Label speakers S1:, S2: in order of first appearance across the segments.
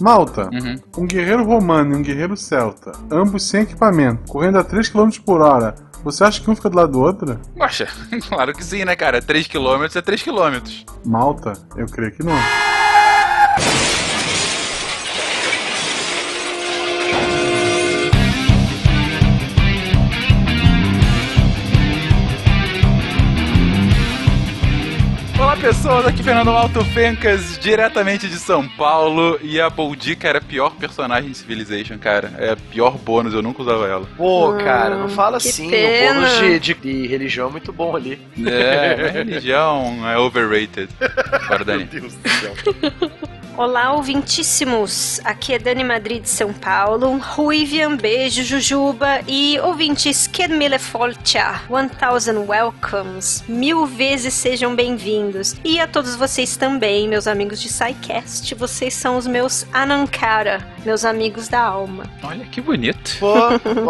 S1: Malta,
S2: Uhum.
S1: um guerreiro romano e um guerreiro celta, ambos sem equipamento, correndo a 3 km por hora, você acha que um fica do lado do outro?
S2: Poxa, claro que sim, né, cara? 3km é 3km.
S1: Malta, eu creio que não.
S2: Pessoas, aqui Fernando Alto Fencas, diretamente de São Paulo. E a Boldica era a pior personagem de Civilization, cara. É a pior bônus, eu nunca usava ela.
S3: Pô,
S4: Hum,
S3: cara, não fala assim.
S4: pena.
S3: O bônus de, de, de religião é muito bom ali.
S2: É, religião é overrated. Bora, Dani.
S3: Deus do céu.
S4: Olá, ouvintíssimos! Aqui é Dani Madrid de São Paulo. Ruivian, beijo, Jujuba. E ouvintes, que mille folcha, 1000 welcomes. Mil vezes sejam bem-vindos. E a todos vocês também, meus amigos de SciCast. Vocês são os meus Anankara, meus amigos da alma.
S2: Olha que bonito.
S3: Pô,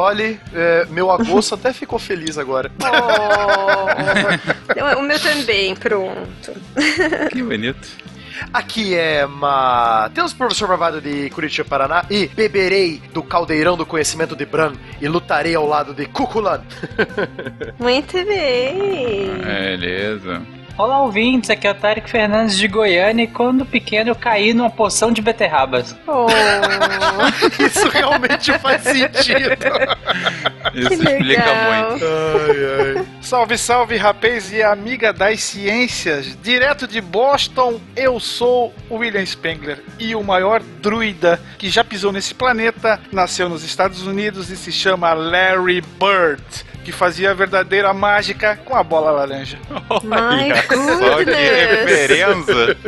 S3: olha, é, meu agosto até ficou feliz agora.
S4: Oh, o meu também, pronto.
S2: Que bonito.
S3: Aqui é Matheus, professor Bravado de Curitiba, Paraná, e beberei do caldeirão do conhecimento de Bran e lutarei ao lado de Cuculan.
S4: Muito bem.
S2: Beleza.
S5: Olá, ouvintes, aqui é o Tarek Fernandes de Goiânia e quando pequeno eu caí numa poção de beterrabas.
S4: Oh,
S3: Isso realmente faz sentido.
S2: Isso
S4: que
S2: explica
S4: legal.
S2: muito.
S3: Ai, ai.
S6: Salve, salve, rapaz e amiga das ciências. Direto de Boston, eu sou o William Spengler e o maior druida que já pisou nesse planeta nasceu nos Estados Unidos e se chama Larry Bird, que fazia a verdadeira mágica com a bola laranja.
S2: Olha só que referência.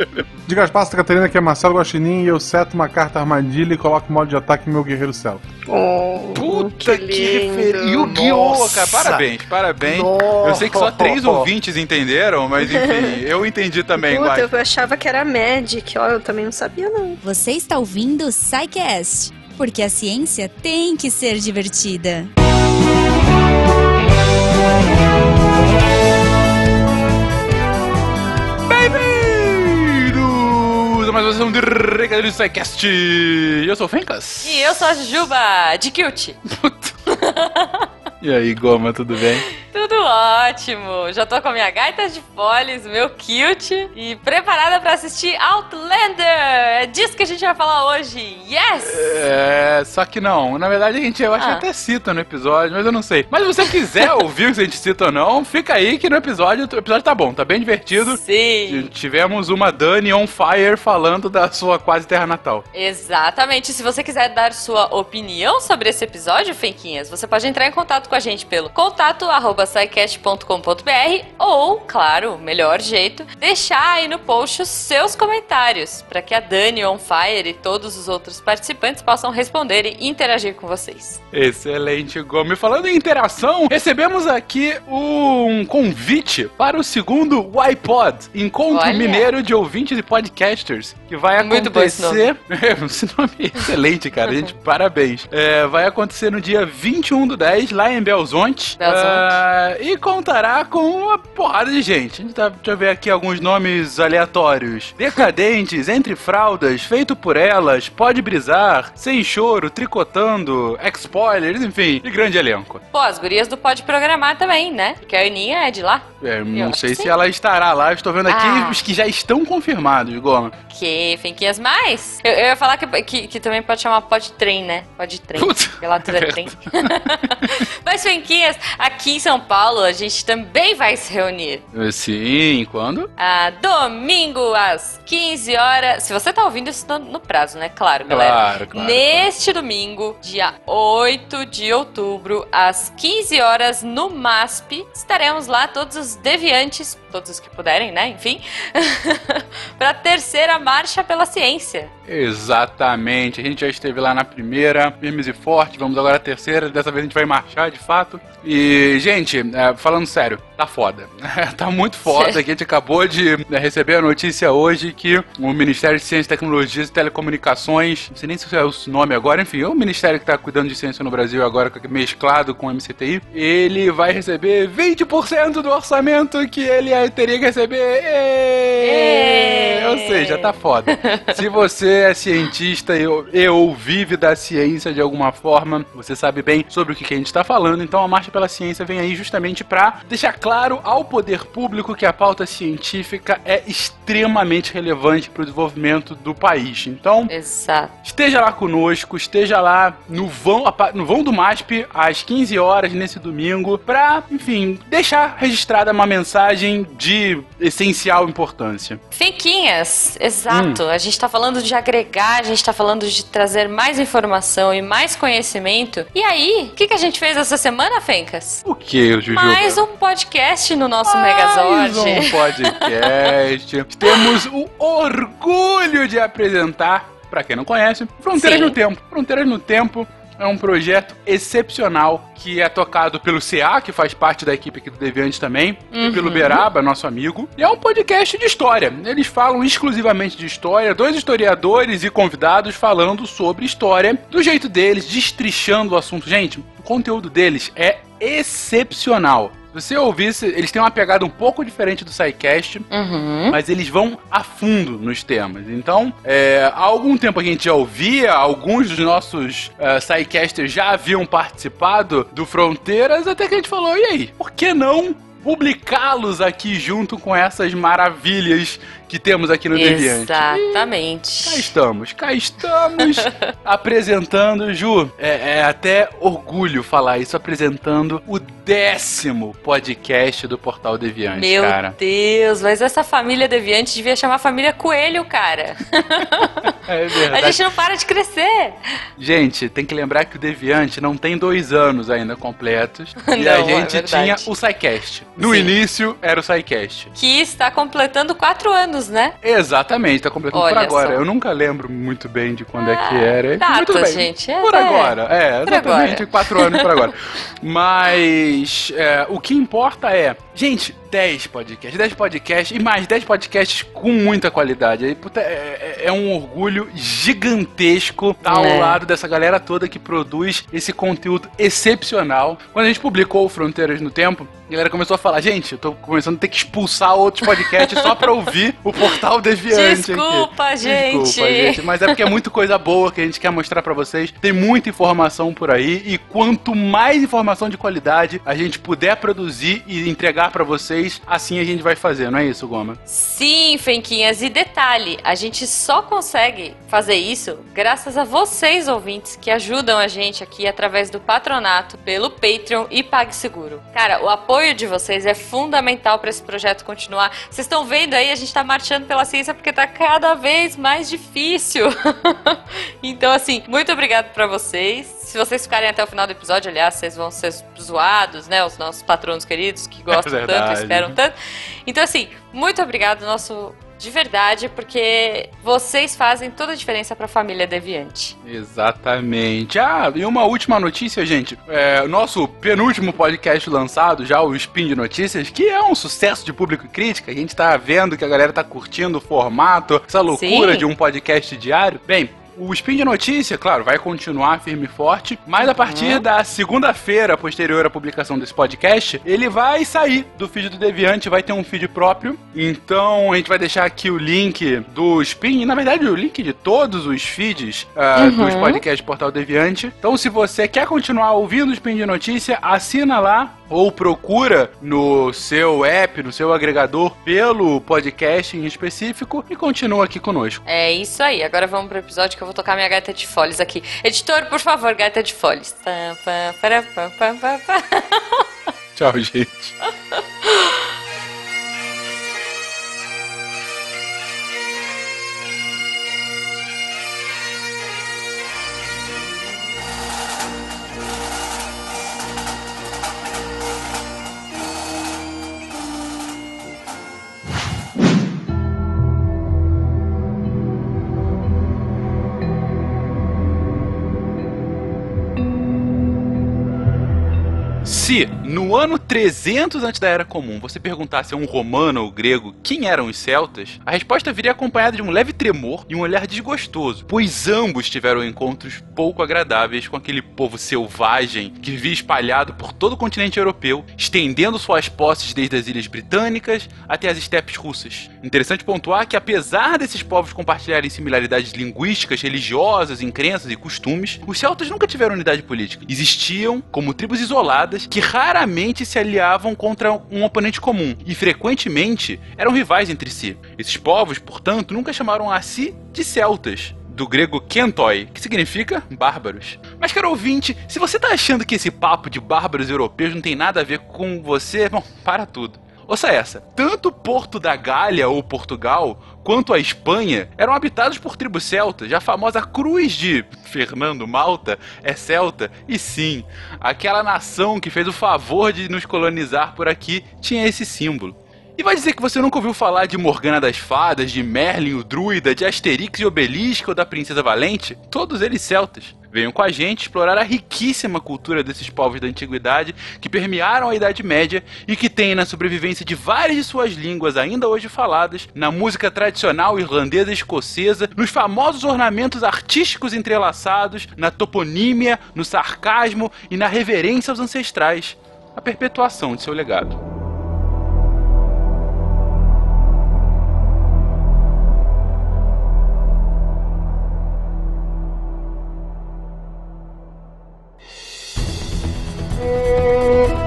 S1: Diga as passas, Catarina, que é Marcelo Guaxinim e eu seto uma carta armadilha e coloco o modo de ataque no meu guerreiro celta.
S4: Oh,
S6: Puta que
S4: lindo.
S6: referência.
S2: Yu-Gi-Oh,
S3: Nossa.
S2: cara, parabéns, parabéns. Eu sei que só três ouvintes entenderam, mas enfim, eu entendi também,
S4: Puta, eu achava que era Magic, ó, eu também não sabia não.
S7: Você está ouvindo o SciCast, porque a ciência tem que ser divertida.
S2: Bem-vindos a mais uma sessão de Recadilho do SciCast. Eu sou o Fencas.
S8: E eu sou a Juba, de Cute.
S2: E aí, Goma, tudo bem?
S8: Tudo ótimo. Já tô com a minha gaita de foles, meu cute e preparada pra assistir Outlander. É disso que a gente vai falar hoje. Yes!
S2: É, só que não. Na verdade, a gente, eu acho que
S8: Ah.
S2: até cita no episódio, mas eu não sei. Mas se você quiser ouvir se a gente cita ou não, fica aí que no episódio, o episódio tá bom, tá bem divertido.
S8: Sim.
S2: Tivemos uma Dani on fire falando da sua quase terra natal.
S8: Exatamente. Se você quiser dar sua opinião sobre esse episódio, Fenquinhas, você pode entrar em contato com a gente pelo contato arroba ou, claro, o melhor jeito, deixar aí no post os seus comentários para que a Dani on fire e todos os outros participantes possam responder e interagir com vocês.
S2: Excelente, Gomes. Falando em interação, recebemos aqui um convite para o segundo iPod, Encontro
S8: Olha.
S2: Mineiro de Ouvintes e Podcasters, que vai
S8: Muito
S2: acontecer... esse nome é excelente, cara. Gente, parabéns. É, vai acontecer no dia 21 do 10, lá em Belzonte.
S8: Belzonte.
S2: Ah, e contará com uma porrada de gente. A gente tá, deixa eu ver aqui alguns nomes aleatórios. Decadentes, Entre Fraldas, Feito por Elas, Pode Brisar, Sem Choro, Tricotando, Ex-Spoilers, enfim, e grande elenco.
S8: Pô, as gurias do Pode Programar também, né? Porque a Aninha é de lá.
S2: É, não sei se
S8: sim.
S2: ela estará lá, eu estou vendo aqui
S8: Ah.
S2: os que já estão confirmados, Goma.
S8: Que Fenquinhas mais? Eu, eu ia falar que, que, que também pode chamar Pode Trem, né? Pode Trem.
S2: Putz,
S8: Porque lá tudo é trem. Mas, Fenquinhas, aqui em São Paulo a gente também vai se reunir.
S2: Sim, quando?
S8: Ah, domingo às 15 horas. Se você tá ouvindo isso no, no prazo, né? Claro, galera.
S2: Claro, claro.
S8: Neste domingo, dia 8 de outubro, às 15 horas, no MASP, estaremos lá, todos os deviantes, todos os que puderem, né? Enfim, para a terceira marcha pela ciência.
S2: Exatamente, a gente já esteve lá na primeira, firmes e fortes, vamos agora à terceira, dessa vez a gente vai marchar de fato. E, gente, é, falando sério, tá tá foda. tá muito foda. Que a gente acabou de né, receber a notícia hoje que o Ministério de Ciência, Tecnologias e Telecomunicações, não sei nem se é o nome agora, enfim, é o ministério que tá cuidando de ciência no Brasil agora, mesclado com o MCTI, ele vai receber 20% do orçamento que ele teria que receber. Êêêê! Ou seja, tá foda. se você é cientista e, ou vive da ciência de alguma forma, você sabe bem sobre o que, que a gente está falando. Então a Marcha pela Ciência vem aí justamente para deixar claro ao poder público que a pauta científica é extremamente relevante para o desenvolvimento do país. Então,
S8: Exato.
S2: esteja lá conosco, esteja lá no vão, no vão do MASP às 15 horas nesse domingo para, enfim, deixar registrada uma mensagem de essencial importância.
S8: Finquinhas, exato. A gente tá falando de agregar, a gente tá falando de trazer mais informação e mais conhecimento. E aí, o que, que a gente fez essa semana, Fencas?
S2: O que, Juju?
S8: Mais um podcast no nosso
S2: Mais
S8: Megazord.
S2: um podcast. Temos o orgulho de apresentar, pra quem não conhece, Fronteiras
S8: Sim.
S2: no Tempo. Fronteiras no Tempo é um projeto excepcional que é tocado pelo CA, que faz parte da equipe aqui do Deviante também, e
S8: Uhum.
S2: pelo Beraba, nosso amigo. E é um podcast de história. Eles falam exclusivamente de história, dois historiadores e convidados falando sobre história, do jeito deles, destrichando o assunto. Gente, o conteúdo deles é excepcional. Se você ouvisse, eles têm uma pegada um pouco diferente do SciCast,
S8: Uhum.
S2: mas eles vão a fundo nos temas. Então, é, há algum tempo a gente já ouvia, alguns dos nossos é, SciCasters já haviam participado do Fronteiras, até que a gente falou, e aí, por que não publicá-los aqui junto com essas maravilhas que temos aqui no Deviante? Cá
S8: Exatamente.
S2: estamos, cá estamos apresentando, Ju, é, é até orgulho falar isso, apresentando o décimo podcast do Portal Deviante,
S8: Meu
S2: cara.
S8: Deus, mas essa família deviante devia chamar família Coelho, cara.
S2: É
S8: A
S2: verdade.
S8: gente não para de crescer.
S2: Gente, tem que lembrar que o Deviante não tem dois anos ainda completos. e
S8: Não,
S2: a
S8: é
S2: gente
S8: verdade.
S2: tinha o SciCast. No
S8: Sim.
S2: início era o SciCast.
S8: Que está completando quatro anos, né?
S2: Exatamente, tá completando por
S8: Olha
S2: agora.
S8: só.
S2: Eu nunca lembro muito bem de quando é que
S8: Ah,
S2: era.
S8: datas,
S2: Mas tudo bem.
S8: gente, é,
S2: por
S8: é.
S2: agora, é,
S8: Por
S2: exatamente,
S8: agora.
S2: quatro anos por agora. Mas é, o que importa é, gente, 10 podcasts, 10 podcasts e mais 10 podcasts com muita qualidade. É, é- é um orgulho gigantesco estar ao
S8: É.
S2: lado dessa galera toda que produz esse conteúdo excepcional. Quando a gente publicou o Fronteiras no Tempo, a galera começou a falar, gente, eu tô começando a ter que expulsar outros podcasts só pra ouvir o Portal Deviante. aqui."
S8: Desculpa, gente.
S2: Desculpa, gente. Mas é porque é muito coisa boa que a gente quer mostrar pra vocês. Tem muita informação por aí e quanto mais informação de qualidade a gente puder produzir e entregar pra vocês, assim a gente vai fazer, não é isso, Goma?
S8: Sim, Fenquinhas. E detalhe, a gente só consegue fazer isso graças a vocês, ouvintes, que ajudam a gente aqui através do patronato, pelo Patreon e PagSeguro. Cara, o apoio de vocês é fundamental para esse projeto continuar. Vocês estão vendo aí, a gente tá marchando pela ciência porque tá cada vez mais difícil. então, assim, muito obrigado para vocês. Se vocês ficarem até o final do episódio, aliás, vocês vão ser zoados, né? Os nossos patronos queridos que gostam tanto,
S2: verdade.
S8: esperam tanto. Então, assim, muito obrigado, nosso. De verdade, porque vocês fazem toda a diferença pra família Deviante.
S2: Exatamente. Ah, e uma última notícia, gente. É, o nosso penúltimo podcast lançado, já o Spin de Notícias, que é um sucesso de público e crítica. A gente tá vendo que a galera tá curtindo o formato, essa loucura
S8: Sim.
S2: de um podcast diário. Bem, o Spin de Notícia, claro, vai continuar firme e forte, mas a partir da segunda-feira, posterior à publicação desse podcast, ele vai sair do feed do Deviante, vai ter um feed próprio. Então a gente vai deixar aqui o link do Spin, e na verdade o link de todos os feeds ah, dos podcasts Portal Deviante. Então se você quer continuar ouvindo o Spin de Notícia, assina lá ou procura no seu app, no seu agregador, pelo podcast em específico e continua aqui conosco.
S8: É isso aí. Agora vamos pro episódio que eu vou tocar minha gaita de folhas aqui. Editor, por favor, gaita de folhas.
S2: Tchau, gente. Se no ano 300 antes da Era Comum você perguntasse a um romano ou grego quem eram os celtas, a resposta viria acompanhada de um leve tremor e um olhar desgostoso, pois ambos tiveram encontros pouco agradáveis com aquele povo selvagem que vivia espalhado por todo o continente europeu, estendendo suas posses desde as ilhas britânicas até as estepes russas. Interessante pontuar que apesar desses povos compartilharem similaridades linguísticas, religiosas, em crenças e costumes, os celtas nunca tiveram unidade política. Existiam como tribos isoladas que raramente se aliavam contra um oponente comum e frequentemente eram rivais entre si. Esses povos, portanto, nunca chamaram a si de celtas, do grego kentoi, que significa bárbaros. Mas, caro ouvinte, se você tá achando que esse papo de bárbaros europeus não tem nada a ver com você, bom, para tudo. Ouça essa. Tanto Porto da Gália ou Portugal, quanto a Espanha, eram habitados por tribos celtas. A famosa Cruz de Fernando Malta é celta. E sim, aquela nação que fez o favor de nos colonizar por aqui tinha esse símbolo. E vai dizer que você nunca ouviu falar de Morgana das Fadas, de Merlin o Druida, de Asterix e Obelix ou da Princesa Valente? Todos eles celtas. Venham com a gente explorar a riquíssima cultura desses povos da antiguidade que permearam a Idade Média e que têm na sobrevivência de várias de suas línguas ainda hoje faladas, na música tradicional irlandesa e escocesa, nos famosos ornamentos artísticos entrelaçados, na toponímia, no sarcasmo e na reverência aos ancestrais, a perpetuação de seu legado. Queridões,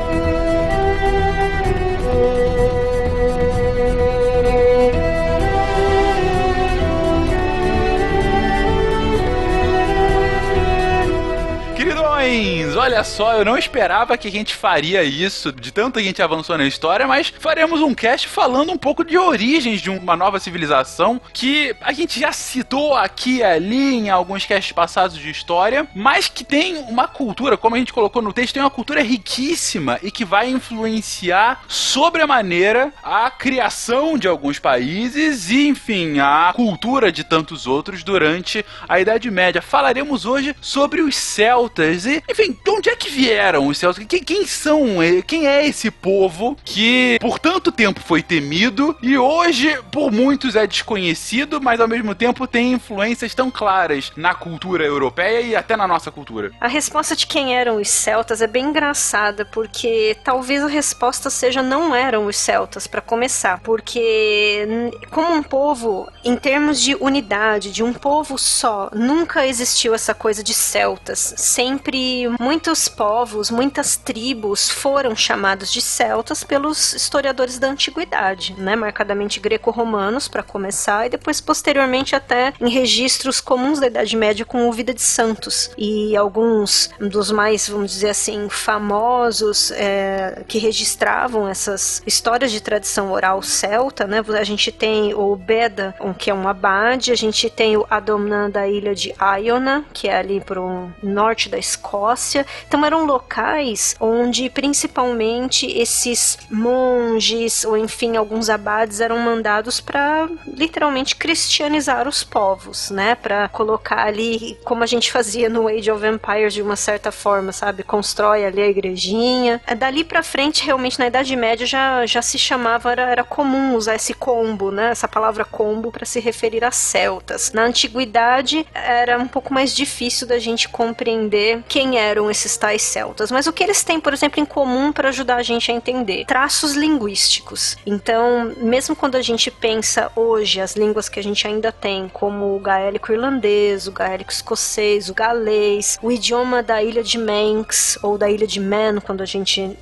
S2: olha só, eu não esperava que a gente faria isso, de tanto a gente avançou na história, mas faremos um cast falando um pouco de origens de uma nova civilização que a gente já citou aqui e ali em alguns casts passados de história, mas que tem uma cultura, como a gente colocou no texto, tem uma cultura riquíssima e que vai influenciar sobremaneira a criação de alguns países e, enfim, a cultura de tantos outros durante a Idade Média. Falaremos hoje sobre os celtas e, enfim, de é que vieram os celtas? Quem, quem são? eh, Quem é esse povo que por tanto tempo foi temido e hoje por muitos é desconhecido, mas ao mesmo tempo tem influências tão claras na cultura europeia e até na nossa cultura?
S4: A resposta de quem eram os celtas é bem engraçada, porque talvez a resposta seja não eram os celtas para começar, porque como um povo, em termos de unidade, de um povo só, nunca existiu essa coisa de celtas. Sempre muitos povos, muitas tribos foram chamados de celtas pelos historiadores da antiguidade, né, marcadamente greco-romanos para começar e depois posteriormente até em registros comuns da Idade Média com o Vida de Santos e alguns dos mais, vamos dizer assim, famosos é, que registravam essas histórias de tradição oral celta, né? A gente tem o Beda, que é um abade, a gente tem o Adomnan da ilha de Iona, que é ali pro norte da Escócia. Então eram locais onde principalmente esses monges ou enfim alguns abades eram mandados para literalmente cristianizar os povos, né? Para colocar ali como a gente fazia no Age of Empires de uma certa forma, sabe? Constrói ali a igrejinha. Dali para frente, realmente na Idade Média já, já se chamava, era, era comum usar esse combo, né? Essa palavra combo para se referir a celtas. Na antiguidade era um pouco mais difícil da gente compreender quem eram esses tais celtas, mas o que eles têm, por exemplo, em comum para ajudar a gente a entender? Traços linguísticos. Então, mesmo quando a gente pensa hoje as línguas que a gente ainda tem, como o gaélico irlandês, o gaélico escocês, o galês, o idioma da ilha de Manx ou da ilha de Man, quando a gente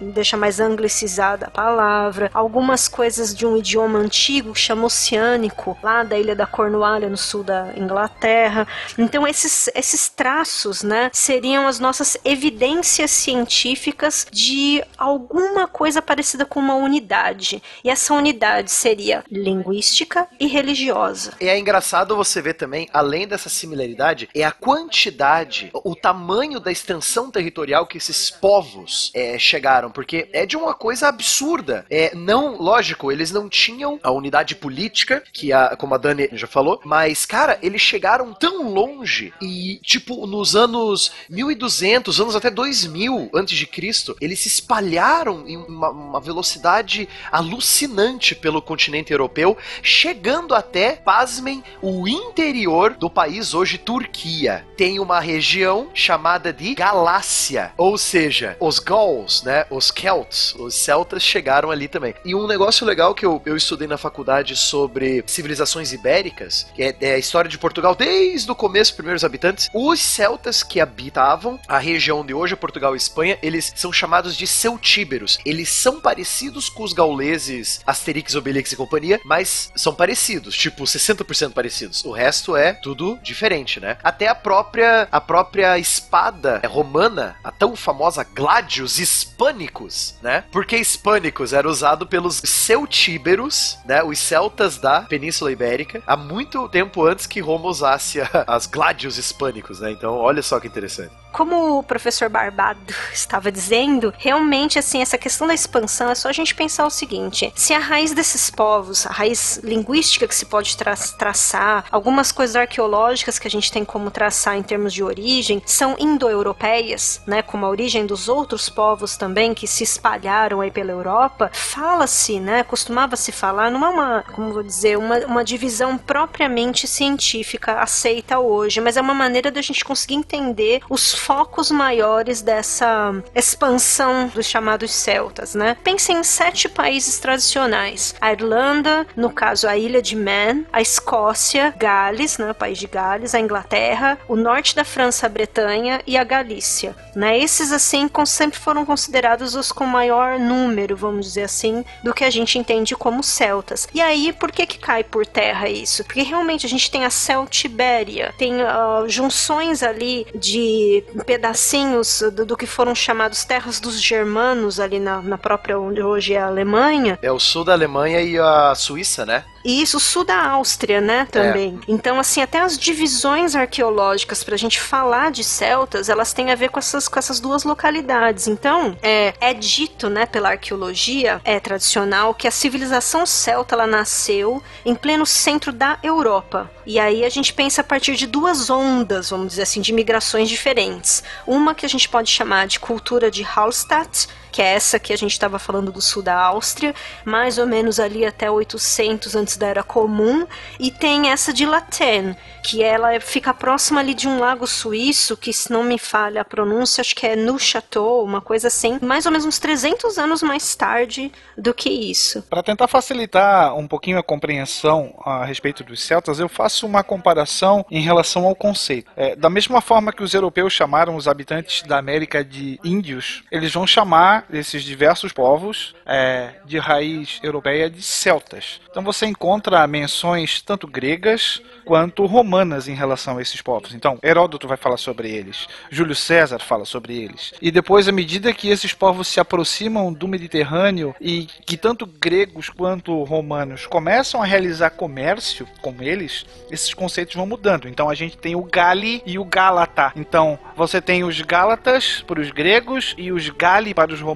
S4: deixa mais anglicizada a palavra, algumas coisas de um idioma antigo que chama oceânico, lá da ilha da Cornualha, no sul da Inglaterra. Então, esses, esses traços, né, seriam as nossas evidências científicas de alguma coisa parecida com uma unidade. E essa unidade seria linguística e religiosa.
S3: E é engraçado você ver também, além dessa similaridade, é a quantidade, o tamanho da extensão territorial que esses povos é, chegaram, porque é de uma coisa absurda. É, não, lógico, eles não tinham a unidade política, que a, como a Dani já falou, mas, cara, eles chegaram tão longe e, tipo, nos anos 1200 1500, anos até 2000 antes de Cristo, eles se espalharam em uma, uma velocidade alucinante pelo continente europeu, chegando até, pasmem, o interior do país hoje Turquia. Tem uma região chamada de Galácia, ou seja, os Gauls, né, os Celts, os celtas chegaram ali também. E um negócio legal que eu, eu estudei na faculdade sobre civilizações ibéricas, que é, é a história de Portugal desde o começo, primeiros habitantes, os celtas que habitavam a região de hoje, Portugal e Espanha, eles são chamados de celtíberos. Eles são parecidos com os gauleses Asterix, Obelix e companhia, mas são parecidos, tipo 60% parecidos. O resto é tudo diferente, né? Até a própria a própria espada romana, a tão famosa Gladius hispânicos, né? Porque hispânicos era usado pelos celtíberos, né? Os celtas da Península Ibérica, há muito tempo antes que Roma usasse as Gladius hispânicos, né? Então, olha só que interessante.
S4: Como o professor Barbado estava dizendo, realmente assim essa questão da expansão é só a gente pensar o seguinte: se a raiz desses povos, a raiz linguística que se pode tra traçar, algumas coisas arqueológicas que a gente tem como traçar em termos de origem são indo-europeias, né, como a origem dos outros povos também que se espalharam aí pela Europa, fala-se, né, costumava se falar, não é uma, como vou dizer, uma, uma divisão propriamente científica aceita hoje, mas é uma maneira da gente conseguir entender os focos maiores dessa expansão dos chamados celtas, né? Pensem em sete países tradicionais: a Irlanda, no caso a ilha de Man, a Escócia, Gales, né, o país de Gales, a Inglaterra, o norte da França, a Bretanha e a Galícia, né? Esses assim sempre foram considerados os com maior número, vamos dizer assim, do que a gente entende como celtas. E aí, por que que cai por terra isso? Porque realmente a gente tem a Celtibéria, tem uh, junções ali de pedacinhos do, do, que foram chamados terras dos germanos ali na, na própria onde hoje é a Alemanha.
S3: É o sul da Alemanha e a Suíça, né?
S4: E isso, sul da Áustria, né, também. É. Então, assim, até as divisões arqueológicas pra gente falar de celtas, elas têm a ver com essas, com essas duas localidades. Então, é, é dito, né, pela arqueologia é tradicional que a civilização celta, ela nasceu em pleno centro da Europa. E aí a gente pensa a partir de duas ondas, vamos dizer assim, de migrações diferentes. Uma que a gente pode chamar de cultura de Hallstatt, que é essa que a gente estava falando do sul da Áustria, mais ou menos ali até 800 antes da Era Comum, e tem essa de Laten, que ela fica próxima ali de um lago suíço, que se não me falha a pronúncia, acho que é Neuchâtel, uma coisa assim, mais ou menos uns 300 anos mais tarde do que isso.
S6: Para tentar facilitar um pouquinho a compreensão a respeito dos celtas, eu faço uma comparação em relação ao conceito. É, da mesma forma que os europeus chamaram os habitantes da América de índios, eles vão chamar desses diversos povos é, de raiz europeia de celtas. Então você encontra menções tanto gregas quanto romanas em relação a esses povos. Então, Heródoto vai falar sobre eles, Júlio César fala sobre eles. E depois, à medida que esses povos se aproximam do Mediterrâneo e que tanto gregos quanto romanos começam a realizar comércio com eles, esses conceitos vão mudando. Então a gente tem o Gali e o Gálata. Então você tem os Gálatas para os gregos e os Gali para os romanos,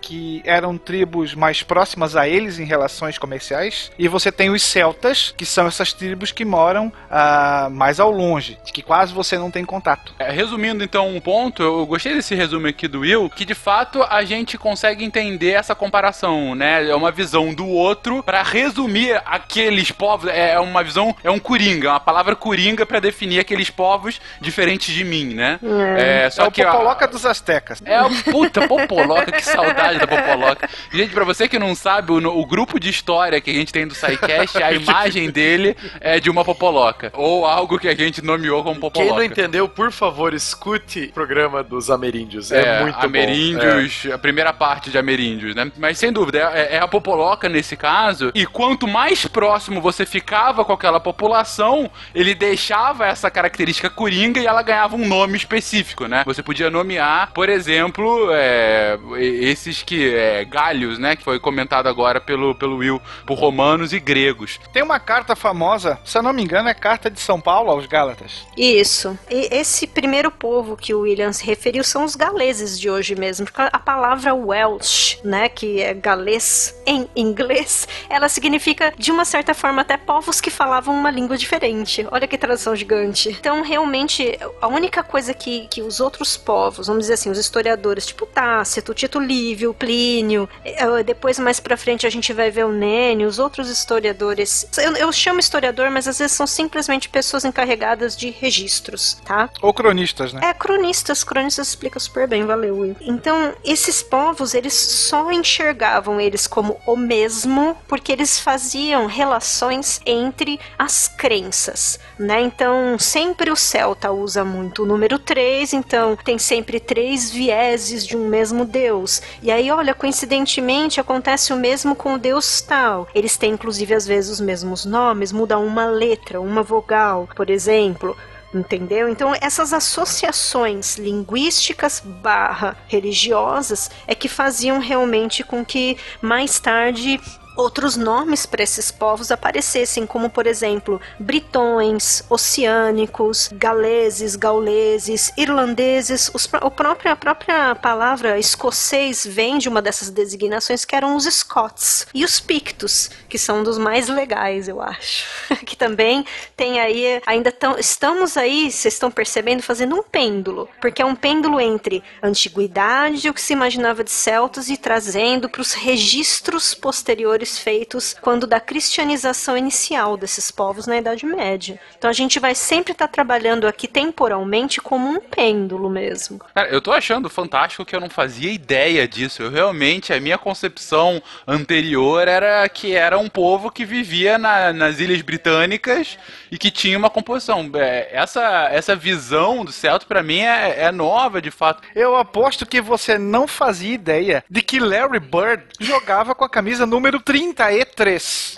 S6: que eram tribos mais próximas a eles em relações comerciais. E você tem os celtas, que são essas tribos que moram uh, mais ao longe, que quase você não tem contato.
S2: É, resumindo então um ponto, eu gostei desse resumo aqui do Will, que de fato a gente consegue entender essa comparação, né? É uma visão do outro para resumir aqueles povos. É uma visão, é um coringa, uma palavra coringa para definir aqueles povos diferentes de mim, né?
S6: É, é só é o que Popoloca a, dos Aztecas.
S2: É o puta Popoloca, que saudade da Popoloca. Gente, para você que não sabe, o, o, grupo de história que a gente tem do SciCast, a imagem dele é de uma Popoloca. Ou algo que a gente nomeou como Popoloca.
S3: Quem não entendeu, por favor, escute o programa dos Ameríndios. É,
S2: é
S3: muito
S2: Ameríndios,
S3: bom.
S2: É. a primeira parte de Ameríndios, né? Mas sem dúvida, é, é a Popoloca nesse caso. E quanto mais próximo você ficava com aquela população, ele deixava essa característica coringa e ela ganhava um nome específico, né? Você podia nomear, por exemplo, é, esses que é, galhos, né, que foi comentado agora pelo, pelo Will, por romanos e gregos.
S6: Tem uma carta famosa, se eu não me engano, é a carta de São Paulo aos Gálatas.
S4: Isso. E esse primeiro povo que o William se referiu são os galeses de hoje mesmo. Porque a palavra Welsh, né, que é galês em inglês, ela significa, de uma certa forma, até povos que falavam uma língua diferente. Olha que tradução gigante. Então, realmente, a única coisa que, que os outros povos, vamos dizer assim, os historiadores, tipo Tácito, Tito Livio, Plínio, eh, depois mais pra frente a gente vai ver o Nênio, os outros historiadores. Eu, eu chamo historiador, mas às vezes são simplesmente pessoas encarregadas de registros, tá?
S6: Ou cronistas, né?
S4: É, cronistas, cronistas explica super bem, valeu, Will. Então, esses povos, eles só enxergavam eles como o mesmo porque eles faziam relações entre as crenças, né? Então, sempre o celta usa muito o número 3, então tem sempre três vieses de um mesmo deus. E aí, olha, coincidentemente acontece o mesmo com o deus tal. Eles têm inclusive às vezes os mesmos nomes, mudam uma letra, uma vogal, por exemplo. Entendeu? Então, essas associações linguísticas barra religiosas é que faziam realmente com que mais tarde outros nomes para esses povos aparecessem, como por exemplo britões, oceânicos, galeses, gauleses, irlandeses. Os, o próprio, a própria palavra escocês vem de uma dessas designações que eram os Scots e os Pictos, que são dos mais legais, eu acho. que também tem aí, ainda tão, estamos aí, vocês estão percebendo, fazendo um pêndulo, porque é um pêndulo entre antiguidade, o que se imaginava de celtas e trazendo para os registros posteriores feitos quando da cristianização inicial desses povos na Idade Média. Então a gente vai sempre estar tá trabalhando aqui temporalmente como um pêndulo mesmo.
S2: Cara, eu tô achando fantástico que eu não fazia ideia disso. Eu realmente, a minha concepção anterior era que era um povo que vivia na, nas Ilhas Britânicas e que tinha uma composição. É, essa, essa visão do Celto para mim é, é nova, de fato.
S6: Eu aposto que você não fazia ideia de que Larry Bird jogava com a camisa número 30 30E3.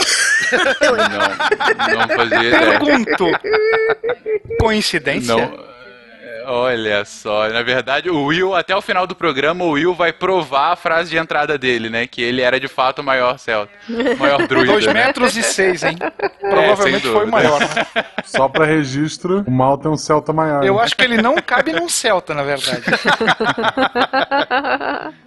S2: Não, não fazia ideia.
S6: Pergunto. Coincidência?
S2: Não. Olha só, na verdade, o Will, até o final do programa, o Will vai provar a frase de entrada dele, né? Que ele era de fato o maior celta. O maior druida.
S6: 2
S2: né?
S6: metros e 6, hein? Provavelmente é, foi o maior. Né?
S1: Só pra registro, o mal tem um celta maior.
S6: Eu acho que ele não cabe num celta, na verdade.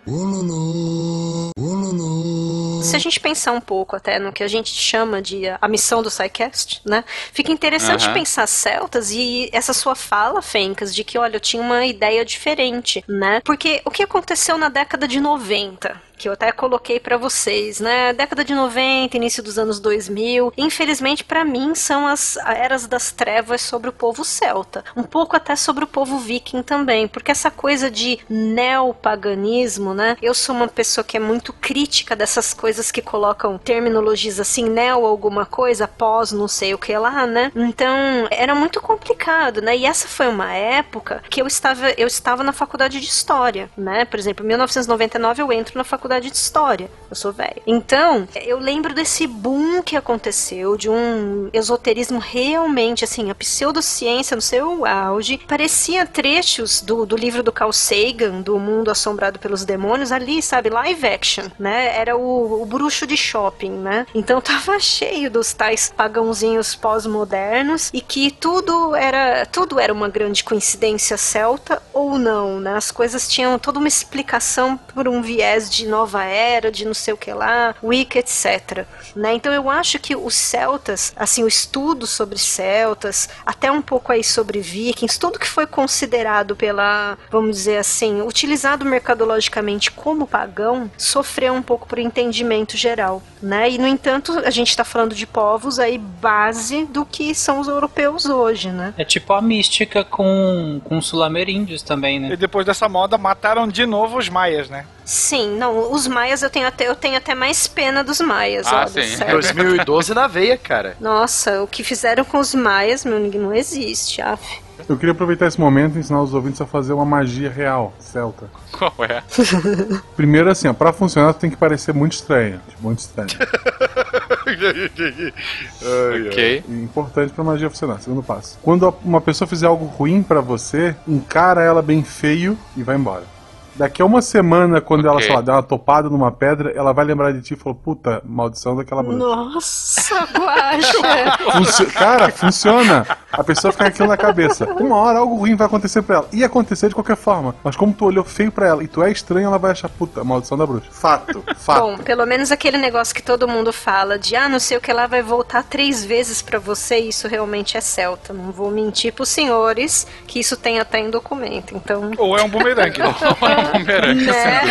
S4: Se a gente pensar um pouco até no que a gente chama de a missão do SciCast, né? Fica interessante uhum. pensar celtas e essa sua fala, Fencas, de que, olha, eu tinha uma ideia diferente, né? Porque o que aconteceu na década de 90? Que eu até coloquei para vocês, né? Década de 90, início dos anos 2000. Infelizmente, para mim, são as eras das trevas sobre o povo celta. Um pouco até sobre o povo viking também, porque essa coisa de neopaganismo, né? Eu sou uma pessoa que é muito crítica dessas coisas que colocam terminologias assim, neo alguma coisa, pós não sei o que lá, né? Então, era muito complicado, né? E essa foi uma época que eu estava, eu estava na faculdade de História, né? Por exemplo, em 1999 eu entro na faculdade faculdade de história. Eu sou velha. Então, eu lembro desse boom que aconteceu, de um esoterismo realmente, assim, a pseudociência no seu auge. Parecia trechos do, do livro do Carl Sagan, do Mundo Assombrado pelos Demônios, ali, sabe, live action, né? Era o, o bruxo de shopping, né? Então tava cheio dos tais pagãozinhos pós-modernos e que tudo era tudo era uma grande coincidência celta ou não, né? As coisas tinham toda uma explicação por um viés de nova era, de não sei o que lá, Wicca, etc. Né? Então eu acho que os celtas, assim, o estudo sobre celtas, até um pouco aí sobre vikings, tudo que foi considerado pela, vamos dizer assim, utilizado mercadologicamente como pagão, sofreu um pouco por entendimento geral, né? E no entanto, a gente está falando de povos aí base do que são os europeus hoje, né?
S5: É tipo a mística com, com os sulamerindios também, né?
S6: E depois dessa moda mataram de novo os maias, né?
S4: Sim, não, os maias eu tenho até, eu tenho até mais pena dos maias,
S3: ah, olha, sim. Sério. 2012 na veia, cara.
S4: Nossa, o que fizeram com os maias, meu, não existe, af.
S1: Eu queria aproveitar esse momento e ensinar os ouvintes a fazer uma magia real, celta.
S2: Qual é?
S1: Primeiro assim, ó, pra funcionar tem que parecer muito estranho. Tipo, muito estranho.
S2: ok.
S1: Importante pra magia funcionar. Segundo passo. Quando uma pessoa fizer algo ruim para você, encara ela bem feio e vai embora. Daqui a uma semana, quando ela,
S2: Ok.
S1: sei lá, der uma topada numa pedra, ela vai lembrar de ti e falou, puta, maldição daquela bruxa.
S4: Nossa, guacha.
S1: Funcio- Cara, funciona. A pessoa fica com aquilo na cabeça. Uma hora algo ruim vai acontecer pra ela. Ia acontecer de qualquer forma. Mas como tu olhou feio pra ela e tu é estranho, ela vai achar, puta, maldição da bruxa. Fato, fato.
S4: Bom, pelo menos aquele negócio que todo mundo fala de ah, não sei o que lá vai voltar três vezes pra você, isso realmente é celta. Não vou mentir pros senhores que isso tem até em documento. Então,
S6: Ou é um bumerangue.
S4: Né?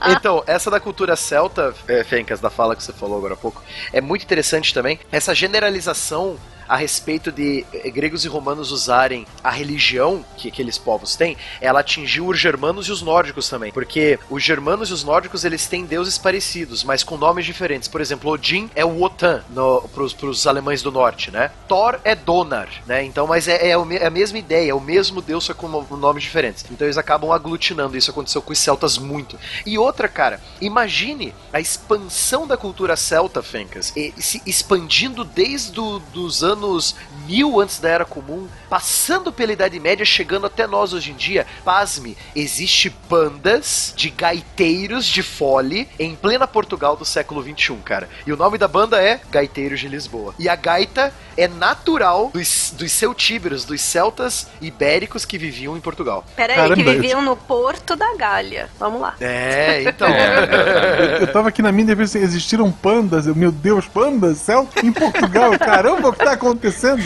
S3: Então, essa da cultura celta, é, Fencas, da fala que você falou agora há pouco, é muito interessante também. Essa generalização a respeito de eh, gregos e romanos usarem a religião que aqueles povos têm, ela atingiu os germanos e os nórdicos também. Porque os germanos e os nórdicos, eles têm deuses parecidos, mas com nomes diferentes. Por exemplo, Odin é o no, pros, pros alemães do norte, né? Thor é Donar, né? Então, mas é, é é a mesma ideia, é o mesmo deus, só com no- nomes diferentes. Então eles acabam aglutinando, isso aconteceu com os celtas muito. E outra, cara, imagine a expansão da cultura celta, Fencas, e se expandindo desde o, dos anos mil antes da Era Comum, passando pela Idade Média, chegando até nós hoje em dia. Pasme, existe bandas de gaiteiros de fole em plena Portugal do século XXI, cara. E o nome da banda é Gaiteiros de Lisboa. E a gaita é natural dos, dos celtíberos, dos celtas ibéricos que viviam em Portugal.
S4: Peraí,
S1: Caramba,
S4: que viviam no Porto da Galha. Vamos lá.
S3: É, então.
S1: Eu, eu tava aqui na minha defesa, existiram pandas, eu, meu Deus, pandas, celta em Portugal, caramba, o que tá acontecendo?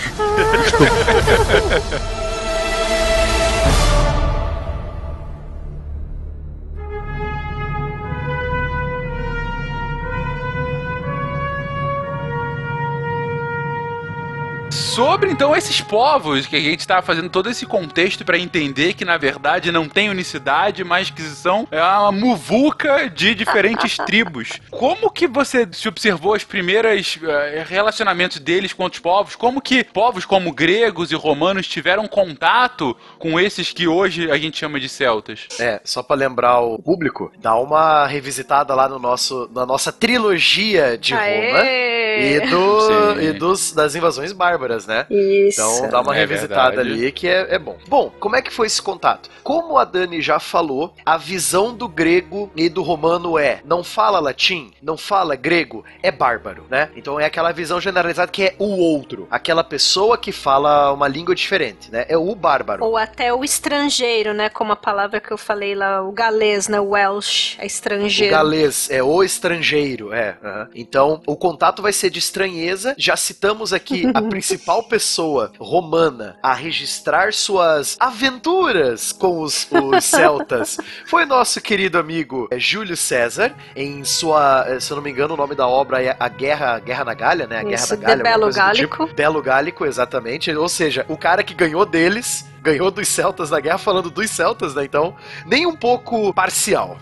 S2: Sobre então esses povos que a gente tá fazendo todo esse contexto pra entender que na verdade não tem unicidade, mas que são é uma muvuca de diferentes tribos. Como que você se observou os primeiros eh, relacionamentos deles com outros povos? Como que povos como gregos e romanos tiveram contato com esses que hoje a gente chama de celtas?
S3: É, só pra lembrar o público, dá uma revisitada lá no nosso, na nossa trilogia de Roma
S4: Aê!
S3: e, do, e dos, das invasões bárbaras, né?
S4: Isso.
S3: Então dá uma
S2: É
S3: revisitada
S2: verdade.
S3: ali que é, é bom. Bom, como é que foi esse contato? Como a Dani já falou, a visão do grego e do romano é não fala latim, não fala grego, é bárbaro, né? Então é aquela visão generalizada que é o outro, aquela pessoa que fala uma língua diferente, né? É o bárbaro.
S4: Ou até o estrangeiro, né? Como a palavra que eu falei lá, o galês, né? O Welsh, é
S3: O
S4: estrangeiro.
S3: galês é o estrangeiro, é. aham. Então, o contato vai ser de estranheza. Já citamos aqui a principal pessoa romana a registrar suas aventuras com os, os celtas. Foi nosso querido amigo eh, Júlio César, em sua, eh, se eu não me engano, o nome da obra é A Guerra, a Guerra na Galha, né? A Guerra
S4: Isso,
S3: da Galha.
S4: Belo
S3: do tipo.
S4: Gálico.
S3: Belo Gálico, exatamente. Ou seja, o cara que ganhou deles. Ganhou dos celtas na guerra, falando dos celtas, né? Então, nem um pouco parcial.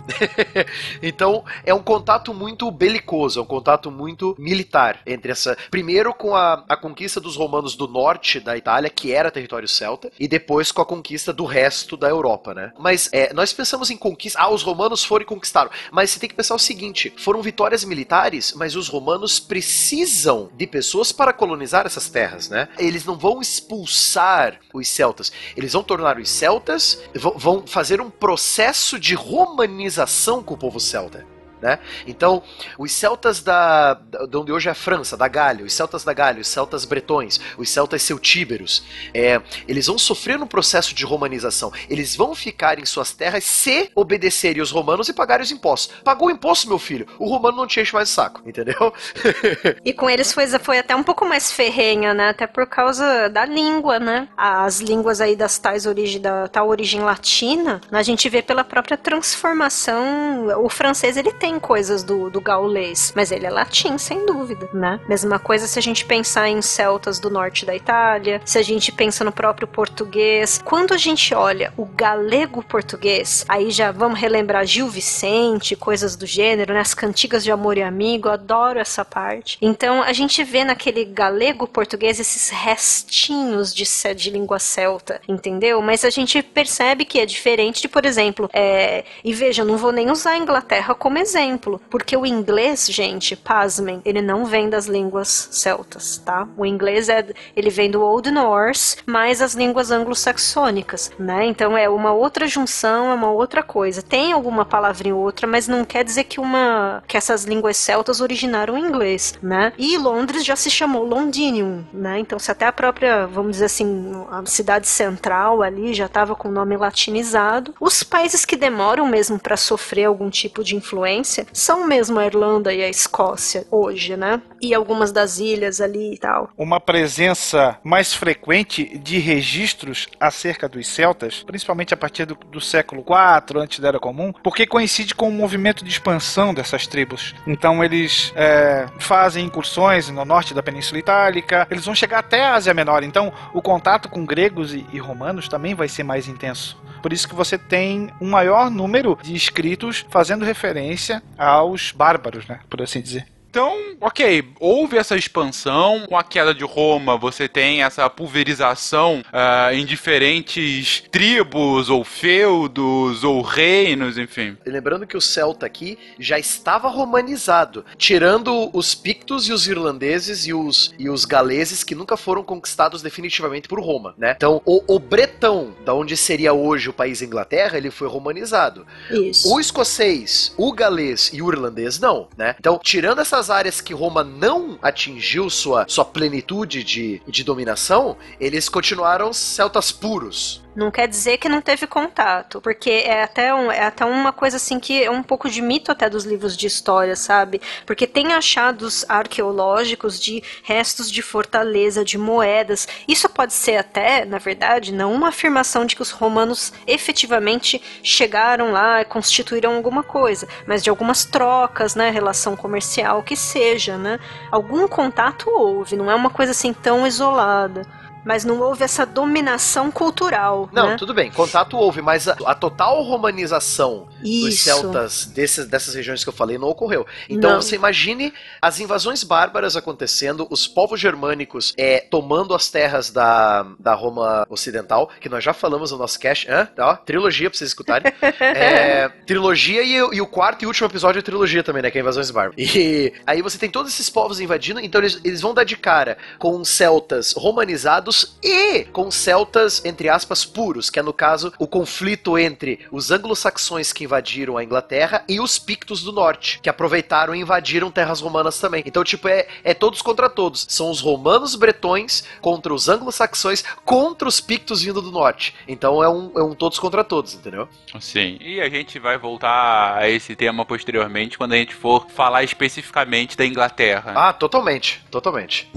S3: então, é um contato muito belicoso, é um contato muito militar entre essa. Primeiro com a, a conquista dos romanos do norte da Itália, que era território celta, e depois com a conquista do resto da Europa, né? Mas é, nós pensamos em conquista. Ah, os romanos foram e conquistaram. Mas você tem que pensar o seguinte: foram vitórias militares, mas os romanos precisam de pessoas para colonizar essas terras, né? Eles não vão expulsar os celtas, eles vão tornar os celtas, vão- fazer um processo de romanização com o povo celta. Né? Então, os celtas da, da- de onde hoje é a França, da Gália, os celtas da Gália, os celtas bretões, os celtas celtíberos, é, eles vão sofrer um processo de romanização. Eles vão ficar em suas terras se obedecerem os romanos e pagarem os impostos. Pagou o imposto, meu filho, o romano não te enche mais o saco, entendeu?
S4: E com eles foi, foi até um pouco mais ferrenha, né? Até por causa da língua, né? As línguas aí das tais origem, da tal origem latina, a gente vê pela própria transformação. O francês, ele tem coisas do, do gaulês, mas ele é latim, sem dúvida, né? Mesma coisa se a gente pensar em celtas do norte da Itália, se a gente pensa no próprio português. Quando a gente olha o galego português, aí já vamos relembrar Gil Vicente, coisas do gênero, né? As cantigas de amor e amigo, adoro essa parte. Então a gente vê naquele galego português esses restinhos de, de língua celta, entendeu? Mas a gente percebe que é diferente de, por exemplo, é... e veja, eu não vou nem usar a Inglaterra como exemplo, exemplo, porque o inglês, gente, pasmem, ele não vem das línguas celtas, tá? O inglês é, ele vem do Old Norse, mais as línguas anglo-saxônicas, né? Então é uma outra junção, é uma outra coisa. Tem alguma palavrinha ou outra, mas não quer dizer que uma que essas línguas celtas originaram o inglês, né? E Londres já se chamou Londinium, né? Então se até a própria, vamos dizer assim, a cidade central ali já estava com o nome latinizado. Os países que demoram mesmo para sofrer algum tipo de influência são mesmo a Irlanda e a Escócia hoje, né? E algumas das ilhas ali e tal.
S6: Uma presença mais frequente de registros acerca dos celtas, principalmente a partir do, do século IV, antes da Era Comum, porque coincide com o movimento de expansão dessas tribos. Então eles é, fazem incursões no norte da Península Itálica, eles vão chegar até a Ásia Menor. Então o contato com gregos e, e romanos também vai ser mais intenso. Por isso que você tem um maior número de escritos fazendo referência aos bárbaros, né? Por assim dizer.
S2: Então, ok, houve essa expansão. Com a queda de Roma, você tem essa pulverização uh, em diferentes tribos, ou feudos, ou reinos, enfim.
S3: Lembrando que o celta aqui já estava romanizado, tirando os pictos e os irlandeses e os, e os galeses que nunca foram conquistados definitivamente por Roma, né? Então, o, o bretão, da onde seria hoje o país Inglaterra, ele foi romanizado.
S4: Isso.
S3: O escocês, o galês e o irlandês não, né? Então, tirando essas áreas que Roma não atingiu sua, sua plenitude de, de dominação, eles continuaram celtas puros.
S4: Não quer dizer que não teve contato, porque é até, um, é até uma coisa assim que é um pouco de mito até dos livros de história, sabe? Porque tem achados arqueológicos de restos de fortaleza, de moedas. Isso pode ser até, na verdade, não uma afirmação de que os romanos efetivamente chegaram lá e constituíram alguma coisa, mas de algumas trocas, né, relação comercial, que seja, né? Algum contato houve, não é uma coisa assim tão isolada mas não houve essa dominação cultural.
S3: Não,
S4: né?
S3: tudo bem, contato houve, mas a, a total romanização dos
S4: Isso.
S3: celtas desses, dessas regiões que eu falei não ocorreu. Então
S4: Não.
S3: você imagine as invasões bárbaras acontecendo, os povos germânicos é, tomando as terras da, da Roma Ocidental, que nós já falamos no nosso cast, Hã? Ó, trilogia pra vocês escutarem. É, trilogia e, e o quarto e último episódio é trilogia também, né? Que é Invasões Bárbaras. E aí você tem todos esses povos invadindo, então eles, eles vão dar de cara com celtas romanizados e com celtas, entre aspas, puros, que é no caso o conflito entre os anglo-saxões que invadiram a Inglaterra e os pictos do norte, que aproveitaram e invadiram terras romanas também. Então, tipo, é, é todos contra todos. São os romanos bretões contra os anglo-saxões contra os pictos vindo do norte. Então é um, é um todos contra todos, entendeu?
S2: Sim. E a gente vai voltar a esse tema posteriormente quando a gente for falar especificamente da Inglaterra.
S3: Ah, totalmente, totalmente.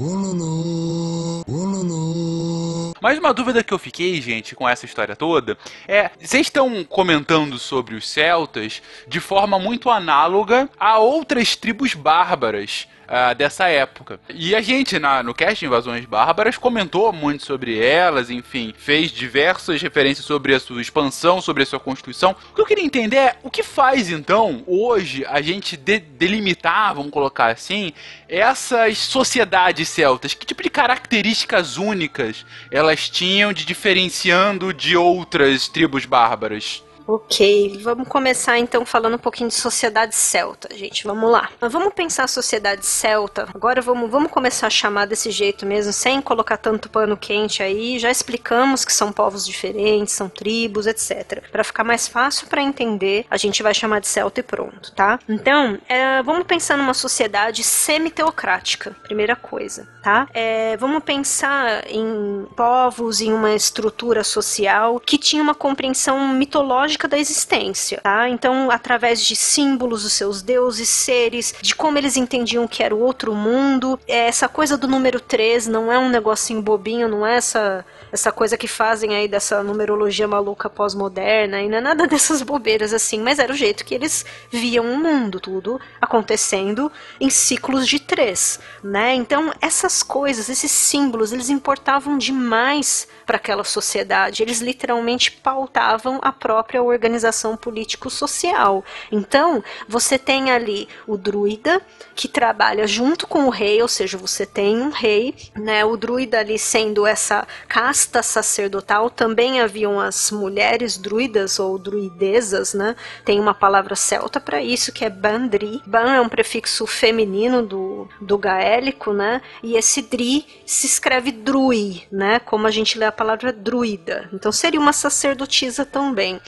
S2: Mas uma dúvida que eu fiquei, gente, com essa história toda é: vocês estão comentando sobre os celtas de forma muito análoga a outras tribos bárbaras. Ah, dessa época. E a gente, na, no cast Invasões Bárbaras, comentou muito sobre elas, enfim, fez diversas referências sobre a sua expansão, sobre a sua constituição. O que eu queria entender é o que faz, então, hoje, a gente de- delimitar, vamos colocar assim, essas sociedades celtas? Que tipo de características únicas elas tinham de diferenciando de outras tribos bárbaras?
S4: Ok, vamos começar então falando um pouquinho de sociedade celta, gente. Vamos lá. Vamos pensar a sociedade celta. Agora vamos, vamos começar a chamar desse jeito mesmo, sem colocar tanto pano quente aí. Já explicamos que são povos diferentes, são tribos, etc. Para ficar mais fácil para entender, a gente vai chamar de celta e pronto, tá? Então, é, vamos pensar numa sociedade semi-teocrática, primeira coisa, tá? É, vamos pensar em povos, em uma estrutura social que tinha uma compreensão mitológica da existência, tá? Então, através de símbolos dos seus deuses, seres, de como eles entendiam que era o outro mundo, é, essa coisa do número 3 não é um negocinho bobinho, não é essa essa coisa que fazem aí dessa numerologia maluca pós-moderna e não é nada dessas bobeiras assim, mas era o jeito que eles viam o mundo, tudo acontecendo em ciclos de três, né? Então essas coisas, esses símbolos, eles importavam demais para aquela sociedade, eles literalmente pautavam a própria organização político-social. Então, você tem ali o druida que trabalha junto com o rei, ou seja, você tem um rei, né? O druida ali sendo essa casta sacerdotal, também haviam as mulheres druidas ou druidesas, né? Tem uma palavra celta para isso que é bandri. Ban é um prefixo feminino do, do gaélico, né? E esse dri se escreve drui, né? Como a gente lê a palavra druida. Então seria uma sacerdotisa também.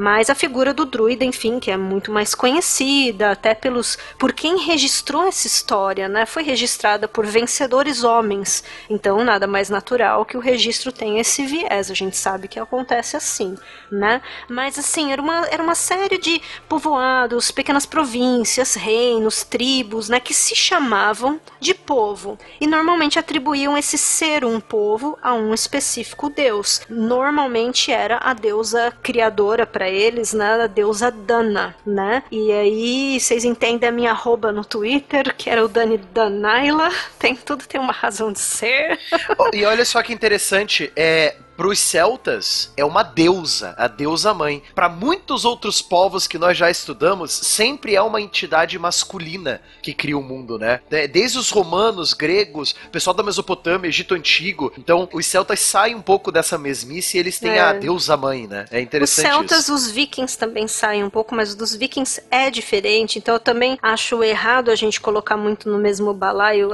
S4: Mas a figura do druida, enfim, que é muito mais conhecida, até pelos por quem registrou essa história, né? Foi registrada por vencedores homens. Então, nada mais natural que o registro tenha esse viés. A gente sabe que acontece assim, né? Mas assim, era uma, era uma série de povoados, pequenas províncias, reinos, tribos, né, que se chamavam de povo e normalmente atribuíam esse ser um povo a um específico deus. Normalmente era a deusa criadora para eles, né, a deusa Dana, né? E aí vocês entendem a minha arroba no Twitter, que era o Dani Danaila, tem tudo tem uma razão de ser.
S3: E olha só que interessante, é para os celtas é uma deusa, a deusa mãe. Para muitos outros povos que nós já estudamos, sempre é uma entidade masculina que cria o mundo, né? Desde os romanos, gregos, pessoal da Mesopotâmia, Egito antigo. Então, os celtas saem um pouco dessa mesmice e eles têm é. a deusa mãe, né? É interessante
S4: Os celtas,
S3: isso.
S4: os vikings também saem um pouco, mas dos vikings é diferente. Então, eu também acho errado a gente colocar muito no mesmo balaio.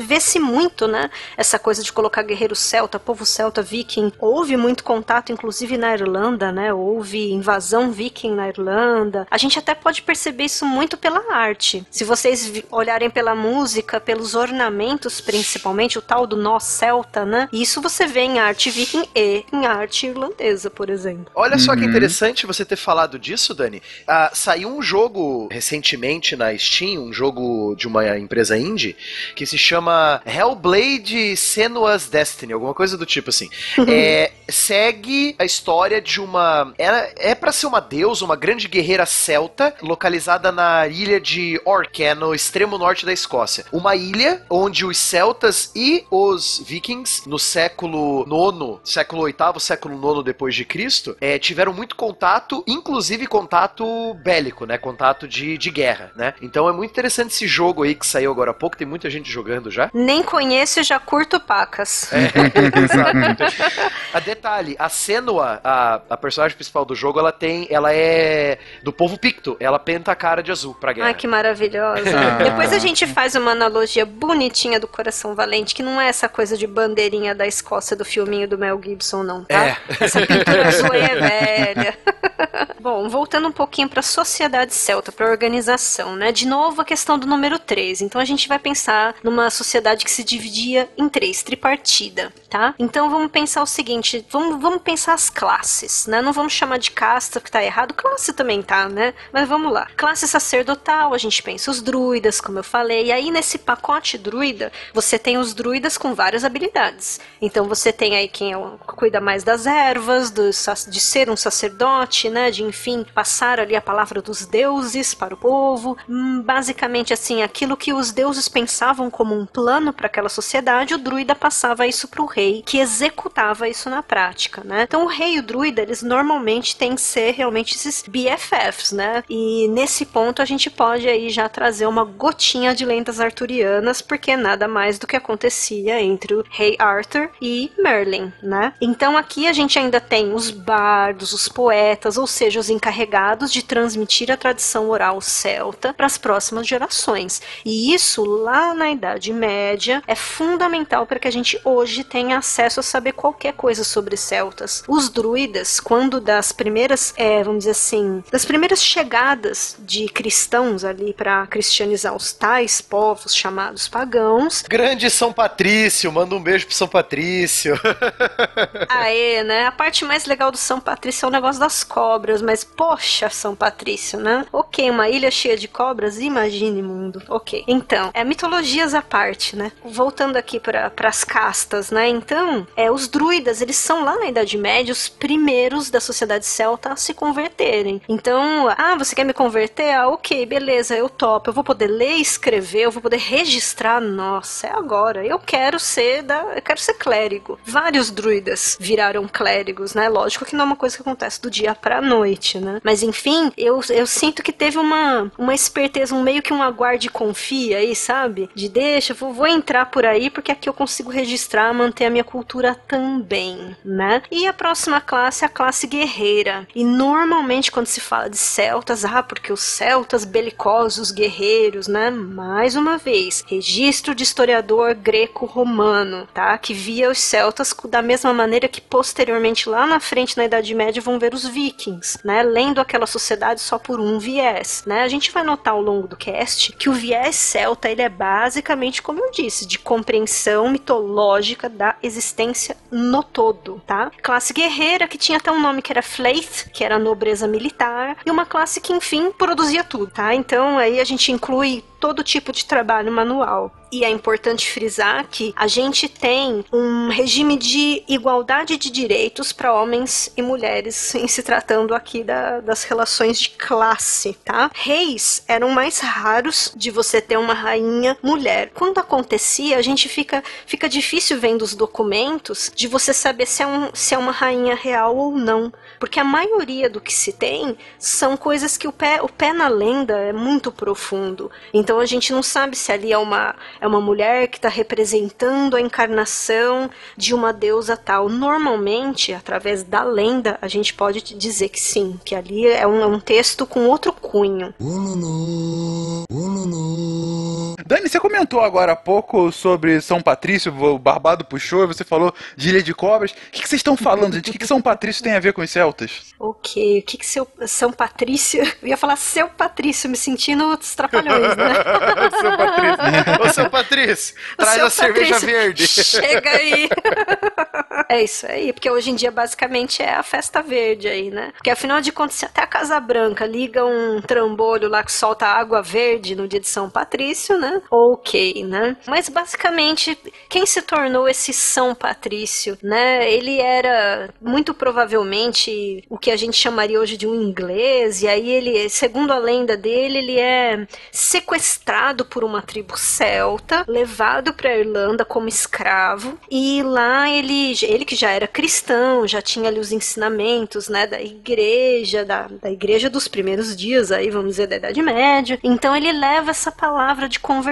S4: Vê-se muito, né? Essa coisa de colocar guerreiro celta, povo celta, viking houve muito contato, inclusive na Irlanda, né? Houve invasão viking na Irlanda. A gente até pode perceber isso muito pela arte. Se vocês olharem pela música, pelos ornamentos, principalmente, o tal do nó celta, né? Isso você vê em arte viking e em arte irlandesa, por exemplo.
S3: Olha só uhum. que interessante você ter falado disso, Dani. Ah, saiu um jogo recentemente na Steam, um jogo de uma empresa indie, que se chama Hellblade Senua's Destiny, alguma coisa do tipo assim. é, é, segue a história de uma. Ela é para ser uma deusa, uma grande guerreira celta, localizada na ilha de Orc, no extremo norte da Escócia. Uma ilha onde os celtas e os vikings, no século IX, século VIII, século IX depois de Cristo, é, tiveram muito contato, inclusive contato bélico, né? Contato de, de guerra, né? Então é muito interessante esse jogo aí que saiu agora há pouco, tem muita gente jogando já.
S4: Nem conheço e já curto pacas. É,
S3: exato. A detalhe, a Senua, a, a personagem principal do jogo, ela tem. Ela é do povo Picto. Ela penta a cara de azul pra guerra.
S4: Ai, que maravilhosa. Ah. Depois a gente faz uma analogia bonitinha do Coração Valente, que não é essa coisa de bandeirinha da Escócia do filminho do Mel Gibson, não, tá?
S3: É.
S4: Essa pintura azul é velha. Bom, voltando um pouquinho pra sociedade celta, pra organização, né? De novo a questão do número 3. Então a gente vai pensar numa sociedade que se dividia em três, tripartida, tá? Então vamos pensar o seguinte vamos, vamos pensar as classes, né? Não vamos chamar de casta, que tá errado, classe também tá, né? Mas vamos lá. Classe sacerdotal, a gente pensa os druidas, como eu falei, e aí nesse pacote druida, você tem os druidas com várias habilidades. Então você tem aí quem é cuida mais das ervas, do, de ser um sacerdote, né? De enfim, passar ali a palavra dos deuses para o povo. Hum, basicamente assim, aquilo que os deuses pensavam como um plano para aquela sociedade, o druida passava isso para o rei, que executava isso na prática, né? Então o rei e o druida, eles normalmente têm que ser realmente esses BFFs, né? E nesse ponto a gente pode aí já trazer uma gotinha de lendas arturianas, porque é nada mais do que acontecia entre o rei Arthur e Merlin, né? Então aqui a gente ainda tem os bardos, os poetas, ou seja, os encarregados de transmitir a tradição oral celta para as próximas gerações. E isso lá na Idade Média é fundamental para que a gente hoje tenha acesso a saber qualquer coisa sobre celtas. Os druidas, quando das primeiras, é, vamos dizer assim, das primeiras chegadas de cristãos ali para cristianizar os tais povos chamados pagãos.
S3: Grande São Patrício, manda um beijo pro São Patrício.
S4: Aê, né? A parte mais legal do São Patrício é o negócio das cobras, mas poxa, São Patrício, né? Ok, uma ilha cheia de cobras, imagine mundo. Ok. Então, é mitologias à parte, né? Voltando aqui para as castas, né? Então, é os druidas eles são lá na Idade Média os primeiros da sociedade celta a se converterem. Então, ah, você quer me converter? Ah, ok, beleza, eu topo. Eu vou poder ler escrever, eu vou poder registrar. Nossa, é agora. Eu quero ser da, eu quero ser clérigo. Vários druidas viraram clérigos, né? Lógico que não é uma coisa que acontece do dia para noite, né? Mas enfim, eu, eu sinto que teve uma, uma esperteza, um meio que um aguarde confia aí, sabe? De deixa, vou, vou entrar por aí porque aqui eu consigo registrar, manter a minha cultura também, né? E a próxima classe é a classe guerreira. E normalmente quando se fala de celtas, ah, porque os celtas belicosos, guerreiros, né? Mais uma vez, registro de historiador greco-romano, tá? Que via os celtas da mesma maneira que posteriormente lá na frente na Idade Média vão ver os vikings, né? Lendo aquela sociedade só por um viés, né? A gente vai notar ao longo do cast que o viés celta ele é basicamente, como eu disse, de compreensão mitológica da existência no todo, tá? Classe guerreira que tinha até um nome que era Fleith, que era nobreza militar, e uma classe que enfim produzia tudo, tá? Então aí a gente inclui todo tipo de trabalho manual. E é importante frisar que a gente tem um regime de igualdade de direitos para homens e mulheres, em se tratando aqui da, das relações de classe, tá? Reis eram mais raros de você ter uma rainha mulher. Quando acontecia, a gente fica, fica difícil vendo os documentos de você saber se é, um, se é uma rainha real ou não. Porque a maioria do que se tem são coisas que o pé, o pé na lenda é muito profundo. Então a gente não sabe se ali é uma, é uma mulher que está representando a encarnação de uma deusa tal. Normalmente, através da lenda, a gente pode dizer que sim, que ali é um, é um texto com outro cunho.
S2: Dani, você comentou agora há pouco sobre São Patrício, o Barbado puxou, e você falou de Ilha de Cobras. O que, que vocês estão falando, gente? O que, que São Patrício tem a ver com os celtas?
S4: Ok, o que, que seu, São Patrício. Eu ia falar seu Patrício, me sentindo os trapalhões, né?
S3: seu Patrício. Ô, seu Patrício, traz
S4: seu
S3: a cerveja
S4: Patrício,
S3: verde.
S4: Chega aí. é isso aí, porque hoje em dia basicamente é a festa verde aí, né? Porque afinal de contas, se até a Casa Branca liga um trambolho lá que solta água verde no dia de São Patrício, né? Ok, né? Mas basicamente, quem se tornou esse São Patrício, né? Ele era muito provavelmente o que a gente chamaria hoje de um inglês, e aí ele, segundo a lenda dele, ele é sequestrado por uma tribo celta, levado para a Irlanda como escravo, e lá ele, ele que já era cristão, já tinha ali os ensinamentos, né, da igreja, da, da igreja dos primeiros dias aí, vamos dizer, da Idade Média. Então ele leva essa palavra de conversão,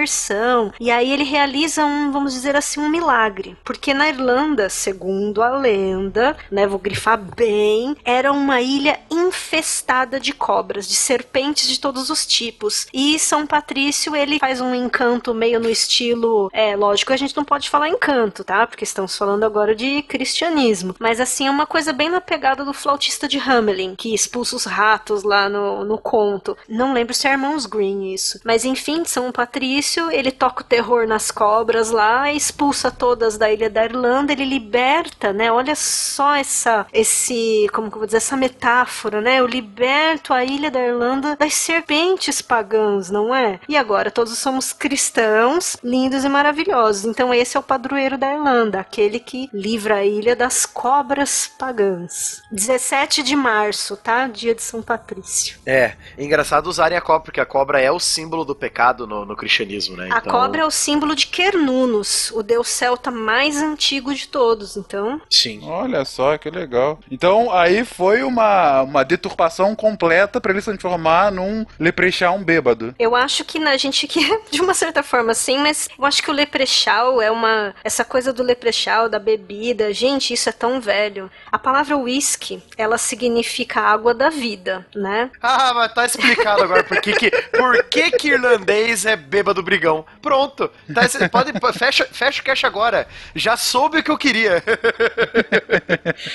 S4: e aí ele realiza um, vamos dizer assim, um milagre, porque na Irlanda, segundo a lenda, né, vou grifar bem, era uma ilha infestada de cobras, de serpentes de todos os tipos. E São Patrício, ele faz um encanto meio no estilo. É, lógico, a gente não pode falar encanto, tá? Porque estamos falando agora de cristianismo. Mas assim, é uma coisa bem na pegada do flautista de Hamelin, que expulsa os ratos lá no, no conto. Não lembro se é Irmãos Green isso. Mas enfim, São Patrício, ele toca o terror nas cobras lá, expulsa todas da ilha da Irlanda, ele liberta, né? Olha só essa, esse, como que eu vou dizer, essa metáfora, né? Eu liberto a ilha da Irlanda das serpentes pagãs, não é? E agora todos somos cristãos, lindos e maravilhosos. Então esse é o padroeiro da Irlanda, aquele que livra a ilha das cobras pagãs. 17 de março, tá? Dia de São Patrício.
S3: É, é engraçado usarem a cobra, porque a cobra é o símbolo do pecado no, no cristianismo, né?
S4: A cobra é o símbolo de Quernunos, o deus celta mais antigo de todos, então.
S3: Sim.
S2: Olha só que legal. Então aí foi uma, uma deturpação completa para ele se transformar num leprechaun bêbado.
S4: Eu acho que na gente que de uma certa forma sim, mas eu acho que o leprechal é uma essa coisa do leprechal, da bebida, gente, isso é tão velho. A palavra whisky, ela significa água da vida, né?
S3: Ah, mas tá explicado agora por que que, por que, que irlandês é bêbado brigão. Pronto. Tá, cê pode, fecha, fecha o cash agora. Já soube o que eu queria.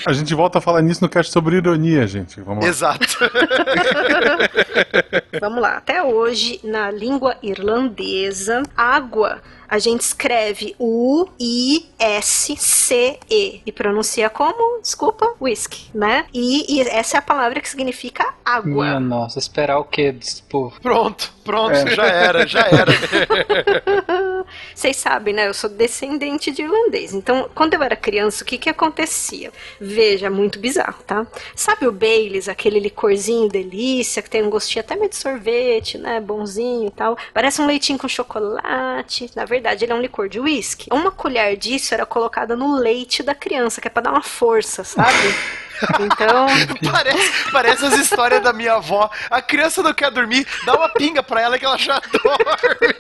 S1: A gente volta a falar nisso no cast sobre ironia, gente. Vamos lá.
S3: Exato.
S4: Vamos lá. Até hoje, na língua irlandesa, água a gente escreve U-I-S-C-E e pronuncia como? Desculpa, whisky, né? E, e essa é a palavra que significa água.
S5: Minha nossa, esperar o quê desse povo?
S3: Pronto, pronto, já era, já era.
S4: Vocês sabem, né? Eu sou descendente de irlandês. Então, quando eu era criança, o que que acontecia? Veja, muito bizarro, tá? Sabe o Baileys, aquele licorzinho delícia, que tem um gostinho até meio de sorvete, né? Bonzinho e tal. Parece um leitinho com chocolate. Na verdade, ele é um licor de uísque. Uma colher disso era colocada no leite da criança, que é pra dar uma força, sabe? Então,
S3: Parece, parece as histórias da minha avó. A criança não quer dormir, dá uma pinga pra ela que ela já dorme.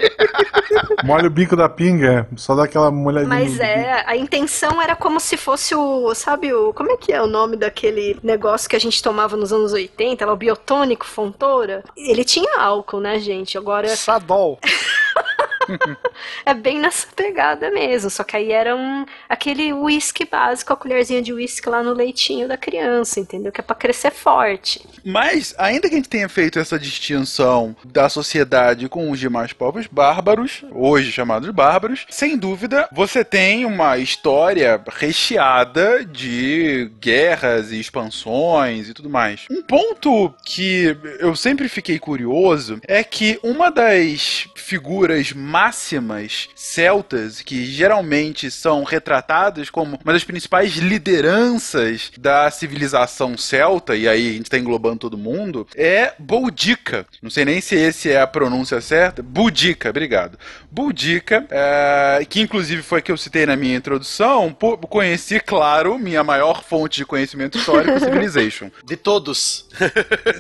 S1: Molha o bico da pinga, só dá aquela molhadinha.
S4: mas é, a intenção era como se fosse o, sabe o, como é que é o nome daquele negócio que a gente tomava nos anos 80, lá, o biotônico Fontoura? Ele tinha álcool, né, gente? Agora
S6: Sadol.
S4: é bem nessa pegada mesmo, só que aí era um, aquele uísque básico, a colherzinha de uísque lá no leitinho da criança, entendeu? Que é pra crescer forte.
S2: Mas, ainda que a gente tenha feito essa distinção da sociedade com os demais povos bárbaros, hoje chamados bárbaros, sem dúvida você tem uma história recheada de guerras e expansões e tudo mais. Um ponto que eu sempre fiquei curioso é que uma das figuras máximas celtas, que geralmente são retratadas como uma das principais lideranças da civilização celta, e aí a gente tá englobando todo mundo, é Boudica. Não sei nem se esse é a pronúncia certa. Boudica, obrigado. Boudica, é, que inclusive foi que eu citei na minha introdução, conheci, claro, minha maior fonte de conhecimento histórico, Civilization.
S3: De todos.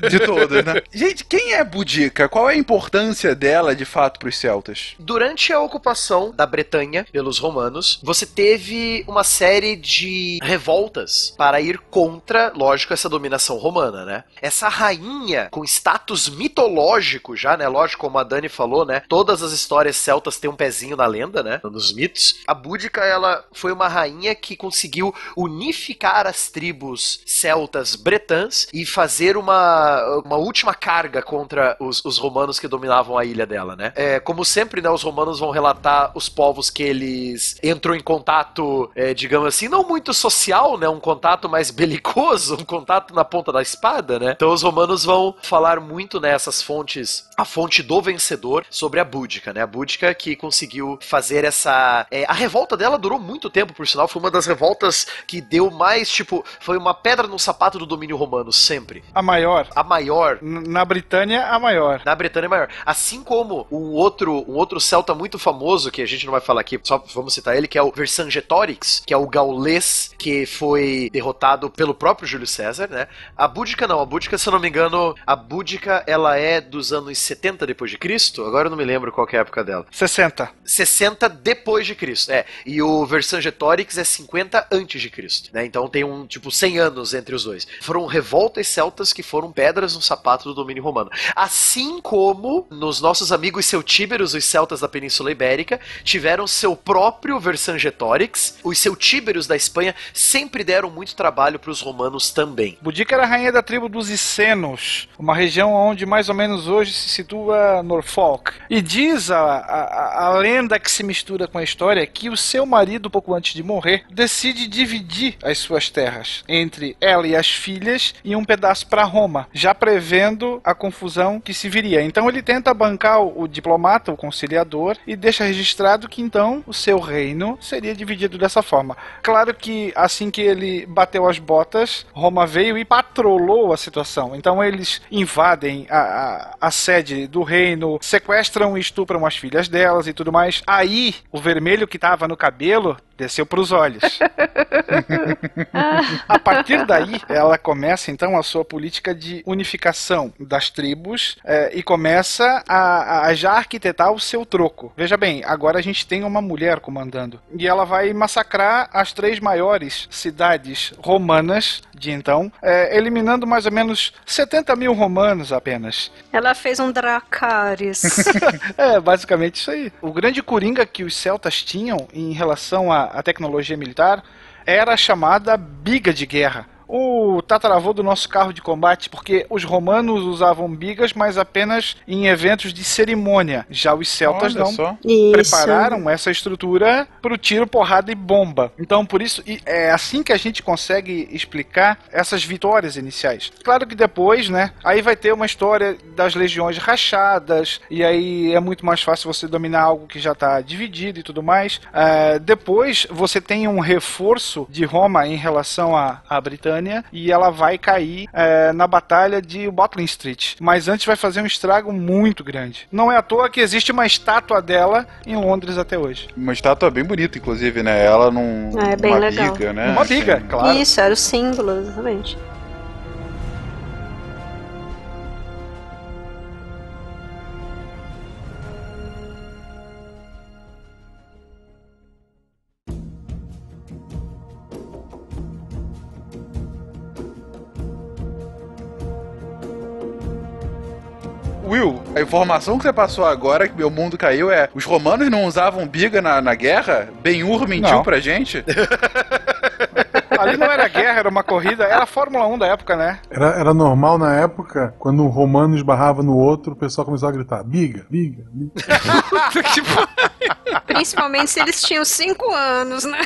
S2: De todas, né? Gente, quem é Boudica? Qual é a importância dela, de fato, pros celtas?
S3: Durante a ocupação da Bretanha pelos romanos, você teve uma série de revoltas para ir contra, lógico, essa dominação romana, né? Essa rainha com status mitológico já, né? Lógico, como a Dani falou, né? Todas as histórias celtas têm um pezinho na lenda, né? Nos mitos. A Búdica, ela foi uma rainha que conseguiu unificar as tribos celtas bretãs e fazer uma, uma última carga contra os, os romanos que dominavam a ilha dela, né? É, como sempre, né? Os romanos vão relatar os povos que eles entram em contato, é, digamos assim, não muito social, né? Um contato mais belicoso, um contato na ponta da espada, né? Então os romanos vão falar muito nessas fontes, a fonte do vencedor sobre a Búdica, né? A Búdica que conseguiu fazer essa. é, a revolta dela durou muito tempo, por sinal, foi uma das revoltas que deu mais, tipo, foi uma pedra no sapato do domínio romano, sempre.
S6: A maior.
S3: A maior
S6: Na Britânia, a maior.
S3: na Bretanha é maior. Assim como um outro, um outro celta muito famoso, que a gente não vai falar aqui, só vamos citar ele, que é o Vercingetorix, que é o gaulês que foi derrotado pelo próprio Júlio César, né? A Búdica não, a Búdica, se eu não me engano, a Búdica, ela é dos anos 70 depois de Cristo, agora eu não me lembro qual que é a época dela.
S6: 60.
S3: 60 depois de Cristo, é. E o Vercingetorix é 50 antes de Cristo, né? Então tem um, tipo, 100 anos entre os dois. Foram revoltas celtas que foram pedras no sapato do domínio romano. Assim como nos nossos amigos celtíberos, os celtas da Península Ibérica, tiveram seu próprio Vercingetorix. Os celtíberos da Espanha sempre deram muito trabalho para os romanos também.
S6: Boudica era rainha da tribo dos Icenos, uma região onde mais ou menos hoje se situa Norfolk. E diz a, a, a lenda que se mistura com a história que o seu marido, pouco antes de morrer, decide dividir as suas terras entre ela e as filhas e um pedaço para Roma, já prevendo a confusão que se viria. Então ele tenta bancar o, o diplomata, o conciliador, e deixa registrado que então o seu reino seria dividido dessa forma. Claro que assim que ele bateu as botas, Roma veio e patrolou a situação. Então eles invadem a, a, a sede do reino, sequestram e estupram as filhas delas e tudo mais. Aí o vermelho que estava no cabelo desceu para os olhos. A partir daí, ela começa então a sua política de unificação das tribos eh, e começa a, a já arquitetar o seu troco. Veja bem, agora a gente tem uma mulher comandando e ela vai massacrar as três maiores cidades romanas de então, eh, eliminando mais ou menos 70 mil romanos apenas.
S4: Ela fez um Dracarys.
S6: É, basicamente isso aí. O grande coringa que os celtas tinham em relação à, à tecnologia militar era a chamada biga de guerra. O tataravô do nosso carro de combate, porque os romanos usavam bigas, mas apenas em eventos de cerimônia. Já os celtas
S2: Olha
S6: não
S2: só.
S4: Isso.
S6: prepararam essa estrutura para o tiro, porrada e bomba. Então, por isso, é assim que a gente consegue explicar essas vitórias iniciais. Claro que depois, né, aí vai ter uma história das legiões rachadas, e aí é muito mais fácil você dominar algo que já está dividido e tudo mais. É, depois, você tem um reforço de Roma em relação à, à Britânia, e ela vai cair é, na batalha de Botling Street. Mas antes vai fazer um estrago muito grande. Não é à toa que existe uma estátua dela em Londres até hoje.
S2: Uma estátua bem bonita, inclusive, né? Ela num.
S4: É, bem
S2: uma
S4: legal.
S2: biga, né?
S6: Uma biga,
S2: Assim.
S6: claro.
S4: Isso, era o símbolo, exatamente.
S2: Will, a informação que você passou agora que meu mundo caiu é: os romanos não usavam biga na, na guerra? Ben-Hur mentiu
S6: Não.
S2: pra gente?
S6: Ali não era guerra, era uma corrida, era a Fórmula 1 da época, né?
S1: Era, era normal na época, quando um romano esbarrava no outro, o pessoal começava a gritar: biga, biga, biga.
S4: Principalmente se eles tinham cinco anos, né?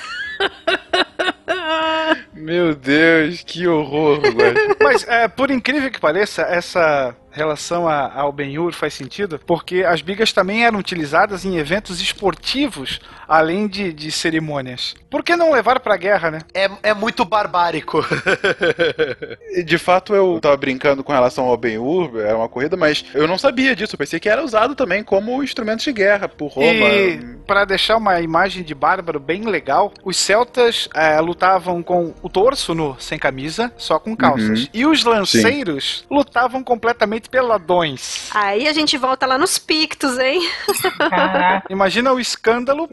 S2: Meu Deus, que horror, velho.
S6: Mas, é, por incrível que pareça, essa relação a- ao Ben-Hur faz sentido, porque as bigas também eram utilizadas em eventos esportivos, além de, de cerimônias. Por que não levar pra guerra, né?
S3: É, é muito barbárico.
S2: De fato, eu tava brincando com relação ao Ben-Hur, era uma corrida, mas eu não sabia disso. Eu pensei que era usado também como instrumento de guerra por Roma.
S6: E para deixar uma imagem de bárbaro bem legal, os celtas é, lutavam com o torso nu, sem camisa, só com calças.
S2: Uhum.
S6: E os lanceiros lutavam completamente peladões.
S4: Aí a gente volta lá nos Pictos, hein?
S5: Caraca.
S6: Imagina o escândalo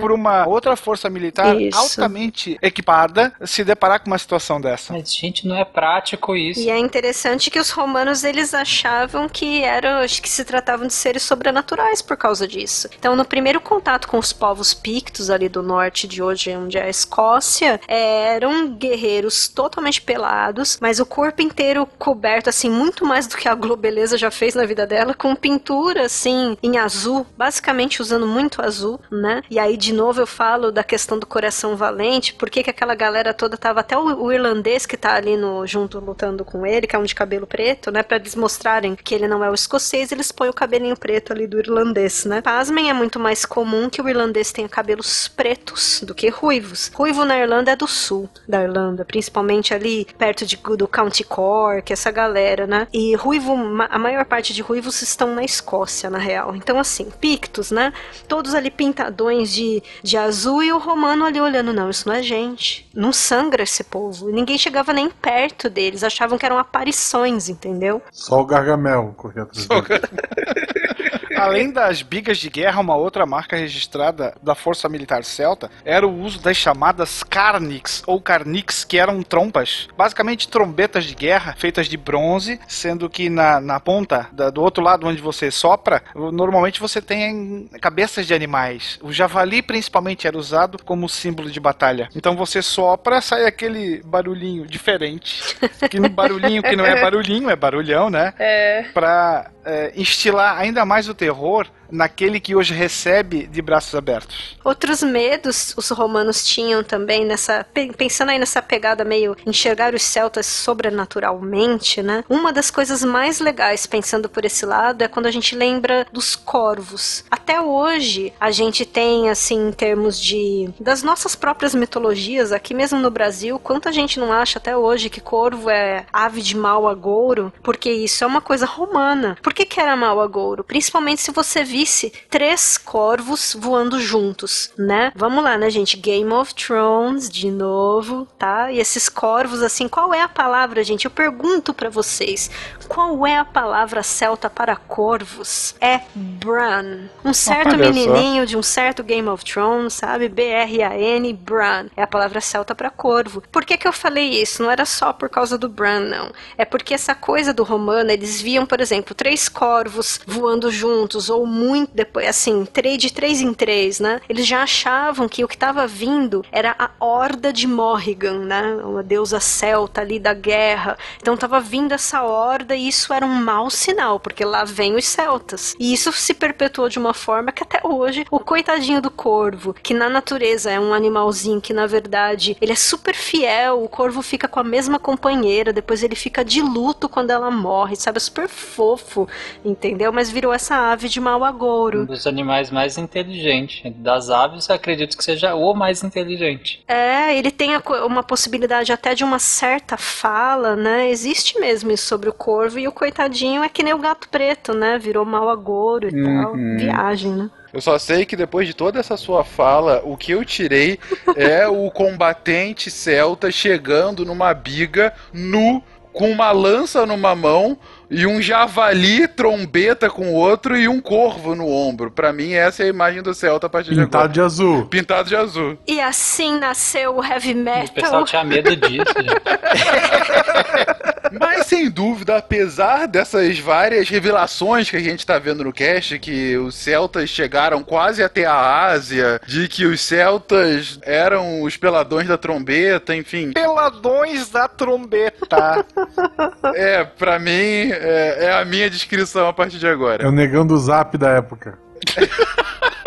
S6: por uma outra força militar
S4: Isso.
S6: altamente equipada se deparar com uma situação dessa.
S5: Mas, gente, não é prático isso.
S4: E é interessante que os romanos eles achavam que eram, acho que se tratavam de seres sobrenaturais por causa disso. Então, no primeiro contato com os povos pictos ali do norte de hoje, onde é a Escócia, eram guerreiros totalmente pelados, mas o corpo inteiro coberto assim muito mais do que a Globeleza já fez na vida dela, com pintura assim em azul, basicamente usando muito azul, né? E aí de novo eu falo da questão do coração valente, por que aquela galera toda tava até o, o irlandês que tá ali no junto lutando com ele, que é um de cabelo preto, né, Pra eles mostrarem que ele não é o escocês, eles põem o cabelinho preto ali do irlandês, né? Pasmem, é muito mais comum que o irlandês tenha cabelos pretos do que ruivos. Ruivo na Irlanda é do sul da Irlanda, principalmente ali perto de, do County Cork, essa galera, né? E ruivo, ma- a maior parte de ruivos estão na Escócia, na real. Então, assim, pictos, né? Todos ali pintadões de, de azul e o romano ali olhando, não, isso não é gente. Não sangra esse povo. E ninguém chegava nem perto deles, achavam que eram aparições, entendeu?
S1: Só o Gargamel corria atrás dele.
S6: Além das bigas de guerra, uma outra marca registrada da Força Militar Celta era o uso das chamadas carnix ou carnix, que eram trompas, basicamente trombetas de guerra feitas de bronze, sendo que na, na ponta, da- do outro lado onde você sopra, normalmente você tem cabeças de animais. O javali principalmente era usado como símbolo de batalha. Então você sopra, sai aquele barulhinho diferente, que no barulhinho que não é barulhinho, é barulhão, né?
S4: É.
S6: Pra é, instilar ainda mais o terror naquele que hoje recebe de braços abertos.
S4: Outros medos os romanos tinham também nessa. pe- Pensando aí nessa pegada meio enxergar os celtas sobrenaturalmente, né? Uma das coisas mais legais pensando por esse lado é quando a gente lembra dos corvos. Até hoje a gente tem, assim, em termos de. das nossas próprias mitologias, aqui mesmo no Brasil, quanta gente não acha até hoje que corvo é ave de mau agouro? Porque isso é uma coisa romana. Por que, que era mau agouro? Principalmente se você visse três corvos voando juntos, né? Vamos lá, né, gente? Game of Thrones, de novo, tá? E esses corvos, assim, qual é a palavra, gente? Eu pergunto pra vocês, qual é a palavra celta para corvos? É Bran. Um certo
S2: Olha só.
S4: menininho de um certo Game of Thrones, sabe? B-R-A-N, Bran. É a palavra celta para corvo. Por que que eu falei isso? Não era só por causa do Bran, não. É porque essa coisa do romano, eles viam, por exemplo, três corvos voando juntos, ou muito depois, assim, de três em três, né? Eles já achavam que o que estava vindo era a horda de Morrigan, né? Uma deusa celta ali da guerra. Então estava vindo essa horda e isso era um mau sinal, porque lá vem os celtas. E isso se perpetuou de uma forma que até hoje o coitadinho do corvo, que na natureza é um animalzinho que na verdade ele é super fiel, o corvo fica com a mesma companheira, depois ele fica de luto quando ela morre, sabe? É super fofo, entendeu? Mas virou essa ave de mau agouro
S5: Um dos animais mais inteligentes. Das aves, eu acredito que seja o mais inteligente.
S4: É, ele tem uma possibilidade até de uma certa fala, né? Existe mesmo isso sobre o corvo e o coitadinho é que nem o gato preto, né? Virou mau agouro e tal.
S2: Uhum.
S4: Viagem, né?
S2: Eu só sei que depois de toda essa sua fala, o que eu tirei é o combatente celta chegando numa biga nu, com uma lança numa mão e um javali trombeta com o outro e um corvo no ombro. Pra mim, essa é a imagem do celta a partir de
S1: Pintado
S2: agora.
S1: de azul.
S2: Pintado de azul.
S4: E assim nasceu o heavy
S5: O
S4: metal.
S5: pessoal tinha medo disso, gente.
S2: Mas sem dúvida, apesar dessas várias revelações que a gente tá vendo no cast, que os celtas chegaram quase até a Ásia, de que os celtas eram os peladões da trombeta, enfim.
S6: Peladões da trombeta.
S2: É, pra mim, é, é a minha descrição a partir de
S1: É
S2: agora.
S1: o negão do zap da época.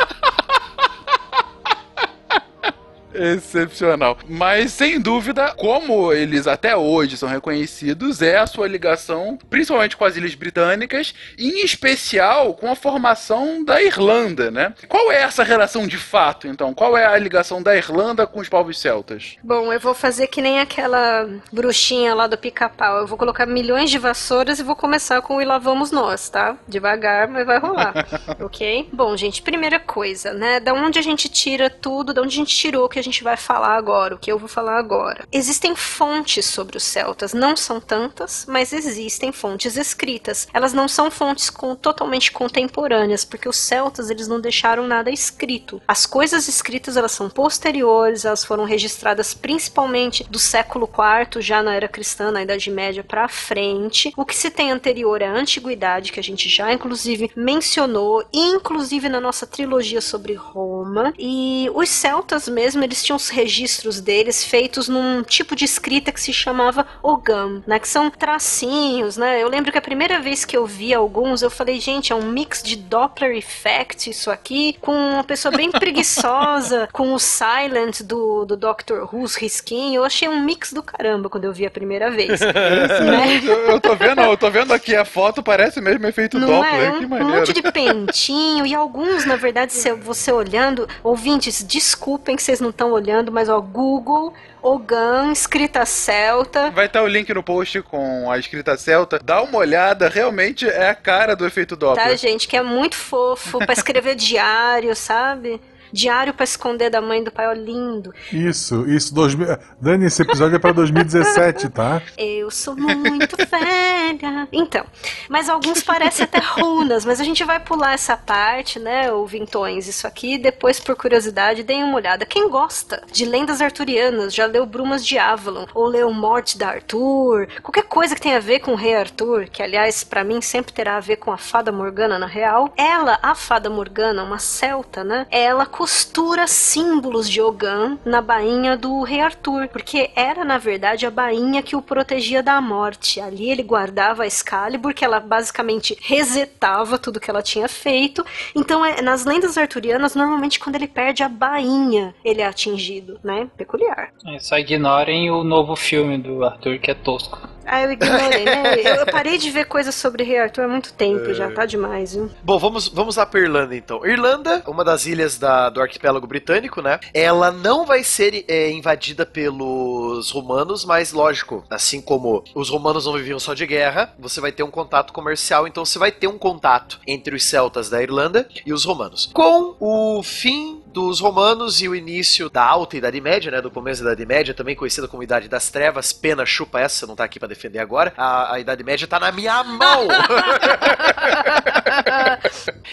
S2: Excepcional. Mas, sem dúvida, como eles até hoje são reconhecidos, é a sua ligação, principalmente com as Ilhas Britânicas, e em especial com a formação da Irlanda, né? Qual é essa relação de fato, então? Qual é a ligação da Irlanda com os povos celtas?
S4: Bom, eu vou fazer que nem aquela bruxinha lá do pica-pau. Eu vou colocar milhões de vassouras e vou começar com o E lá vamos nós, tá? Devagar, mas vai rolar. ok? Bom, gente, primeira coisa, né? Da onde a gente tira tudo, da onde a gente tirou que a gente vai falar agora, o que eu vou falar agora. Existem fontes sobre os celtas, não são tantas, mas existem fontes escritas. Elas não são fontes com- totalmente contemporâneas, porque os celtas eles não deixaram nada escrito. As coisas escritas elas são posteriores, elas foram registradas principalmente do século IV, já na era cristã, na Idade Média para frente. O que se tem anterior é a antiguidade, que a gente já inclusive mencionou, inclusive na nossa trilogia sobre Roma. E os celtas mesmo, eles tinham os registros deles feitos num tipo de escrita que se chamava ogam, né, que são tracinhos, né? Eu lembro que a primeira vez que eu vi alguns, eu falei, gente, é um mix de Doppler effect isso aqui, com uma pessoa bem preguiçosa, com o silent do, do Dr. Who's risquinho. Eu achei um mix do caramba quando eu vi a primeira vez. né?
S2: Eu, eu tô vendo, eu tô vendo aqui a foto, parece mesmo efeito
S4: Não
S2: Doppler,
S4: é?
S2: que
S4: Um, um
S2: maneiro.
S4: monte de pentinho e alguns, na verdade, se você olhando, ouvintes, desculpem que vocês não estão olhando, mas ó, Google, Ogan, escrita celta.
S2: Vai estar o link no post com a escrita celta. Dá uma olhada, realmente é a cara do efeito Doppler.
S4: Tá, gente, que é muito fofo pra escrever diário, sabe? Diário pra esconder da mãe do pai, ó, lindo.
S1: Isso, isso. 2000... Dani, esse episódio é pra 2017, tá?
S4: Eu sou muito velha. Então, mas alguns parecem até runas, mas a gente vai pular essa parte, né, ouvintões? Isso aqui, depois, por curiosidade, deem uma olhada. Quem gosta de lendas arturianas, já leu Brumas de Avalon, ou leu Morte da Arthur, qualquer coisa que tenha a ver com o rei Arthur, que aliás, pra mim, sempre terá a ver com a fada Morgana na real, ela, a fada Morgana, uma celta, né, ela costura símbolos de Ogan na bainha do rei Arthur, porque era, na verdade, a bainha que o protegia da morte. Ali ele guardava a Excalibur, que ela basicamente resetava tudo que ela tinha feito. Então, é, nas lendas arturianas, normalmente quando ele perde a bainha, ele é atingido, né? Peculiar.
S5: É, Só ignorem o novo filme do Arthur, que é tosco.
S4: Ah, eu ignorei, né? Eu, parei de ver coisas sobre Rei Arthur há muito tempo já, tá demais, viu?
S3: Bom, vamos, vamos lá pra Irlanda então. Irlanda, uma das ilhas da- do arquipélago britânico, né? Ela não vai ser é, invadida pelos romanos, mas lógico, assim como os romanos não viviam só de guerra, você vai ter um contato comercial, então você vai ter um contato entre os celtas da Irlanda e os romanos. Com o fim dos romanos e o início da Alta Idade Média, né, do começo da Idade Média, também conhecida como Idade das Trevas, pena chupa essa, você não tá aqui pra defender agora. A, a Idade Média tá na minha mão.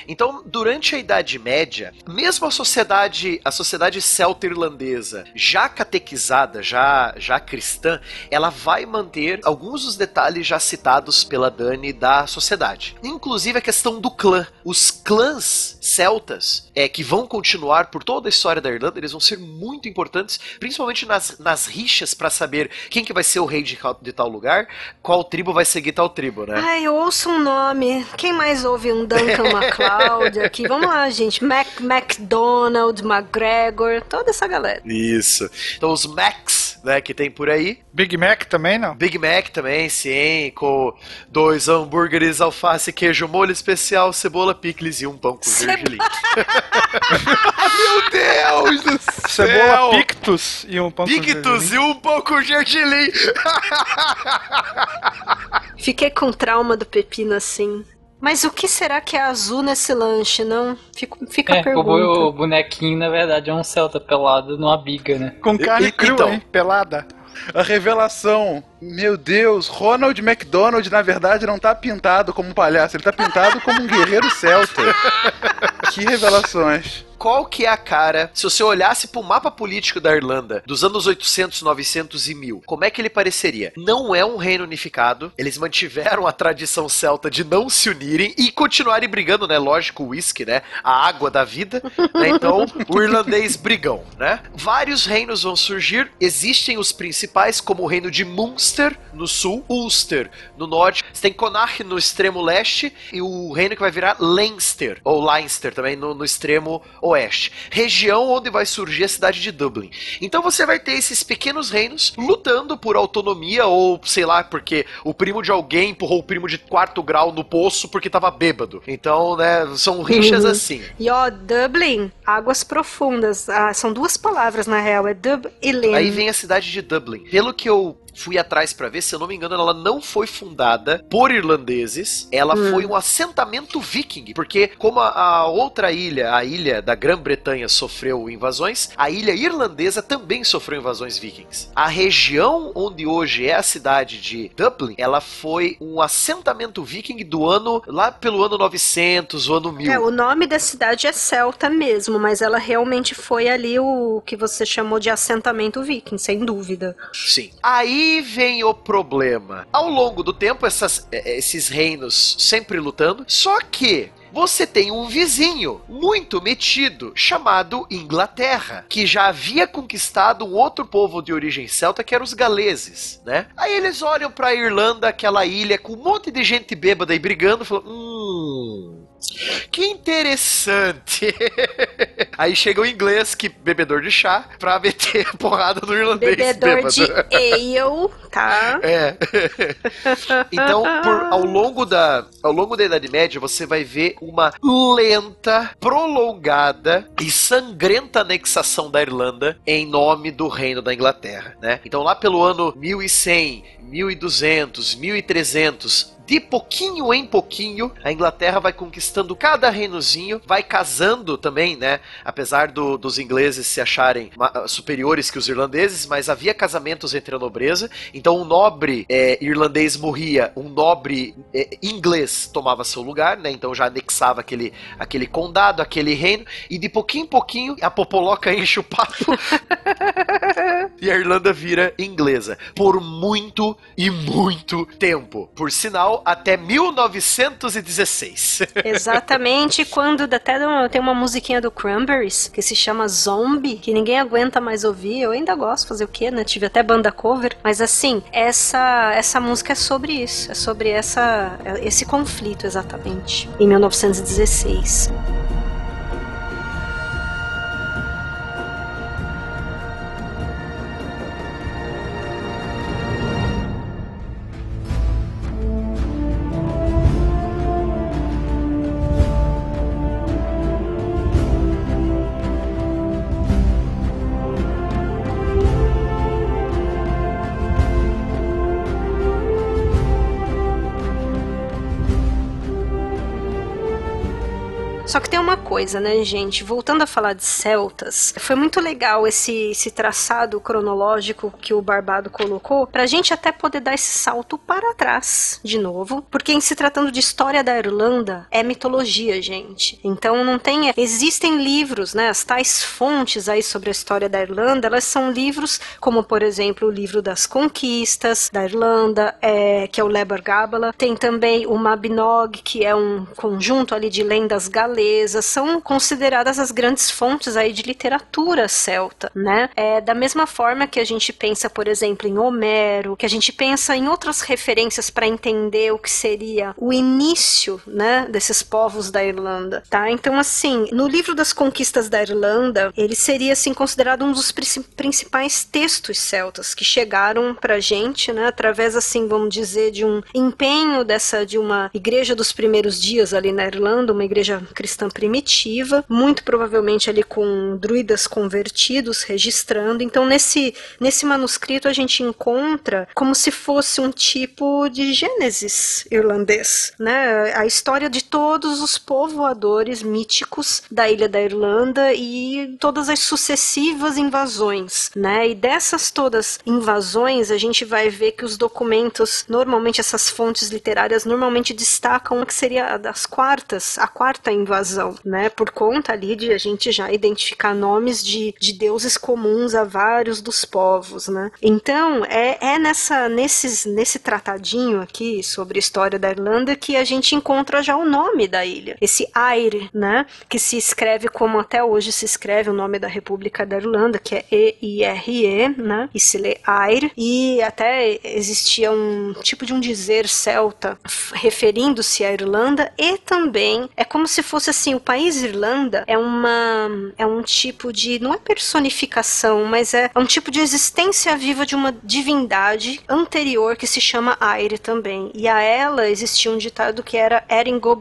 S3: Então, durante a Idade Média, mesmo a sociedade, a sociedade celta-irlandesa, já catequizada, já, já cristã, ela vai manter alguns dos detalhes já citados pela Dani da sociedade. Inclusive a questão do clã. Os clãs celtas, é, que vão continuar por toda a história da Irlanda, eles vão ser muito importantes, principalmente nas, nas rixas para saber quem que vai ser o rei de, de tal lugar, qual tribo vai seguir tal tribo, né?
S4: Ai, eu ouço um nome. Quem mais ouve um Duncan MacLeod aqui? Vamos lá, gente. Mac, MacDonald, McGregor, toda essa galera.
S3: Isso. Então os Macs né, que tem por aí.
S6: Big Mac também, não?
S3: Big Mac também, sim, com dois hambúrgueres, alface, queijo, molho especial, cebola, picles e um pão com gergelim. Meu Deus do céu!
S6: Cebola Pictus e um pão com
S3: Pictus
S6: gergelim.
S3: e um pão com gergelim.
S4: Fiquei com trauma do pepino assim. Mas o que será que é azul nesse lanche, não? Fico, fica a
S5: É, o,
S4: pergunta.
S5: o bonequinho, na verdade, é um Celta pelado numa biga, né?
S6: Com carne
S3: E-
S6: crua,
S3: então.
S6: hein? Pelada.
S2: A revelação. Meu Deus, Ronald McDonald, na verdade, não tá pintado como um palhaço, ele tá pintado como um guerreiro celta. que revelações.
S3: Qual que é a cara, se você olhasse pro mapa político da Irlanda dos anos 800, 900 e 1000, como é que ele pareceria? Não é um reino unificado, eles mantiveram a tradição celta de não se unirem e continuarem brigando, né? Lógico, o whisky, né? A água da vida, né? Então, o irlandês brigão, né? Vários reinos vão surgir, existem os principais, como o reino de Munster, no sul, Ulster, no norte, você tem Connacht no extremo leste e o reino que vai virar Leinster, ou Leinster também no, no extremo oeste. Região onde vai surgir a cidade de Dublin. Então você vai ter esses pequenos reinos lutando por autonomia ou, sei lá, porque o primo de alguém empurrou o primo de quarto grau no poço porque tava bêbado. Então, né, são rixas
S4: Uhum.
S3: assim.
S4: E ó, Dublin, águas profundas. Ah, são duas palavras na real, é Dub e Lin.
S3: Aí vem a cidade de Dublin. Pelo que eu fui atrás pra ver, se eu não me engano, ela não foi fundada por irlandeses, ela
S4: Hum.
S3: foi um assentamento viking, porque como a, a outra ilha, a ilha da Grã-Bretanha sofreu invasões, a ilha irlandesa também sofreu invasões vikings. A região onde hoje é a cidade de Dublin, ela foi um assentamento viking do ano lá pelo ano 900, o ano 1000.
S4: É, o nome da cidade é Celta mesmo, mas ela realmente foi ali o que você chamou de assentamento viking, sem dúvida.
S3: Sim. Aí vem o problema. Ao longo do tempo, essas- eh, esses reinos sempre lutando, só que. Você tem um vizinho muito metido chamado Inglaterra, que já havia conquistado um outro povo de origem celta que eram os galeses, né? Aí eles olham pra Irlanda, aquela ilha com um monte de gente bêbada e brigando, falam: "Hum, que interessante. Aí chega o inglês, que bebedor de chá, pra meter porrada no irlandês
S4: Bebedor
S3: bêbado.
S4: de ale, tá?
S3: É. então, por- ao longo da ao longo da Idade Média, você vai ver uma lenta, prolongada e sangrenta anexação da Irlanda em nome do Reino da Inglaterra, né? Então, lá pelo ano 1100, 1200, 1300, de pouquinho em pouquinho, a Inglaterra vai conquistando cada reinozinho, vai casando também, né? Apesar do- dos ingleses se acharem superiores que os irlandeses, mas havia casamentos entre a nobreza. Então, um nobre é, irlandês morria, um nobre é, inglês tomava seu lugar, né? Então já anexava aquele, aquele condado, aquele reino, e de pouquinho em pouquinho a popoloca enche o papo e a Irlanda vira inglesa. Por muito e muito tempo. Por sinal, até 1916.
S4: Exatamente quando até tem uma musiquinha do Cranberries que se chama Zombie, que ninguém aguenta mais ouvir. Eu ainda gosto, fazer o quê, né? Tive até banda cover, mas assim, essa essa música é sobre isso, é sobre essa esse conflito exatamente, em 1916. Uma coisa, né, gente? Voltando a falar de celtas, foi muito legal esse, esse traçado cronológico que o Barbado colocou, pra gente até poder dar esse salto para trás de novo, porque em se tratando de história da Irlanda, é mitologia, gente. Então não tem. Existem livros, né? As tais fontes aí sobre a história da Irlanda, elas são livros como, por exemplo, o livro das conquistas da Irlanda, é, que é o Leber Gabala. Tem também o Mabinogi, que é um conjunto ali de lendas galesas são consideradas as grandes fontes aí de literatura celta, né? É, da mesma forma que a gente pensa, por exemplo, em Homero, que a gente pensa em outras referências para entender o que seria o início, né, desses povos da Irlanda, tá? Então, assim, no livro das conquistas da Irlanda, ele seria assim considerado um dos principais textos celtas que chegaram pra gente, né, através assim, vamos dizer, de um empenho dessa de uma igreja dos primeiros dias ali na Irlanda, uma igreja cristã primitiva, muito provavelmente ali com druidas convertidos registrando. Então, nesse nesse manuscrito a gente encontra como se fosse um tipo de Gênesis irlandês, né? A história de todos os povoadores míticos da ilha da Irlanda e todas as sucessivas invasões, né? E dessas todas invasões, a gente vai ver que os documentos, normalmente essas fontes literárias normalmente destacam que seria das quartas, a quarta invasão, né? Por conta ali de a gente já identificar nomes de, de deuses comuns a vários dos povos, né? Então, é, é nessa nesses nesse tratadinho aqui sobre a história da Irlanda que a gente encontra já o nome da ilha. Esse Aire, né? Que se escreve como até hoje se escreve o nome da República da Irlanda, que é E-I-R-E, né? E se lê Aire. E até existia um tipo de um dizer celta referindo-se à Irlanda e também é como se fosse assim, o país Irlanda é uma é um tipo de não é personificação, mas é, é um tipo de existência viva de uma divindade anterior que se chama Aire também. E a ela existia um ditado que era Eringo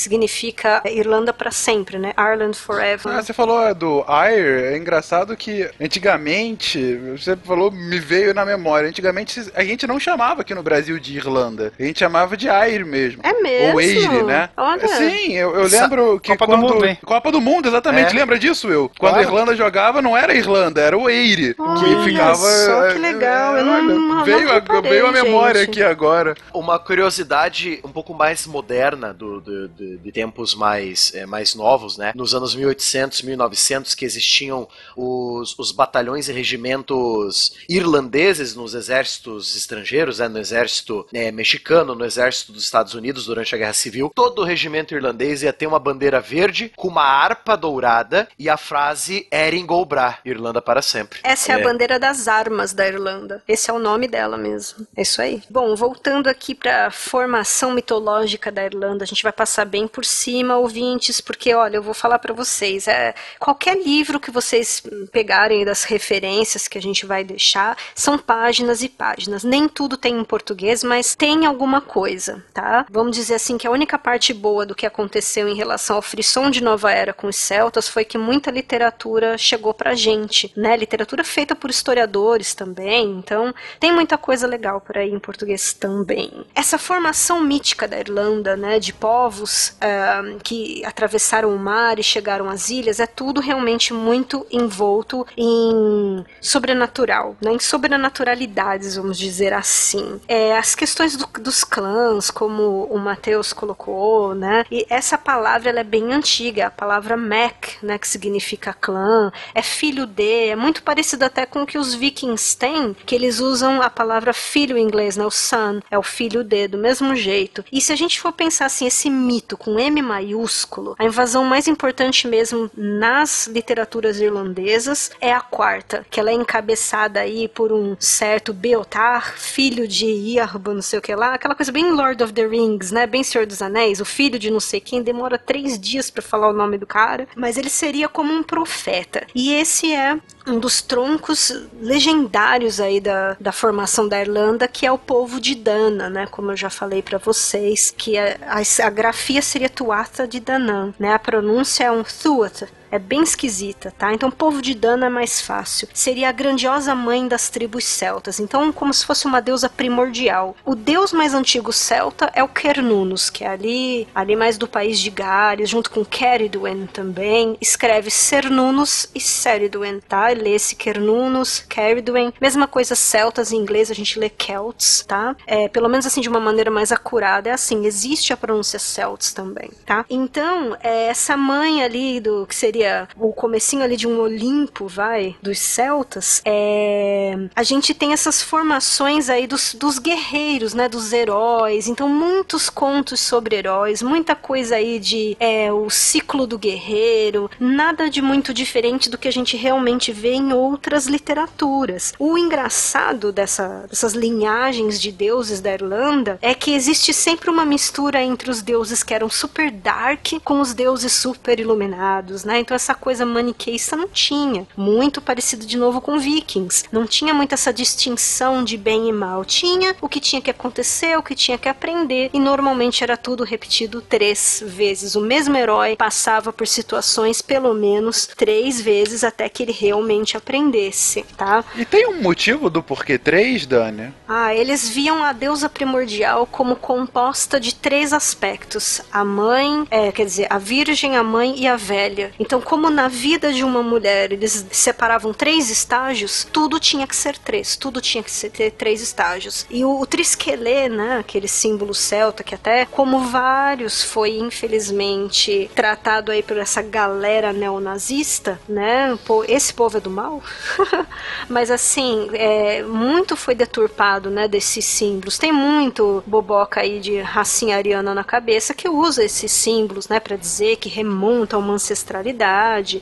S4: significa Irlanda para sempre, né? Ireland forever.
S2: Ah, você falou do Ire, é engraçado que antigamente, você falou, me veio na memória, antigamente a gente não chamava aqui no Brasil de Irlanda, a gente chamava de Ire mesmo.
S4: É mesmo?
S2: Ou Eire, né?
S4: Olha.
S2: Sim, eu, eu lembro que
S6: Copa
S2: quando...
S6: do Mundo, hein?
S2: Copa do Mundo, exatamente,
S6: É.
S2: lembra disso, eu? Quando
S6: Claro.
S2: a Irlanda jogava, não era Irlanda, era o Eire, que
S4: Olha
S2: ficava...
S4: só que legal, eu não- não-
S2: veio,
S4: não
S2: a,
S4: reparei,
S2: veio a memória
S4: gente.
S2: aqui agora.
S3: Uma curiosidade um pouco mais moderna do, do- do- de tempos mais, eh, mais novos, né? Nos anos 1800, 1900, que existiam os, os batalhões e regimentos irlandeses nos exércitos estrangeiros, né? No exército eh, mexicano, no exército dos Estados Unidos durante a Guerra Civil. Todo o regimento irlandês ia ter uma bandeira verde com uma harpa dourada e a frase Erin Golbra, Irlanda para sempre.
S4: Essa é, a
S3: É.
S4: bandeira das armas da Irlanda. Esse é o nome dela mesmo. É isso aí. Bom, voltando aqui para formação mitológica da Irlanda, a gente vai passar bem por cima, ouvintes, porque olha, eu vou falar para vocês, é qualquer livro que vocês pegarem das referências que a gente vai deixar, são páginas e páginas. Nem tudo tem em português, mas tem alguma coisa, tá? Vamos dizer assim que a única parte boa do que aconteceu em relação ao frisson de Nova Era com os celtas foi que muita literatura chegou pra gente, né? Literatura feita por historiadores também, então tem muita coisa legal por aí em português também. Essa formação mítica da Irlanda, né, de povos ah, que atravessaram o mar e chegaram às ilhas, é tudo realmente muito envolto em sobrenatural, né, em sobrenaturalidades, vamos dizer assim. É, as questões do- dos clãs, como o Mateus colocou, né, e essa palavra ela é bem antiga, a palavra Mac, né, que significa clã, é filho de, é muito parecido até com o que os vikings têm, que eles usam a palavra filho em inglês, né, o son, é o filho de, do mesmo jeito. E se a gente for pensar assim, esse mito com M maiúsculo, a invasão mais importante mesmo nas literaturas irlandesas é a quarta, que ela é encabeçada aí por um certo Beotar, filho de Iarba, não sei o que lá, aquela coisa bem Lord of the Rings, né, bem Senhor dos Anéis, o filho de não sei quem, demora três dias pra falar o nome do cara, mas ele seria como um profeta. E esse é um dos troncos legendários aí da, da formação da Irlanda, que é o povo de Dana, né? Como eu já falei pra vocês, que a, a, a grafia seria Tuatha de Danann, né? A pronúncia é um Tuatha. É bem esquisita, tá? Então, povo de Dana é mais fácil. Seria a grandiosa mãe das tribos celtas. Então, como se fosse uma deusa primordial. O deus mais antigo celta é o Cernunnos, que é ali, ali mais do país de Gales, junto com Ceridwen também. Escreve Cernunnos e Ceridwen, tá? Lê-se Cernunnos, Ceridwen. Mesma coisa celtas em inglês, a gente lê Celts, tá? É, pelo menos assim, de uma maneira mais acurada. É assim, existe a pronúncia Celts também, tá? Então, é, essa mãe ali do que seria O comecinho ali de um Olimpo, vai, dos celtas, é, a gente tem essas formações aí dos, dos guerreiros, né, dos heróis. Então, muitos contos sobre heróis, muita coisa aí de é, o ciclo do guerreiro, nada de muito diferente do que a gente realmente vê em outras literaturas. O engraçado dessa, dessas linhagens de deuses da Irlanda é que existe sempre uma mistura entre os deuses que eram super dark com os deuses super iluminados, né? Então essa coisa maniqueísta não tinha. Muito parecido de novo com Vikings. Não tinha muito essa distinção de bem e mal. Tinha o que tinha que acontecer, o que tinha que aprender, e normalmente era tudo repetido três vezes. O mesmo herói passava por situações pelo menos três vezes até que ele realmente aprendesse, tá?
S2: E tem um motivo do porquê três, Dani?
S4: Ah, eles viam a deusa primordial como composta de três aspectos: a mãe, é, quer dizer, a virgem, a mãe e a velha. Então, como na vida de uma mulher eles separavam três estágios, tudo tinha que ser três, tudo tinha que ter três estágios. E o, o triskelê, né, aquele símbolo celta que até, como vários, foi infelizmente tratado aí por essa galera neonazista, né? Esse povo é do mal. Mas assim, é, muito foi deturpado, né, desses símbolos. Tem muito boboca aí de racinha ariana na cabeça que usa esses símbolos, né, para dizer que remonta a uma ancestralidade,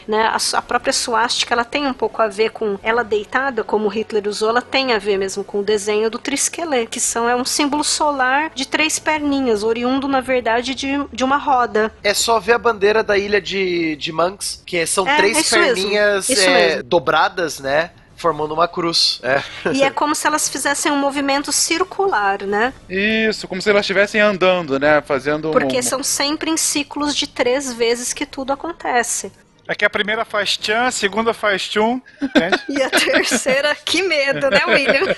S4: né? A, a própria suástica ela tem um pouco a ver com ela deitada, como Hitler usou, ela tem a ver mesmo com o desenho do triskelê, que são é um símbolo solar de três perninhas, oriundo na verdade de, de uma roda.
S3: É só ver a bandeira da ilha de, de Manx, que são
S4: É,
S3: três
S4: mesmo,
S3: perninhas é, dobradas, né? Formando uma cruz. É.
S4: E é como se elas fizessem um movimento circular, né?
S2: Isso, como se elas estivessem andando, né? Fazendo um-
S4: Porque são sempre em ciclos de três vezes que tudo acontece.
S6: É que a primeira faz tchan, a segunda faz tchum.
S4: E a terceira, que medo, né, William?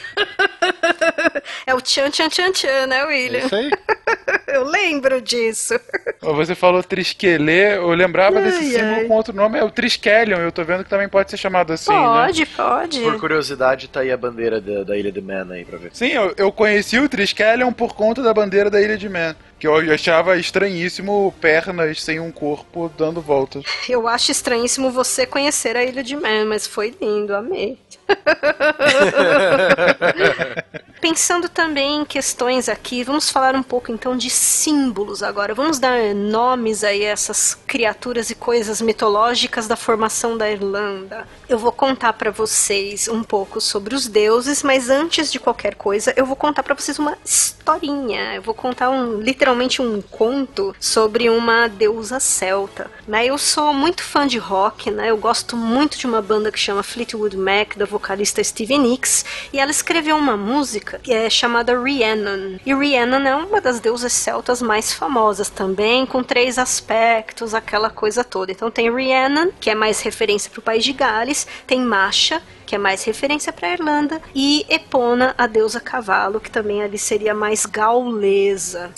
S4: É o tchan, tchan, tchan, tchan, né,
S6: É
S4: William?
S6: isso aí.
S4: Eu lembro disso.
S2: Você falou triskelê, eu lembrava desse
S4: Ai,
S2: símbolo
S4: ai.
S2: com outro nome, é o Triskelion, eu tô vendo que também pode ser chamado assim, né?
S4: Pode, pode.
S3: Por curiosidade, tá aí a bandeira da, da ilha de Man aí pra ver.
S2: Sim, eu, eu conheci o Triskelion por conta da bandeira da Ilha de Man, que eu achava estranhíssimo pernas sem um corpo dando voltas.
S4: Eu acho estranhíssimo você conhecer a Ilha de Man, mas foi lindo, amei. Pensando também em questões aqui, vamos falar um pouco então de símbolos agora. Vamos dar nomes aí a essas criaturas e coisas mitológicas da formação da Irlanda. Eu vou contar pra vocês um pouco sobre os deuses, mas antes de qualquer coisa, eu vou contar pra vocês uma historinha. Eu vou contar um literalmente um conto sobre uma deusa celta. Né? Eu sou muito fã de rock, né? Eu gosto muito de uma banda que chama Fleetwood Mac, da vocalista Stevie Nicks, e ela escreveu uma música que é chamada Rhiannon. E Rhiannon é uma das deusas celtas mais famosas também, com três aspectos, aquela coisa toda. Então tem Rhiannon, que é mais referência para o país de Gales, tem Masha, que é mais referência para a Irlanda, e Epona, a deusa cavalo, que também ali seria mais gaulesa.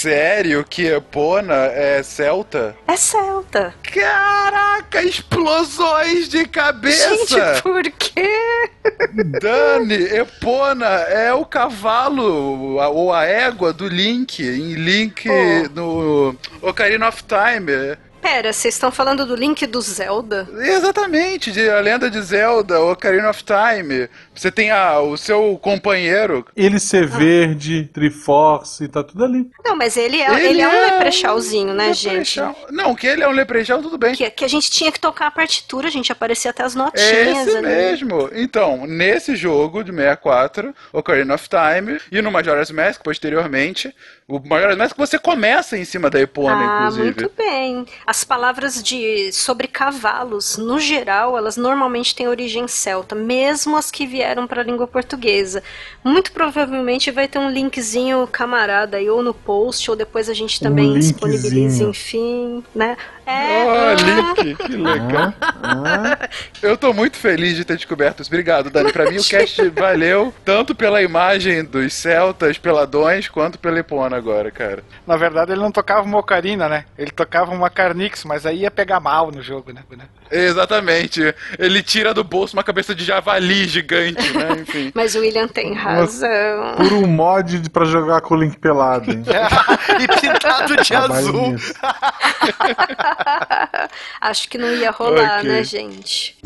S2: Sério que Epona é celta?
S4: É celta.
S2: Caraca, explosões de cabeça!
S4: Gente, por quê?
S2: Dani, Epona é o cavalo a- ou a égua do Link, em Link
S4: Oh.
S2: no Ocarina of Time.
S4: Pera, vocês estão falando do Link do Zelda?
S2: Exatamente, de A Lenda de Zelda, Ocarina of Time. Você tem a, o seu companheiro.
S1: Ele ser verde, Triforce, tá tudo ali.
S4: Não, mas ele é, ele é um leprechauzinho, né, gente?
S2: Leprechaun. Não, que ele é um leprechão, tudo bem.
S4: Que, que a gente tinha que tocar a partitura, a gente aparecia até as
S2: É
S4: notinhas
S2: esse
S4: ali.
S2: mesmo. Então, nesse jogo de 64, Ocarina of Time, e no Majora's Mask, posteriormente, o Majora's Mask você começa em cima da Epona,
S4: Ah,
S2: inclusive.
S4: muito bem. As palavras de sobre cavalos, no geral, elas normalmente têm origem celta, mesmo as que vieram para a língua portuguesa. Muito provavelmente vai ter um linkzinho camarada aí, ou no post, ou depois a gente também
S1: Um
S4: disponibiliza, enfim, né? É,
S2: Oh,
S4: ah,
S2: Link, que legal. Eu tô muito feliz de ter descoberto isso. Obrigado, Dani. Pra mim o cast valeu tanto pela imagem dos celtas peladões, quanto pela Epona agora, cara.
S6: Na verdade, ele não tocava uma ocarina, né? Ele tocava uma carnix, mas aí ia pegar mal no jogo, né?
S2: Exatamente. Ele tira do bolso uma cabeça de javali gigante, né? Enfim.
S4: Mas o William tem razão.
S1: Por um mod pra jogar com o Link pelado, hein?
S3: e pintado de
S1: Trabalho
S3: azul.
S4: Acho que não ia rolar,
S1: Ok.
S4: né, gente?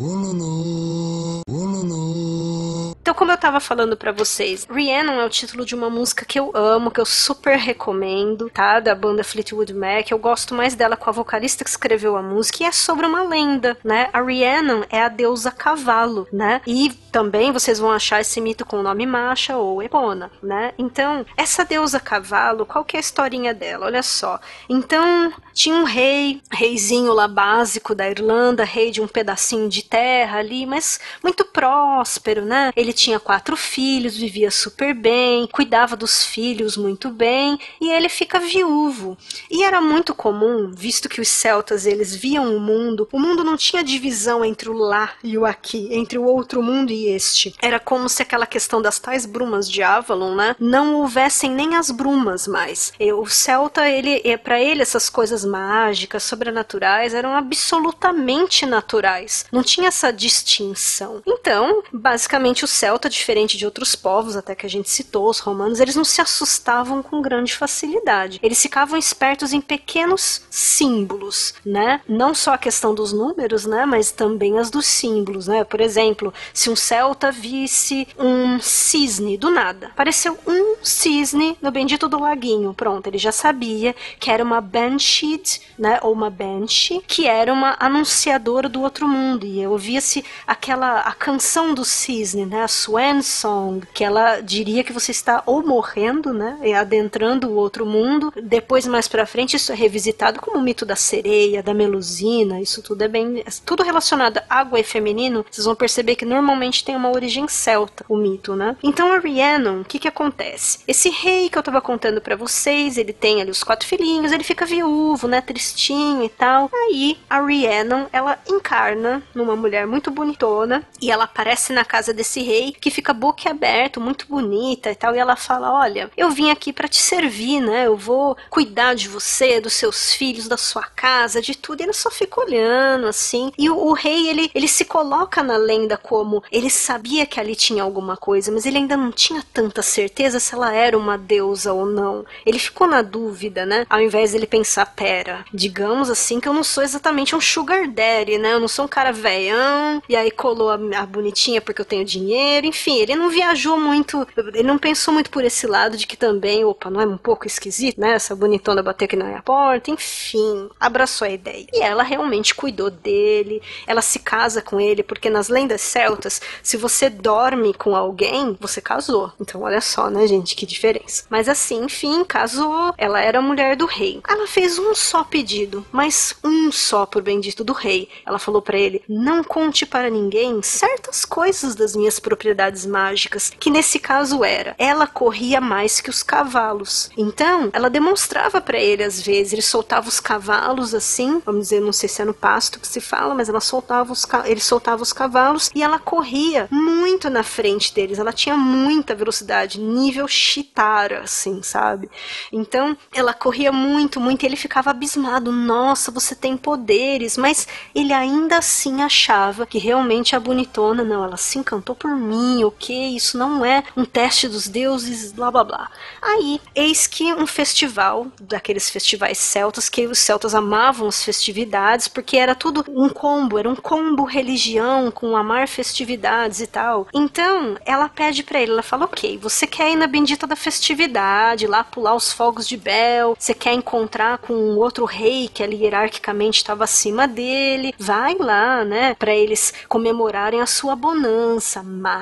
S4: Então, como eu tava falando pra vocês, Rhiannon é o título de uma música que eu amo, que eu super recomendo, tá? Da banda Fleetwood Mac. Eu gosto mais dela com a vocalista que escreveu a música e é sobre uma lenda, né? A Rhiannon é a deusa cavalo, né? E também vocês vão achar esse mito com o nome Masha ou Epona, né? Então, essa deusa cavalo, qual que é a historinha dela? Olha só. Então, tinha um rei, reizinho lá básico da Irlanda, rei de um pedacinho de terra ali, mas muito próspero, né? Ele tinha quatro filhos, vivia super bem, cuidava dos filhos muito bem, e ele fica viúvo. E era muito comum, visto que os celtas eles viam o mundo, o mundo não tinha divisão entre o lá e o aqui, entre o outro mundo e este. Era como se aquela questão das tais brumas de Avalon, né, não houvessem nem as brumas mais. E o celta, ele, para ele essas coisas mágicas, sobrenaturais eram absolutamente naturais. Não tinha essa distinção. Então, basicamente o celta, diferente de outros povos, até que a gente citou, os romanos, eles não se assustavam com grande facilidade. Eles ficavam espertos em pequenos símbolos, né? Não só a questão dos números, né, mas também as dos símbolos, né? Por exemplo, se um celta visse um cisne do nada, apareceu um cisne no bendito do laguinho, pronto, ele já sabia que era uma banshee, né, ou uma banshee, que era uma anunciadora do outro mundo, e ouvia-se aquela a canção do cisne, né, swan song, que ela diria que você está ou morrendo, né, e adentrando o outro mundo. Depois mais para frente isso é revisitado como o mito da sereia, da melusina, isso tudo é bem, tudo relacionado a água e feminino. Vocês vão perceber que normalmente tem uma origem celta, o mito, né? Então a Rhiannon, o que que acontece? Esse rei que eu tava contando para vocês, ele tem ali os quatro filhinhos, ele fica viúvo, né, tristinho e tal. Aí a Rhiannon, ela encarna numa mulher muito bonitona e ela aparece na casa desse rei que fica boquiaberto, muito bonita e tal, e ela fala: "Olha, eu vim aqui para te servir, né? Eu vou cuidar de você, dos seus filhos, da sua casa, de tudo". E ele só fica olhando assim. E o, o rei, ele, ele se coloca na lenda como ele sabia que ali tinha alguma coisa, mas ele ainda não tinha tanta certeza se ela era uma deusa ou não. Ele ficou na dúvida, né? Ao invés dele pensar, pera, digamos assim que eu não sou exatamente um sugar daddy, né? Eu não sou um cara velhão, e aí colou a, a bonitinha porque eu tenho dinheiro, enfim, ele não viajou muito, ele não pensou muito por esse lado de que também, opa, não é um pouco esquisito, né? Essa bonitona bater aqui na minha porta, enfim, abraçou a ideia. E ela realmente cuidou dele, ela se casa com ele, porque nas lendas celtas, se você dorme com alguém, você casou. Então, olha só, né, gente, que diferença. Mas assim, enfim, casou, ela era a mulher do rei. Ela fez um só pedido, mas um só por bendito do rei. Ela falou para ele: "Não conte para ninguém certas coisas das minhas propriedades mágicas", que nesse caso era, ela corria mais que os cavalos. Então, ela demonstrava para ele às vezes, ele soltava os cavalos assim, vamos dizer, não sei se é no pasto que se fala, mas ela soltava os ele soltava os cavalos e ela corria muito na frente deles. Ela tinha muita velocidade, nível Chitara, assim, sabe? Então, ela corria muito, muito, e ele ficava abismado. Nossa, você tem poderes, mas ele ainda assim achava que realmente a bonitona, não, ela se encantou por mim, ok? Isso não é um teste dos deuses, blá blá blá. Aí, eis que um festival, daqueles festivais celtas, que os celtas amavam as festividades, porque era tudo um combo, era um combo religião com amar festividades e tal. Então, ela pede pra ele, ela fala: Ok, você quer ir na bendita da festividade, lá pular os fogos de Bel, você quer encontrar com um outro rei que ali hierarquicamente estava acima dele, vai lá, né, pra eles comemorarem a sua bonança, mas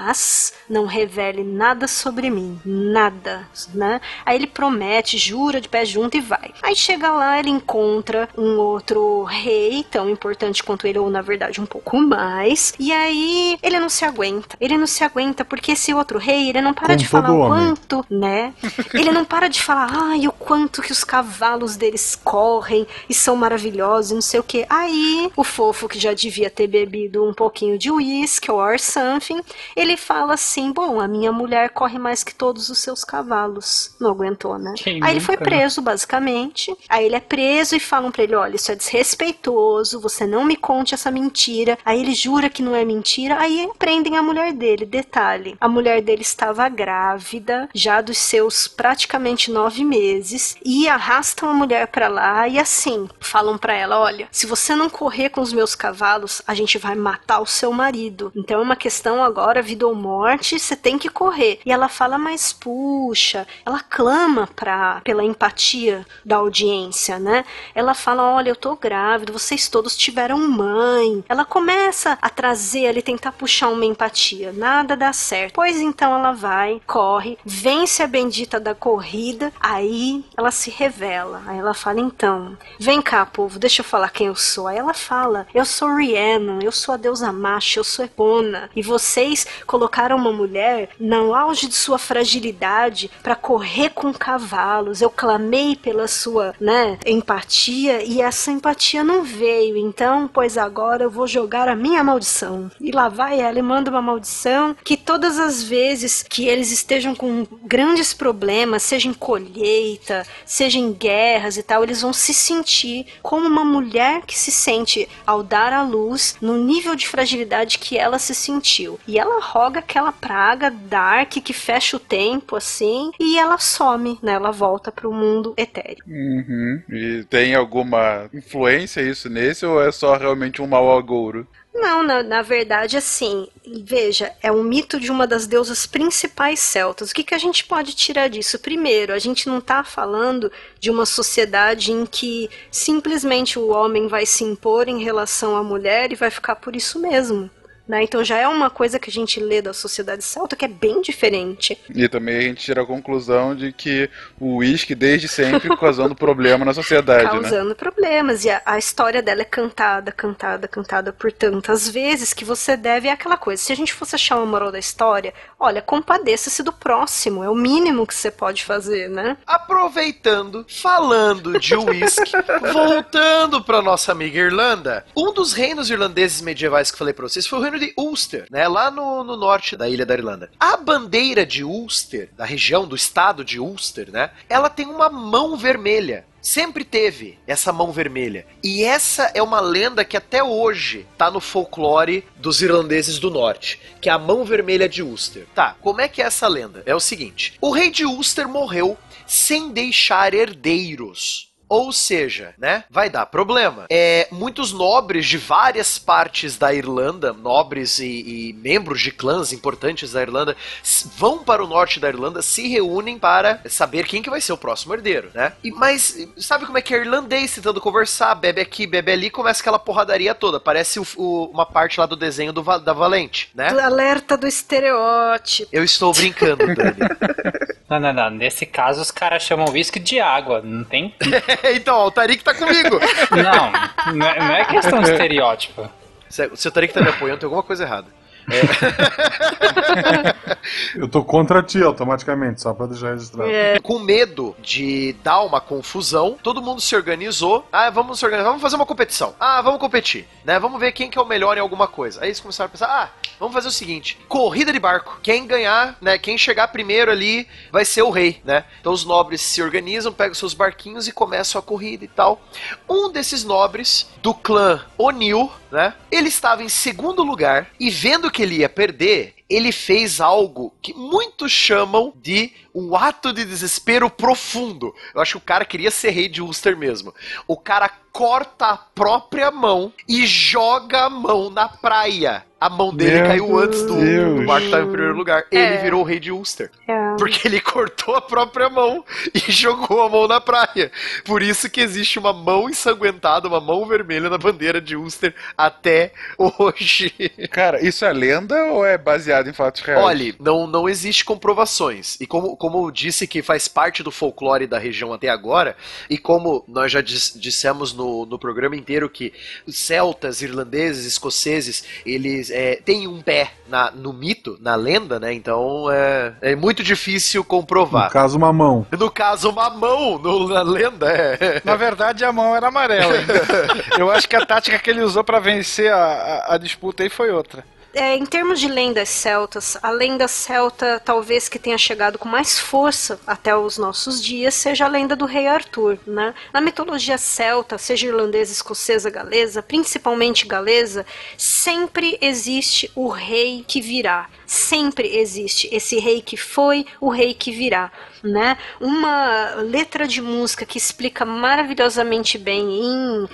S4: não revele nada sobre mim, nada, né? Aí ele promete, jura de pé junto e vai. Aí chega lá, ele encontra um outro rei, tão importante quanto ele, ou na verdade um pouco mais, e aí ele não se aguenta. Ele não se aguenta porque esse outro rei, ele não para
S1: Com
S4: de falar o quanto, né? Ele não para de falar, ai, o quanto que os cavalos deles correm e são maravilhosos, e não sei o que. Aí, o fofo que já devia ter bebido um pouquinho de whisky or something, ele fala assim: Bom, a minha mulher corre mais que todos os seus cavalos. Não aguentou, né?
S5: Quem
S4: Aí ele foi
S5: nunca, né?
S4: preso, basicamente. Aí ele é preso e falam pra ele: Olha, isso é desrespeitoso, você não me conte essa mentira. Aí ele jura que não é mentira. Aí prendem a mulher dele. Detalhe: a mulher dele estava grávida, já dos seus praticamente nove meses, e arrastam a mulher pra lá e assim falam pra ela: Olha, se você não correr com os meus cavalos, a gente vai matar o seu marido. Então é uma questão agora, vida ou morte, você tem que correr. E ela fala: Mas puxa, ela clama pra, pela empatia da audiência, né? Ela fala: Olha, eu tô grávida, vocês todos tiveram mãe. Ela começa a trazer ali, tentar puxar uma empatia. Nada dá certo. Pois então ela vai, corre, vence a bendita da corrida, aí ela se revela. Aí ela fala: Então, vem cá, povo, deixa eu falar quem eu sou. Aí ela fala: Eu sou Rhiannon, eu sou a deusa macho, eu sou Epona. E vocês colocaram uma mulher no auge de sua fragilidade para correr com cavalos. Eu clamei pela sua, né, empatia e essa empatia não veio. Então, pois agora eu vou jogar a minha maldição. E lá vai ela e manda uma maldição que todas as vezes que eles estejam com grandes problemas, seja em colheita, seja em guerras e tal, eles vão se sentir como uma mulher que se sente ao dar à luz no nível de fragilidade que ela se sentiu. E ela roga aquela praga dark que fecha o tempo assim e ela some, né? Ela volta pro mundo etéreo.
S2: Uhum. E tem alguma influência isso nesse ou é só realmente um mau agouro?
S4: Não, na, na verdade, assim, veja, é um mito de uma das deusas principais celtas. O que, que a gente pode tirar disso? Primeiro, a gente não está falando de uma sociedade em que simplesmente o homem vai se impor em relação à mulher e vai ficar por isso mesmo. Né? Então já é uma coisa que a gente lê da sociedade celta que é bem diferente.
S2: E também a gente tira a conclusão de que o uísque desde sempre causando problema na sociedade, né?
S4: causando problemas. E a, a história dela é cantada, cantada, cantada por tantas vezes que você deve é aquela coisa. Se a gente fosse achar uma moral da história, olha, compadeça-se do próximo. É o mínimo que você pode fazer, né?
S3: Aproveitando, falando de uísque, voltando pra nossa amiga Irlanda, um dos reinos irlandeses medievais que falei pra vocês foi o reino de Ulster, né? Lá no, no norte da ilha da Irlanda. A bandeira de Ulster, da região do estado de Ulster, né? Ela tem uma mão vermelha. Sempre teve essa mão vermelha. E essa é uma lenda que até hoje tá no folclore dos irlandeses do norte, que é a mão vermelha de Ulster. Tá, como é que é essa lenda? É o seguinte: o rei de Ulster morreu sem deixar herdeiros. Ou seja, né? Vai dar problema. É, muitos nobres de várias partes da Irlanda, nobres e, e membros de clãs importantes da Irlanda, vão para o norte da Irlanda, se reúnem para saber quem que vai ser o próximo herdeiro, né? E, mas sabe como é que é irlandês tentando conversar, bebe aqui, bebe ali, começa aquela porradaria toda. Parece o- o- uma parte lá do desenho do, da Valente, né?
S4: Alerta do estereótipo.
S3: Eu estou brincando, Dani.
S5: Não, não, não. Nesse caso, os caras chamam whisky de água. Não tem.
S3: então, o Tarik tá comigo.
S5: Não, não é, não é questão de estereótipo.
S3: Se, se o Tarik tá me apoiando, tem alguma coisa errada.
S1: Eu tô contra ti automaticamente, só pra deixar registrado.
S3: Com medo de dar uma confusão, todo mundo se organizou. Ah, vamos se organizar, vamos fazer uma competição. Ah, vamos competir, né? Vamos ver quem que é o melhor em alguma coisa. Aí eles começaram a pensar, ah, vamos fazer o seguinte, corrida de barco. Quem ganhar, né, quem chegar primeiro ali vai ser o rei, né? Então os nobres se organizam, pegam seus barquinhos e começam a corrida e tal. Um desses nobres do clã O'Neill, né? Ele estava em segundo lugar e vendo que ele ia perder, ele fez algo que muitos chamam de um ato de desespero profundo. Eu acho que o cara queria ser rei de Ulster mesmo. O cara corta a própria mão e joga a mão na praia. A mão dele
S1: Meu
S3: caiu antes do,
S1: Deus.
S3: do barco estar em primeiro lugar. Ele
S4: É.
S3: virou o rei de Ulster.
S4: É.
S3: Porque ele cortou a própria mão e jogou a mão na praia. Por isso que existe uma mão ensanguentada, uma mão vermelha na bandeira de Ulster até hoje.
S2: Cara, isso é lenda ou é baseado em fatos reais?
S3: Olha, não, não existe comprovações. E como, como eu disse que faz parte do folclore da região até agora, e como nós já dis- dissemos no, no programa inteiro que os celtas, irlandeses, escoceses, eles é, têm um pé na, no mito, na lenda, né? Então é, é muito difícil
S1: No
S3: comprovar.
S1: caso, uma mão.
S3: No caso, uma mão no- na lenda é.
S6: Na verdade, a mão era amarela. Eu acho que a tática que ele usou pra vencer a, a- a disputa aí foi outra.
S4: É, em termos de lendas celtas, a lenda celta talvez que tenha chegado com mais força até os nossos dias seja a lenda do rei Arthur, né? Na mitologia celta, seja irlandesa, escocesa, galesa, principalmente galesa, sempre existe o rei que virá. Sempre existe esse rei que foi, o rei que virá né? Uma letra de música que explica maravilhosamente bem em,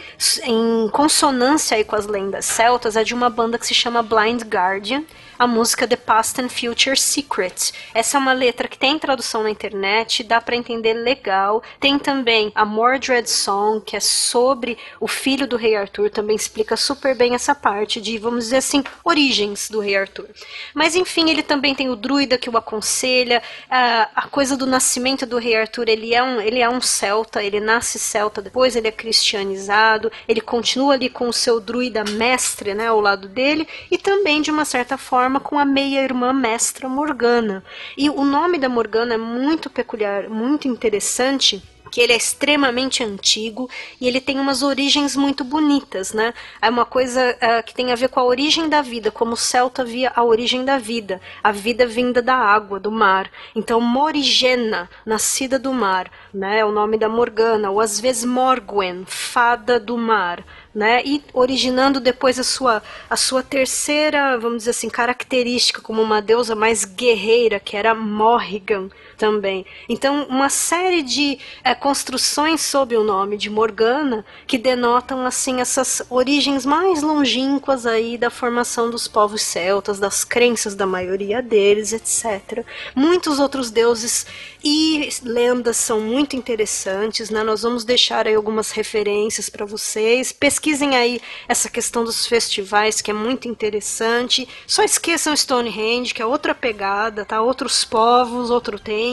S4: em consonância aí com as lendas celtas é de uma banda que se chama Blind Guardian a música The Past and Future Secret. Essa é uma letra que tem tradução na internet, dá para entender legal. Tem também a Mordred Song, que é sobre o filho do rei Arthur, também explica super bem essa parte de, vamos dizer assim, origens do rei Arthur. Mas enfim, ele também tem o druida que o aconselha, a, a coisa do nascimento do rei Arthur, ele é um, ele é um celta, ele nasce celta, depois ele é cristianizado, ele continua ali com o seu druida mestre, né, ao lado dele, e também de uma certa forma forma com a meia-irmã mestra Morgana. E o nome da Morgana é muito peculiar, muito interessante, que ele é extremamente antigo e ele tem umas origens muito bonitas, né? É uma coisa uh, que tem a ver com a origem da vida, como o Celta via a origem da vida, a vida vinda da água, do mar. Então, Morigena, nascida do mar, né? É o nome da Morgana, ou às vezes Morgwen, fada do mar né? E originando depois a sua, a sua terceira, vamos dizer assim, característica como uma deusa mais guerreira, que era Morrigan também. Então, uma série de é, construções sob o nome de Morgana que denotam assim essas origens mais longínquas aí da formação dos povos celtas, das crenças da maioria deles, etc. Muitos outros deuses e lendas são muito interessantes, né? Nós vamos deixar aí algumas referências para vocês. Pesquisem aí essa questão dos festivais, que é muito interessante. Só esqueçam Stonehenge, que é outra pegada, tá? Outros povos, outro tempo.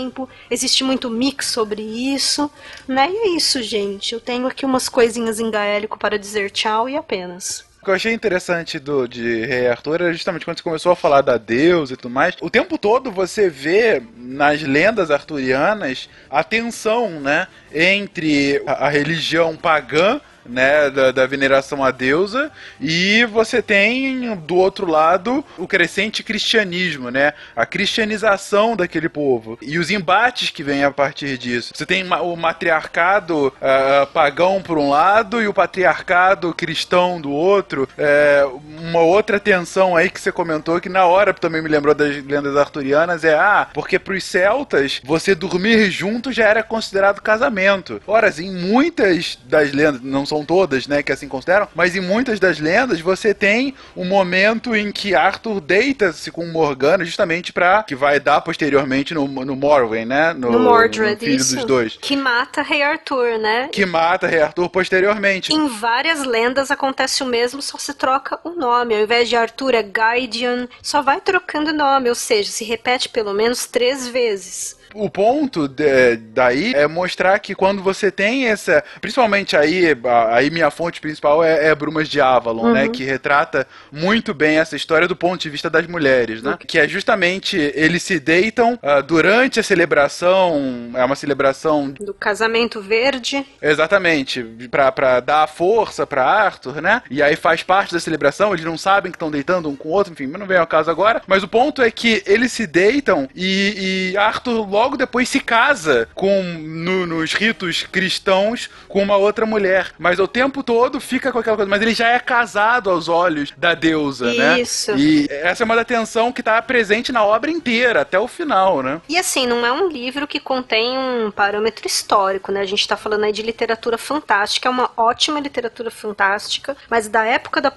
S4: Existe muito mix sobre isso, né? E é isso, gente. Eu tenho aqui umas coisinhas em gaélico para dizer tchau e apenas.
S2: O que eu achei interessante do, de Rei Arthur era justamente quando você começou a falar da deusa e tudo mais. O tempo todo você vê nas lendas arturianas a tensão, né? Entre a, a religião pagã né, da, da, veneração à deusa, e você tem do outro lado o crescente cristianismo, né, a cristianização daquele povo e os embates que vêm a partir disso. Você tem o matriarcado uh, pagão por um lado e o patriarcado cristão do outro. É, uma outra tensão aí que você comentou que na hora também me lembrou das lendas arturianas é ah, porque para os celtas você dormir junto já era considerado casamento. Ora, em muitas das lendas, não são todas, né, que assim consideram, mas em muitas das lendas você tem um momento em que Arthur deita-se com Morgana justamente para que vai dar posteriormente no, no Morwen, né,
S4: no, no Mordred,
S2: no filho
S4: isso.
S2: dos dois.
S4: Que mata Rei Arthur, né?
S2: Que mata Rei Arthur posteriormente.
S4: Em várias lendas acontece o mesmo, só se troca o nome. Ao invés de Arthur é Gaidian, só vai trocando nome, ou seja, se repete pelo menos três vezes
S2: o ponto de, daí é mostrar que quando você tem essa. Principalmente aí, aí minha fonte principal é, é Brumas de Avalon, né, uhum. né? Que retrata muito bem essa história do ponto de vista das mulheres, né? Uhum. Que é justamente eles se deitam uh, durante a celebração. É uma celebração.
S4: Do casamento verde.
S2: Exatamente. Pra, pra dar força pra Arthur, né? E aí faz parte da celebração, eles não sabem que estão deitando um com o outro, enfim, mas não vem ao caso agora. Mas o ponto é que eles se deitam e, e Arthur logo logo depois se casa com no, nos ritos cristãos com uma outra mulher. Mas o tempo todo fica com aquela coisa. Mas ele já é casado aos olhos da deusa,
S4: né? Isso.
S2: E essa é uma da tensão que está presente na obra inteira, até o final, né?
S4: E assim, não é um livro que contém um parâmetro histórico, né? A gente está falando aí de literatura fantástica, é uma ótima literatura fantástica, mas da época da,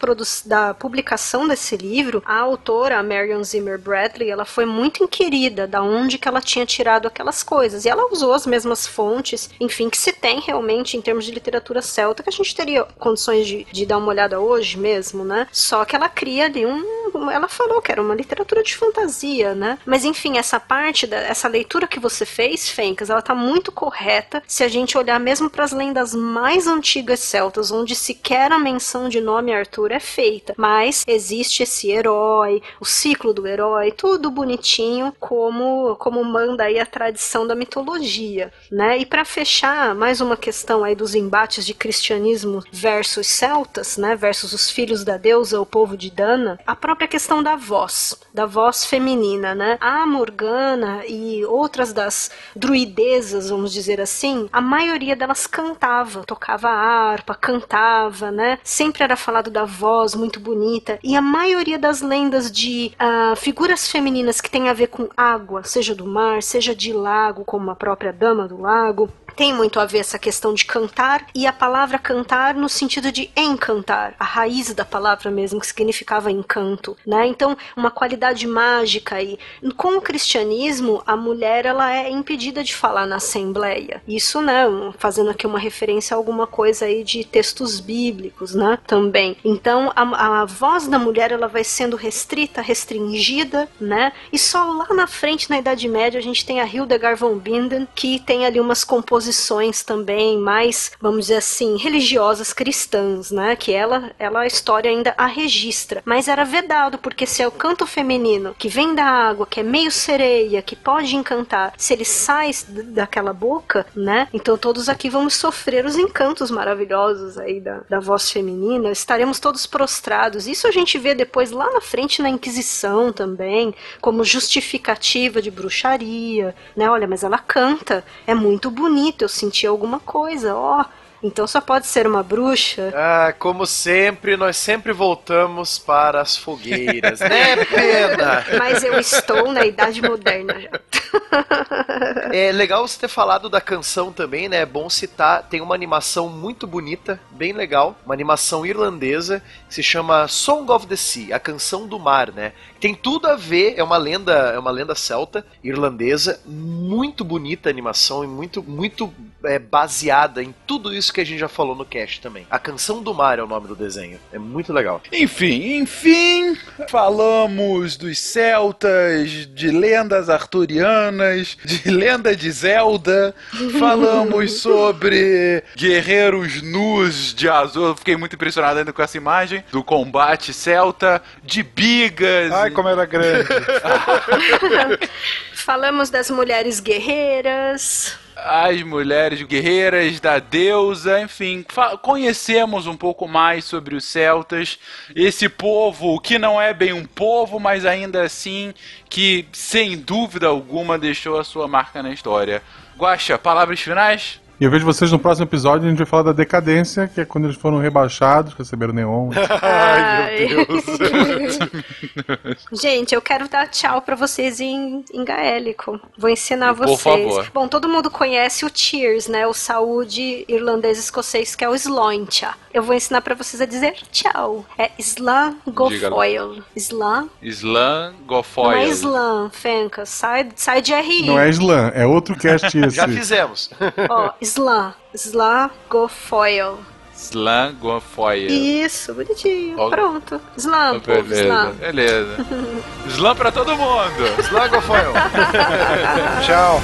S4: da publicação desse livro, a autora, a Marion Zimmer Bradley, ela foi muito inquirida da onde que ela tinha tirado aquelas coisas. E ela usou as mesmas fontes, enfim, que se tem realmente em termos de literatura celta, que a gente teria condições de, de dar uma olhada hoje mesmo, né? Só que ela cria ali um. Ela falou que era uma literatura de fantasia, né? Mas enfim, essa parte, da, essa leitura que você fez, Fencas, ela tá muito correta se a gente olhar mesmo para as lendas mais antigas celtas, onde sequer a menção de nome Arthur é feita. Mas existe esse herói, o ciclo do herói, tudo bonitinho, como, como manda aí a tradição da mitologia, né? E para fechar mais uma questão aí dos embates de cristianismo versus celtas, né? Versus os filhos da deusa, o povo de Dana, a própria própria questão da voz, da voz feminina, né? A Morgana e outras das druidezas, vamos dizer assim, a maioria delas cantava, tocava harpa, cantava, né? Sempre era falado da voz muito bonita. E a maioria das lendas de uh, figuras femininas que tem a ver com água, seja do mar, seja de lago, como a própria Dama do Lago, tem muito a ver essa questão de cantar e a palavra cantar no sentido de encantar, a raiz da palavra mesmo que significava encanto, né? Então, uma qualidade mágica e com o cristianismo, a mulher ela é impedida de falar na assembleia. Isso, né, fazendo aqui uma referência a alguma coisa aí de textos bíblicos, né, também. Então, a, a voz da mulher ela vai sendo restrita, restringida, né? E só lá na frente na Idade Média a gente tem a Hildegard von Bingen que tem ali umas composições posições também mais, vamos dizer assim, religiosas cristãs, né? Que ela, ela a história ainda a registra. Mas era vedado, porque se é o canto feminino que vem da água, que é meio sereia, que pode encantar, se ele sai daquela boca, né? Então todos aqui vamos sofrer os encantos maravilhosos aí da, da voz feminina, estaremos todos prostrados. Isso a gente vê depois lá na frente na Inquisição também, como justificativa de bruxaria, né? Olha, mas ela canta, é muito eu senti alguma coisa, ó. Oh, então só pode ser uma bruxa.
S3: Ah, como sempre, nós sempre voltamos para as fogueiras, né, pena?
S4: Mas eu estou na idade moderna já.
S3: É legal você ter falado da canção também, né? É bom citar, tem uma animação muito bonita, bem legal, uma animação irlandesa que se chama Song of the Sea, a canção do mar, né? Tem tudo a ver, é uma lenda, é uma lenda celta irlandesa, muito bonita a animação e muito muito é, baseada em tudo isso que a gente já falou no cast também. A Canção do Mar é o nome do desenho. É muito legal.
S2: Enfim, enfim, falamos dos celtas, de lendas arturianas, de lenda de Zelda, falamos sobre guerreiros nus de azul. Fiquei muito impressionado ainda com essa imagem do combate celta, de bigas.
S6: Ai, como era grande.
S4: Falamos das mulheres guerreiras
S2: as mulheres guerreiras da deusa, enfim, conhecemos um pouco mais sobre os celtas, esse povo que não é bem um povo, mas ainda assim que sem dúvida alguma deixou a sua marca na história. Guaxa, palavras finais?
S1: E eu vejo vocês no próximo episódio, a gente vai falar da decadência, que é quando eles foram rebaixados, receberam neon.
S4: Ai, meu Deus. gente, eu quero dar tchau para vocês em, em gaélico. Vou ensinar Por vocês. Favor. Bom, todo mundo conhece o Cheers, né? O saúde irlandês escocês, que é o Sloincha. Eu vou ensinar para vocês a dizer tchau. É Slan Gofoil. Slan?
S2: Slan Gofoil. Não
S4: é Slan, Fenca. Sai, sai de RI.
S1: Não é Slan, é outro cast esse.
S3: Já fizemos.
S4: Ó, Slan. Slagofoil.
S2: Slagofoil.
S4: Isso, bonitinho. Ó, Pronto. Slam,
S2: oh, beleza,
S4: Slam.
S2: beleza. Slam pra todo mundo.
S3: Slagofoil.
S6: Tchau.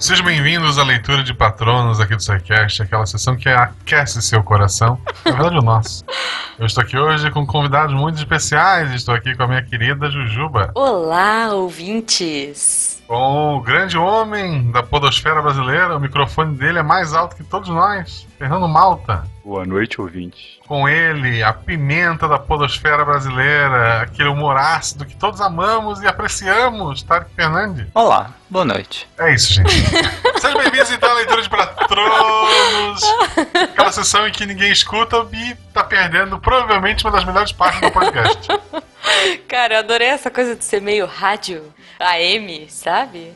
S1: Sejam bem-vindos à leitura de patronos aqui do SciCast, aquela sessão que aquece seu coração. Na verdade, o nosso. Eu estou aqui hoje com convidados muito especiais. Estou aqui com a minha querida Jujuba.
S8: Olá, ouvintes!
S1: Com o grande homem da podosfera brasileira, o microfone dele é mais alto que todos nós, Fernando Malta.
S9: Boa noite, ouvinte.
S1: Com ele, a pimenta da podosfera brasileira, aquele humor ácido que todos amamos e apreciamos, Tarek Fernandes.
S9: Olá, boa noite.
S1: É isso, gente. Sejam bem-vindos então à leitura de patronos. Aquela sessão em que ninguém escuta e tá perdendo provavelmente uma das melhores partes do podcast.
S8: Cara, eu adorei essa coisa de ser meio rádio AM, sabe?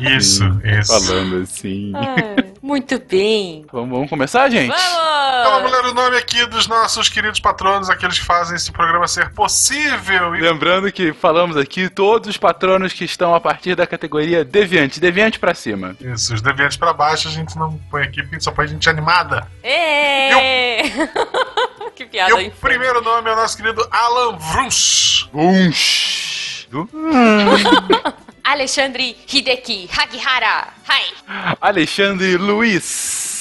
S1: Isso, isso.
S9: Falando assim.
S8: Ah, muito bem.
S2: Vamos, vamos começar, gente?
S8: Vamos!
S1: Então vamos ler o nome aqui dos nossos queridos patronos, aqueles que fazem esse programa ser possível.
S2: Lembrando que falamos aqui todos os patronos que estão a partir da categoria Deviante. Deviante pra cima.
S1: Isso, os Deviantes pra baixo a gente não põe aqui, porque só põe gente animada.
S8: Êêêê! que piada
S1: E o primeiro nome é o nosso querido Alan Vrunch.
S2: Vrunch.
S8: Alexandre Hideki Hagihara. Hi.
S2: Alexandre Luiz.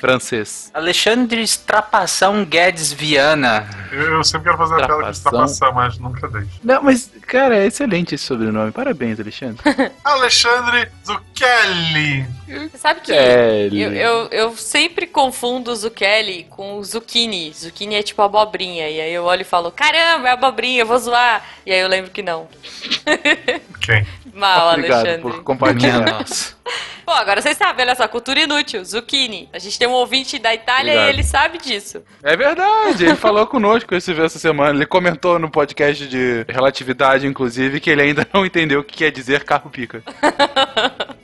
S2: Francês.
S5: Alexandre Estrapação Guedes Viana.
S1: Eu, eu sempre quero fazer a piada com
S2: Trapação.
S1: estapação, mas nunca dei.
S2: Não, mas, cara, é excelente esse sobrenome. Parabéns, Alexandre.
S1: Alexandre Zucchelli.
S8: Você sabe que
S2: Kelly.
S8: eu, eu, eu sempre confundo o Zucchini com o zucchini. Zucchini é tipo abobrinha. E aí eu olho e falo, caramba, é abobrinha, eu vou zoar. E aí eu lembro que não.
S1: Quem?
S8: Mal,
S2: Obrigado
S8: Alexandre.
S2: por compartilhar.
S5: Nossa.
S8: Pô, agora vocês sabem, olha só, cultura inútil, zucchini. A gente tem um ouvinte da Itália
S2: Obrigado.
S8: e ele sabe disso.
S2: É verdade, ele falou conosco esse essa semana. Ele comentou no podcast de relatividade, inclusive, que ele ainda não entendeu o que quer dizer carro pica.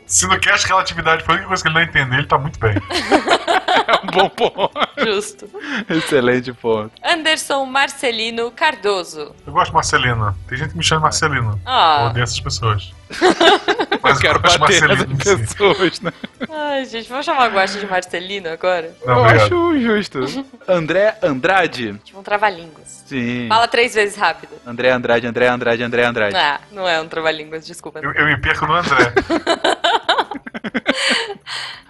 S1: Se no cast relatividade foi a única coisa que ele não entendeu, ele tá muito bem.
S2: É um bom ponto.
S8: Justo.
S2: Excelente ponto.
S8: Anderson Marcelino Cardoso.
S1: Eu gosto de Marcelino. Tem gente que me chama Marcelino. Eu
S8: Ah,
S1: odeio essas pessoas. Mas
S2: Eu quero
S1: de
S2: bater
S1: Marcelino,
S2: nessas pessoas, né?
S8: ai, gente, vamos chamar a Guaxa de Marcelino agora?
S1: Não,
S2: Eu
S1: obrigado.
S2: acho justo. André Andrade.
S8: Tipo um trava-línguas.
S2: Sim.
S8: Fala três vezes rápido.
S2: André Andrade, André Andrade, André Andrade.
S8: Ah, não é um trava-línguas, desculpa.
S1: Eu, eu me perco no André.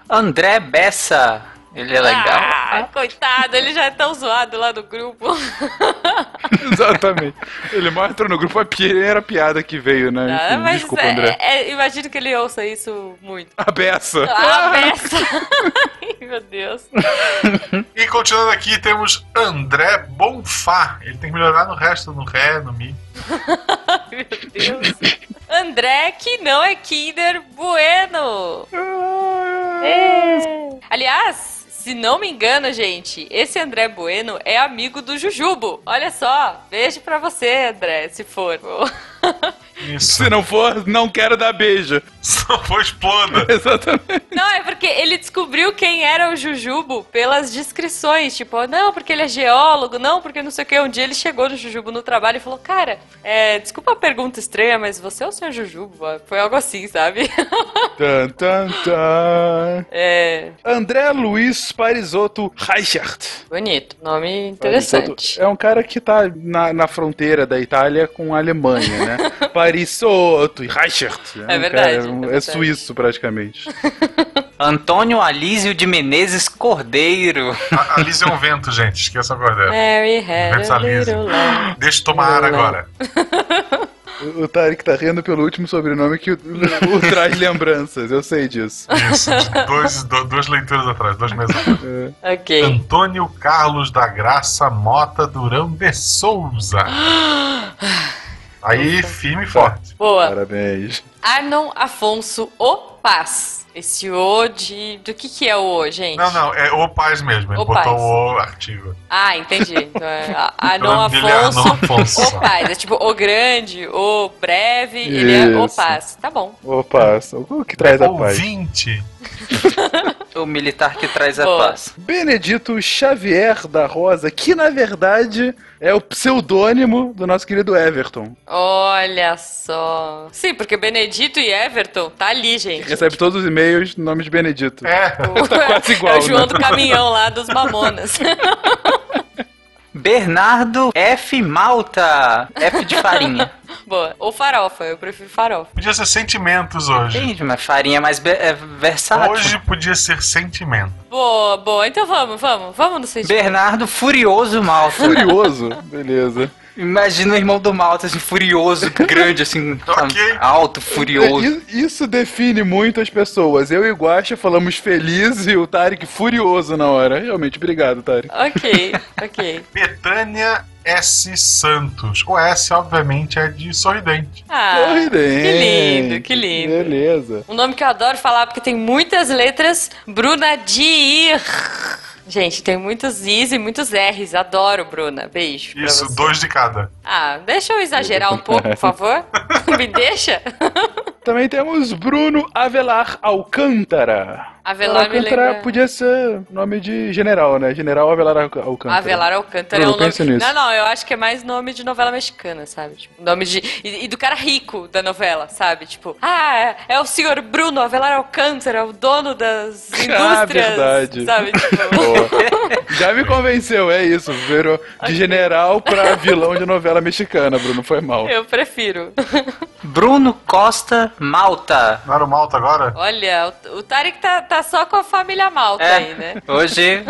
S5: André Bessa. Ele é legal.
S8: Ah, coitado, ele já é tão zoado lá no grupo.
S2: Exatamente. Ele mostra no grupo a primeira piada que veio, né?
S8: Ah,
S2: Enfim,
S8: mas
S2: desculpa,
S8: é-
S2: André.
S8: é- imagino que ele ouça isso muito.
S2: A beça.
S8: Ah, peça! Ai, meu Deus.
S1: E continuando aqui, temos André Bonfá. Ele tem que melhorar no resto, no Ré, no Mi.
S8: Meu Deus. André, que não é Kinder Bueno. É. Aliás, se não me engano, gente, esse André Bueno é amigo do Jujubo. Olha só, beijo pra você, André, se for.
S1: Isso.
S2: Se não for, não quero dar beijo.
S1: Se não for, exploda.
S2: Exatamente.
S8: Não, é porque ele descobriu quem era o Jujubo pelas descrições. Tipo, não, porque ele é geólogo, não, porque não sei o que. Um dia ele chegou no Jujubo no trabalho e falou: Cara, é, desculpa a pergunta estranha, mas você é o seu Jujubo? Foi algo assim, sabe?
S2: Tan, tan, tan.
S8: É.
S2: André Luiz Parisotto Reichert.
S8: Bonito, nome interessante.
S2: É um cara que tá na, na fronteira da Itália com a Alemanha, né? Parisotto e Reichert.
S8: É
S2: um
S8: verdade,
S2: cara- um-
S8: é
S2: é
S8: verdade.
S2: suíço, praticamente.
S5: Antônio Alísio de Menezes Cordeiro.
S1: A, a Liz é um vento, gente. Esqueça agora.
S8: Mary had.
S1: Deixa eu tomar ar agora.
S2: O, o Tarek tá rindo pelo último sobrenome que o, o traz lembranças, eu sei disso.
S1: Isso, dois, do- duas leituras atrás, dois meses atrás.
S8: Ok.
S1: Antônio Carlos da Graça Mota Durão de Souza. Aí, firme e forte.
S8: Boa.
S2: Parabéns.
S8: Arnon Afonso O Paz. Esse O de. Do que que é o O, gente?
S1: Não, não, é o Paz mesmo. Ele
S8: O
S1: botou
S8: Paz.
S1: o artigo.
S8: Ah, entendi. Então é Arnon
S1: O dele é
S8: Afonso.
S1: Arnon Afonso.
S8: O Paz. É tipo o grande, o breve, ele é o
S2: Isso.
S8: Paz. Tá bom.
S2: Opa, o que traz a paz?
S1: Ouvinte.
S5: O militar que traz a
S8: Boa.
S5: paz.
S2: Benedito Xavier da Rosa, que na verdade é o pseudônimo do nosso querido Everton.
S8: Olha só. Sim, porque Benedito e Everton tá ali, gente.
S2: Recebe todos os e-mails no nome de Benedito.
S1: É,
S2: Tá quase igual,
S8: É o João
S2: né?
S8: do caminhão lá dos Mamonas.
S5: Bernardo F. Malta. F de farinha.
S8: Boa. Ou farofa, eu prefiro farofa.
S1: podia ser sentimentos hoje.
S5: Entendi, mas farinha é mais é versátil.
S1: Hoje podia ser sentimento.
S8: Boa, boa. Então vamos, vamos. Vamos no sentimento.
S5: Bernardo Furioso Malta.
S2: Furioso, beleza.
S5: Imagina o irmão do Malta, assim, furioso, grande, assim, sabe?
S1: Ok.
S5: alto, furioso.
S2: Isso define muito as pessoas. Eu e o Guaxa falamos feliz e o Tarek furioso na hora. Realmente, obrigado, Tarek.
S8: Ok, ok.
S1: Betânia S. Santos. O S, obviamente, é de sorridente.
S8: Ah,
S2: Sorridente.
S8: que lindo, que lindo.
S2: Beleza.
S8: Um nome que eu adoro falar porque tem muitas letras. Bruna Dir. Gente, tem muitos Is e muitos R's. Adoro, Bruna. Beijo.
S1: Isso,
S8: você.
S1: dois de cada.
S8: Ah, deixa eu exagerar um pouco, por favor. Me deixa?
S2: Também temos Bruno Avelar Alcântara.
S8: Avelar me
S2: Alcântara
S8: lembra...
S2: podia ser nome de general, né? General Avelar Alc- Alcântara.
S8: Avelar Alcântara é
S2: Bruno,
S8: um nome.
S2: nisso.
S8: Não, não, eu acho que é mais nome de novela mexicana, sabe? Tipo, nome de. E, e do cara rico da novela, sabe? Tipo, ah, é, é o senhor Bruno Avelar Alcântara, o dono das indústrias.
S2: Ah, verdade.
S8: Sabe? Tipo.
S2: Boa. Já me convenceu, é isso. Virou de general pra vilão de novela mexicana, Bruno. Foi mal.
S8: Eu prefiro.
S5: Bruno Costa Malta.
S1: Não era o Malta agora?
S8: Olha, o, o Tarek tá, tá só com a família Malta
S5: É.
S8: aí, né?
S5: Hoje,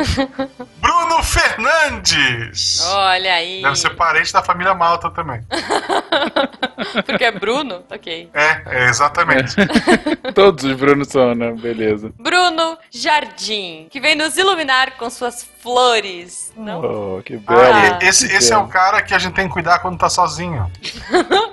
S1: Bruno Fernandes!
S8: Olha aí.
S1: Deve ser parente da família Malta também.
S8: Porque é Bruno? Ok.
S1: É, é exatamente.
S2: Todos os Brunos são, né? Beleza.
S8: Bruno Jardim, que vem nos iluminar com suas flores. Não?
S2: Oh, que
S1: Ah,
S2: belo.
S1: e- esse, esse é o cara que a gente tem que cuidar quando tá sozinho.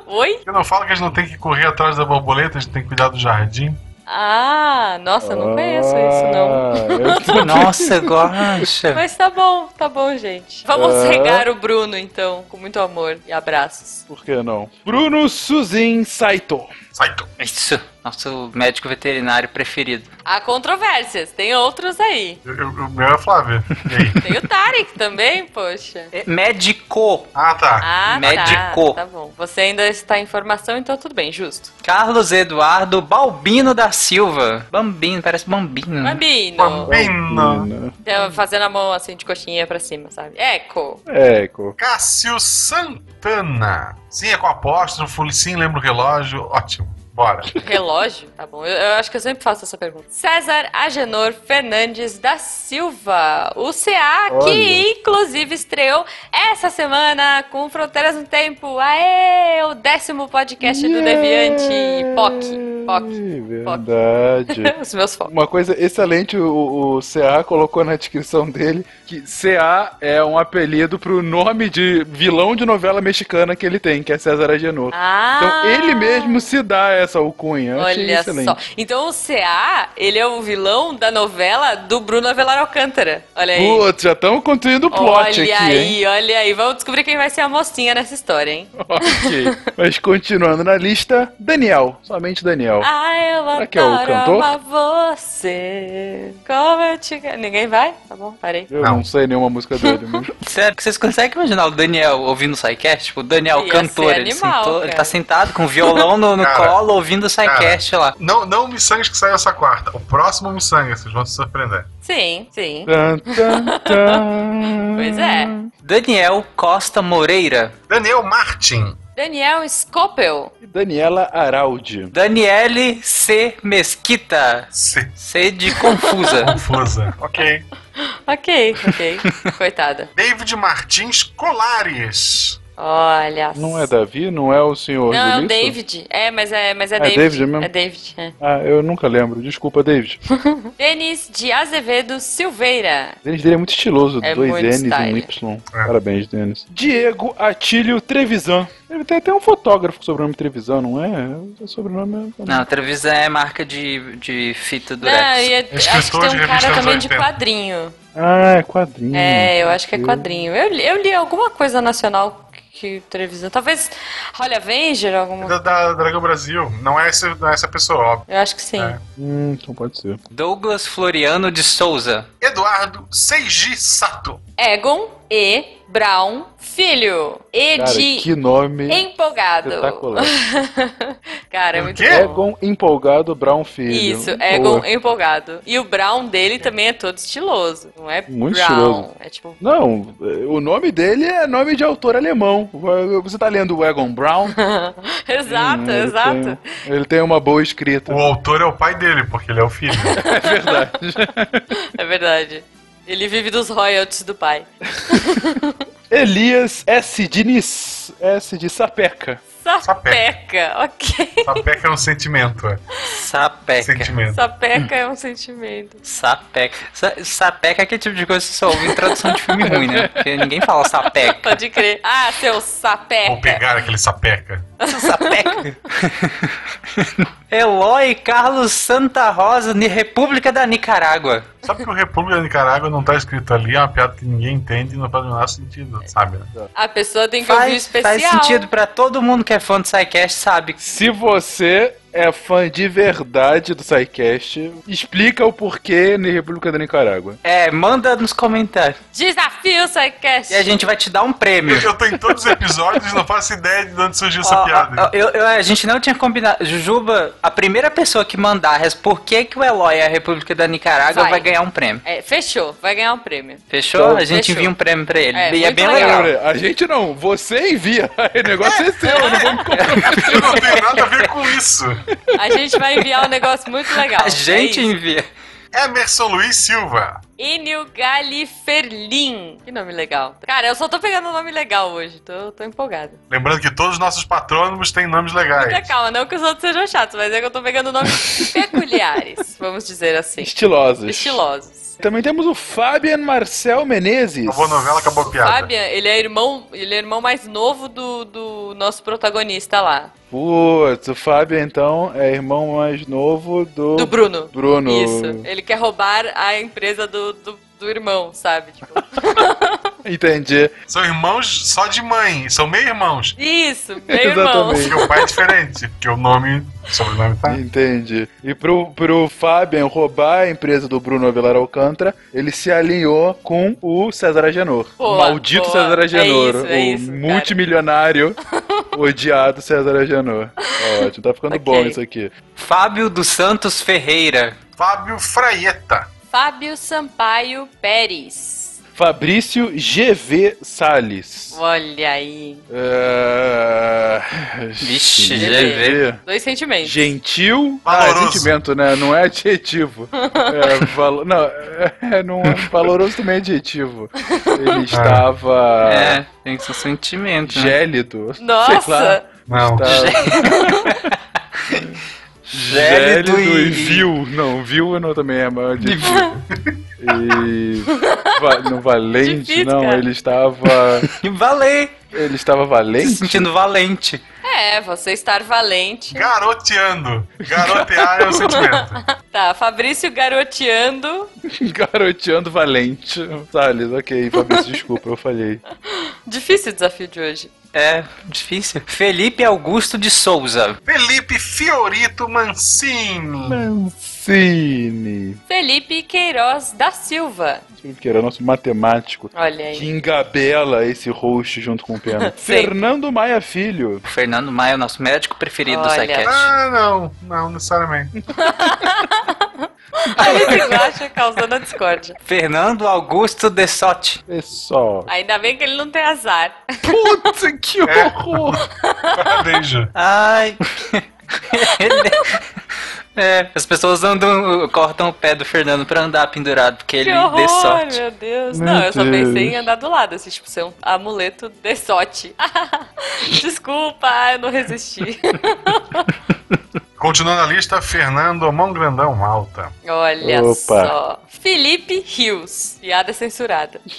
S8: Oi?
S1: Eu não falo que a gente não tem que correr atrás da borboleta, a gente tem que cuidar do jardim.
S8: Ah, nossa, não conheço isso, não.
S2: Ah, eu-
S5: nossa, gosta.
S8: Mas tá bom, tá bom, gente. Vamos
S2: Ah.
S8: regar o Bruno, então, com muito amor e abraços.
S2: Por que não? Bruno Suzin Saito.
S1: Saito.
S5: Isso, nosso médico veterinário preferido.
S8: Há controvérsias, tem outros aí.
S1: Eu- eu- O meu é Flávio. E aí?
S8: Tem o Tarek também, poxa.
S5: É médico.
S1: Ah, tá.
S8: Ah,
S5: Médico.
S8: tá. Tá bom. Você ainda está em formação, então tudo bem, justo.
S5: Carlos Eduardo Balbino da Silva. Bambino, parece bambino.
S8: Bambino.
S1: Bambino.
S8: Então, Fazendo a mão assim de coxinha pra cima, sabe? Eco.
S2: Eco.
S1: Cássio Santana. Sim, é com apóstrofo, sim, lembra o relógio. Ótimo. Bora.
S8: Relógio? Tá bom. Eu, eu acho que eu sempre faço essa pergunta. César Agenor Fernandes da Silva. O CA, que
S2: Olha.
S8: inclusive estreou essa semana com Fronteiras no Tempo. Aê! O décimo podcast do Deviante. POC. POC.
S2: Verdade.
S8: Os meus focos.
S2: Uma coisa excelente, o, o CA colocou na descrição dele que CA é um apelido pro nome de vilão de novela mexicana que ele tem, que é César Agenor.
S8: Ah!
S2: Então ele mesmo se dá essa alcunha.
S8: Olha
S2: excelente.
S8: só. Então o CA, ele é o vilão da novela do Bruno Avelar Alcântara. Olha aí.
S2: Putz, já estamos construindo o plot
S8: olha
S2: aqui,
S8: aí,
S2: hein?
S8: olha aí. Vamos descobrir quem vai ser a mocinha nessa história, hein?
S2: ok. Mas continuando na lista, Daniel. Somente Daniel.
S8: Ah, eu
S2: Será que é o cantor?
S8: amar você. Como eu te... Ninguém vai? Tá bom, parei.
S2: Eu não,
S1: Não.
S2: sei nenhuma música dele. Mas...
S5: Sério, vocês conseguem imaginar o Daniel ouvindo o SciCast? Tipo, o Daniel
S8: Ia
S5: cantor,
S8: ser
S5: ele,
S8: animal,
S5: sentou- ele tá sentado com o violão no, no colo ouvindo o SciCast lá.
S1: Não, não o Missangas que saiu essa quarta. O próximo Missangas, vocês vão se surpreender.
S8: Sim, sim.
S2: Tan, tan, tan.
S8: Pois é.
S5: Daniel Costa Moreira.
S1: Daniel Martin.
S8: Daniel Scopel.
S2: Daniela Araldi.
S5: Daniele C. Mesquita.
S1: C.
S5: C de confusa.
S1: Confusa. ok.
S8: Ok, ok. Coitada.
S1: David Martins Colares.
S8: Olha.
S2: Não é Davi? Não é o senhor
S8: Não, é o? David. É, mas é, mas é,
S2: É
S8: David.
S2: David mesmo?
S8: É David, é.
S2: Ah, eu nunca lembro. Desculpa, David.
S8: Denis de Azevedo Silveira.
S2: O Denis dele é muito estiloso.
S8: É
S2: Dois N's e um. Y.
S1: É.
S2: Parabéns, Denis. Diego Atílio Trevisan. Ele tem até um fotógrafo com sobrenome Trevisan, não é? O sobrenome é...
S5: Não, televisão é marca de, de fita
S8: Não,
S5: durex.
S8: e é- acho que tem um cara também de
S1: 80.
S8: quadrinho.
S2: Ah, é quadrinho.
S8: É, eu acho que é quadrinho. Eu, eu li alguma coisa nacional que televisão. Talvez Holly Avenger, alguma.
S1: Da, da Dragão Brasil. Não é, esse, não é essa pessoa, óbvio.
S8: Eu acho que sim.
S1: É.
S2: Hum, então pode ser.
S5: Douglas Floriano de Souza.
S1: Eduardo Seiji Sato.
S8: Egon E. Brown Filho. E
S2: Cara,
S8: de
S2: que nome
S8: empolgado.
S2: espetacular.
S8: Cara, é
S1: O
S8: muito
S1: quê?
S8: bom.
S2: Egon Empolgado Brown Filho.
S8: Isso,
S2: Boa.
S8: Egon empolgado. E o Brown dele também é todo estiloso. Não é
S2: Muito
S8: Brown.
S2: estiloso.
S8: É tipo.
S2: Não, o nome dele é nome de autor alemão. Você tá lendo o Egon Brown?
S8: exato,
S2: Hum, ele
S8: exato.
S2: Tem, ele tem uma boa escrita.
S1: O autor é o pai dele, porque ele é o filho.
S2: É verdade.
S8: É verdade. Ele vive dos royalties do pai.
S2: Elias S. Diniz. S de Sapeca.
S8: Sapeca, ok.
S1: Sapeca é um sentimento, é.
S5: Sapeca.
S1: Sentimento.
S8: Sapeca é um sentimento.
S5: Sapeca. Sa- sapeca é aquele tipo de coisa que você só ouve em tradução de filme ruim, né? Porque ninguém fala sapeca.
S8: Pode crer. Ah, seu
S1: Vou
S8: sapeca.
S1: pegar aquele sapeca.
S5: Sapeca. Eloy Carlos Santa Rosa, de República da Nicarágua.
S1: Sabe que o República da Nicarágua não tá escrito ali, é uma piada que ninguém entende e não faz o menor sentido, sabe? Né?
S8: A pessoa tem que ouvir o
S5: Faz,
S8: especial.
S5: faz sentido pra todo mundo que é fã do SciCast, sabe?
S2: Se você é fã de verdade do SciCast, explica o porquê na República da Nicarágua.
S5: É, manda nos comentários.
S8: Desafio SciCast.
S5: E a gente vai te dar um prêmio.
S1: Eu, eu tô em todos os episódios e não faço ideia de onde surgiu essa piada.
S5: eu- eu- a gente não tinha combinado. Jujuba, a primeira pessoa que mandar por que, que o Eloy é a República da Nicarágua
S8: Vai.
S5: vai, ganhar um prêmio.
S8: É, fechou, vai ganhar um prêmio.
S5: Fechou?
S2: Então,
S5: a gente
S8: fechou.
S5: envia um prêmio pra ele.
S8: É,
S5: e é bem
S8: legal.
S5: legal.
S2: A gente não, você envia. O negócio é seu, eu não vou me comprometer.
S1: Eu não tenho nada a ver com isso.
S8: A gente vai enviar um negócio muito legal.
S5: A gente
S8: É
S5: envia.
S1: Emerson Luiz Silva.
S8: Enio Galiferlin. Que nome legal. Cara, eu só tô pegando nome legal hoje. Tô, tô empolgada.
S1: Lembrando que todos os nossos patrônimos têm nomes
S8: Muita
S1: legais.
S8: calma, não que os outros sejam chatos, mas é que eu tô pegando nomes peculiares, vamos dizer assim.
S2: Estilosos.
S8: Estilosos.
S2: Também temos o Fabian Marcel Menezes.
S1: Acabou a novela, acabou a piada.
S8: Fabian, ele é irmão, ele é irmão mais novo do, do nosso protagonista lá.
S2: Putz, o Fábio então é irmão mais novo do.
S8: Do Bruno.
S2: Bruno.
S8: Isso. Ele quer roubar a empresa do, do, do irmão, sabe? Tipo,
S2: Entendi.
S1: São irmãos só de mãe, são meio-irmãos.
S8: isso, meu irmão.
S2: Exatamente.
S1: Porque o pai é diferente, porque o nome, o sobrenome tá.
S2: Entendi. E pro, pro Fabian roubar a empresa do Bruno Avelar Alcântara, ele se alinhou com o César Agenor.
S8: Boa,
S2: o maldito
S8: boa.
S2: César Agenor.
S8: É isso, é
S2: o
S8: isso,
S2: multimilionário odiado César Agenor. Ótimo, tá ficando
S8: Ok.
S2: bom isso aqui.
S5: Fábio dos Santos Ferreira.
S1: Fábio Fraieta.
S8: Fábio Sampaio Pérez.
S2: Fabrício GV Salles.
S8: Olha aí.
S2: É...
S5: Vixe,
S2: GV.
S8: Dois sentimentos.
S2: Gentil. Ah, é
S1: Valoroso.
S2: sentimento, né? Não é adjetivo. É, valo... Não, é, não é- valoroso também é adjetivo. Ele estava
S5: É, tem seu sentimento. né?
S2: gélido. Sei lá.
S8: Nossa!
S1: Não.
S2: Estava
S5: Gélido
S2: gélido e
S5: e-
S2: vil. Não, vil não também é maior adjetivo. E va... não valente,
S8: Difícil,
S2: não,
S8: cara.
S2: ele estava
S5: E valei.
S2: ele estava
S5: Se
S2: valente.
S5: sentindo valente.
S8: É, você estar valente.
S1: Garoteando. Garotear é o sentimento.
S8: Tá, Fabrício garoteando.
S2: Garoteando valente. Salles, ok, Fabrício, desculpa, eu falhei.
S8: Difícil o desafio de hoje.
S5: É, difícil. Felipe Augusto de Souza.
S1: Felipe Fiorito Mancini.
S2: Mancini.
S8: Felipe Queiroz da Silva.
S2: Que era nosso matemático.
S8: Olha
S2: Que
S8: aí.
S2: engabela esse host junto com o Pena. Fernando Maia Filho.
S5: O Fernando Maia é o nosso médico preferido do
S8: Olha.
S5: SciCast.
S1: Ah, não. Não, necessariamente.
S8: Aí se encaixa causando a discórdia.
S5: Fernando Augusto de Sotti.
S2: É só.
S8: Ainda bem que ele não tem azar.
S2: Putz, que horror!
S1: Parabéns, Ju.
S5: Ai. Ele- É, as pessoas andam, cortam o pé do Fernando pra andar pendurado, porque
S8: Que
S5: ele
S8: horror,
S5: dê sorte.
S8: meu Deus.
S2: Meu
S8: não, eu só
S2: Deus.
S8: pensei em andar do lado, assim, tipo, ser um amuleto de sorte. Desculpa, eu não resisti.
S1: Continuando a lista, Fernando Mão Grandão Malta.
S8: Olha
S2: Opa.
S8: só. Felipe Rios. Piada censurada.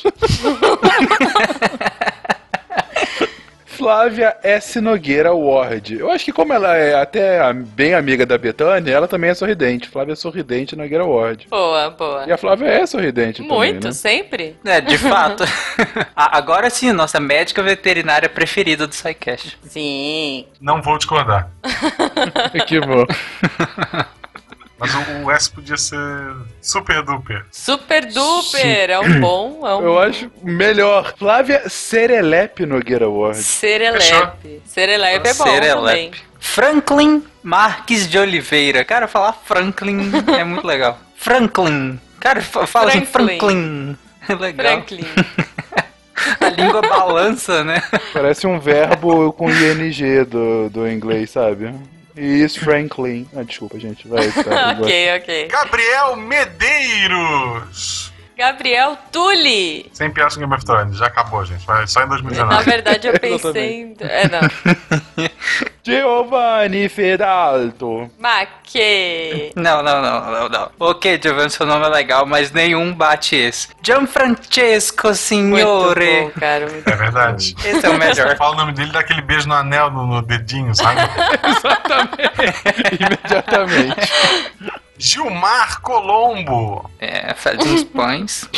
S2: Flávia S. Nogueira Ward. Eu acho que como ela é até bem amiga da Betânia, ela também é sorridente. Flávia é sorridente Nogueira Ward.
S8: Boa, boa.
S2: E a Flávia é sorridente
S8: Muito,
S2: também, né?
S8: sempre.
S5: É, de fato. Agora sim, nossa médica veterinária preferida do SciCast.
S8: Sim.
S1: Não vou discordar.
S2: Que bom.
S1: Mas o, o S podia ser super duper.
S8: Super duper. É um bom. É um
S2: Eu acho melhor. Flávia Serelepe Nogueira Ward.
S8: Serelepe. Serelepe é bom também.
S5: Serelepe. Franklin Marques de Oliveira. Cara, falar Franklin é muito legal. Franklin. Cara, fa- fala assim,
S8: Franklin.
S5: Franklin. É legal.
S8: Franklin.
S5: A língua balança, né?
S2: Parece um verbo com ing do, do inglês, sabe? Is Franklin. Ah, desculpa, gente. Vai, tá,
S8: ok, ok.
S1: Gabriel Medeiros.
S8: Gabriel Tulli.
S1: Sem piada com Game of Thrones. Já acabou, gente. Vai só em
S8: Na
S1: 2019.
S8: verdade, eu pensei em. É, não.
S2: Giovanni Fedalto.
S8: Maque.
S5: Não, não, não, não, não. Ok, Giovanni, seu nome é legal, mas nenhum bate esse. Gianfrancesco
S8: Muito
S5: Signore.
S8: bom, cara. muito
S1: É verdade.
S5: Esse é o melhor.
S1: Fala o nome dele, dá aquele beijo no anel, no, no dedinho, sabe?
S2: Imediatamente.
S1: Gilmar Colombo.
S5: É, faz uns pães.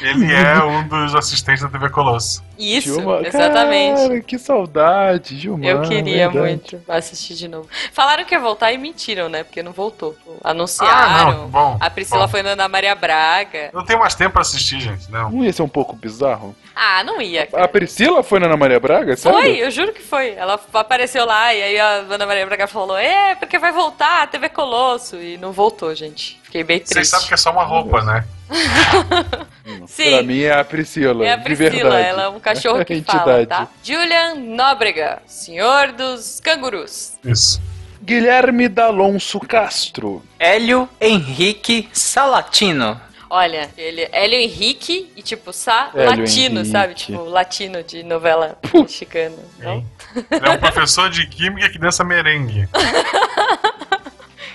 S1: Ele é um dos assistentes da TV Colosso.
S8: Isso,
S2: Gilmar-
S8: exatamente.
S2: Cara, que saudade, Gilmar.
S8: Eu queria
S2: verdade.
S8: muito assistir de novo. Falaram que ia voltar e mentiram, né? Porque não voltou.
S1: Ah,
S8: Anunciaram.
S1: não, bom.
S8: a Priscila
S1: bom.
S8: foi na Ana Maria Braga.
S1: Não tenho mais tempo pra assistir, gente. Não.
S2: Não ia ser um pouco bizarro?
S8: Ah, não ia.
S2: A
S8: Cara.
S2: Priscila foi na Ana Maria Braga? Sério?
S8: Foi, eu juro que foi. Ela apareceu lá e aí a Ana Maria Braga falou: É, porque vai voltar a TV Colosso. E não voltou, gente. Fiquei bem
S1: Vocês
S8: triste.
S1: sabem que é só uma roupa, né?
S8: Sim.
S2: Pra mim é a Priscila.
S8: É a Priscila,
S2: verdade.
S8: ela é um cachorro que fala, tá? Julian Nóbrega, senhor dos cangurus.
S1: Isso.
S2: Guilherme D'Alonso Castro.
S5: Hélio Henrique Salatino.
S8: Olha, ele é Hélio Henrique e tipo, Sá
S2: Hélio
S8: latino,
S2: Henrique.
S8: sabe? Tipo, latino de novela mexicana. Não?
S1: Ele é um professor de química que dança merengue.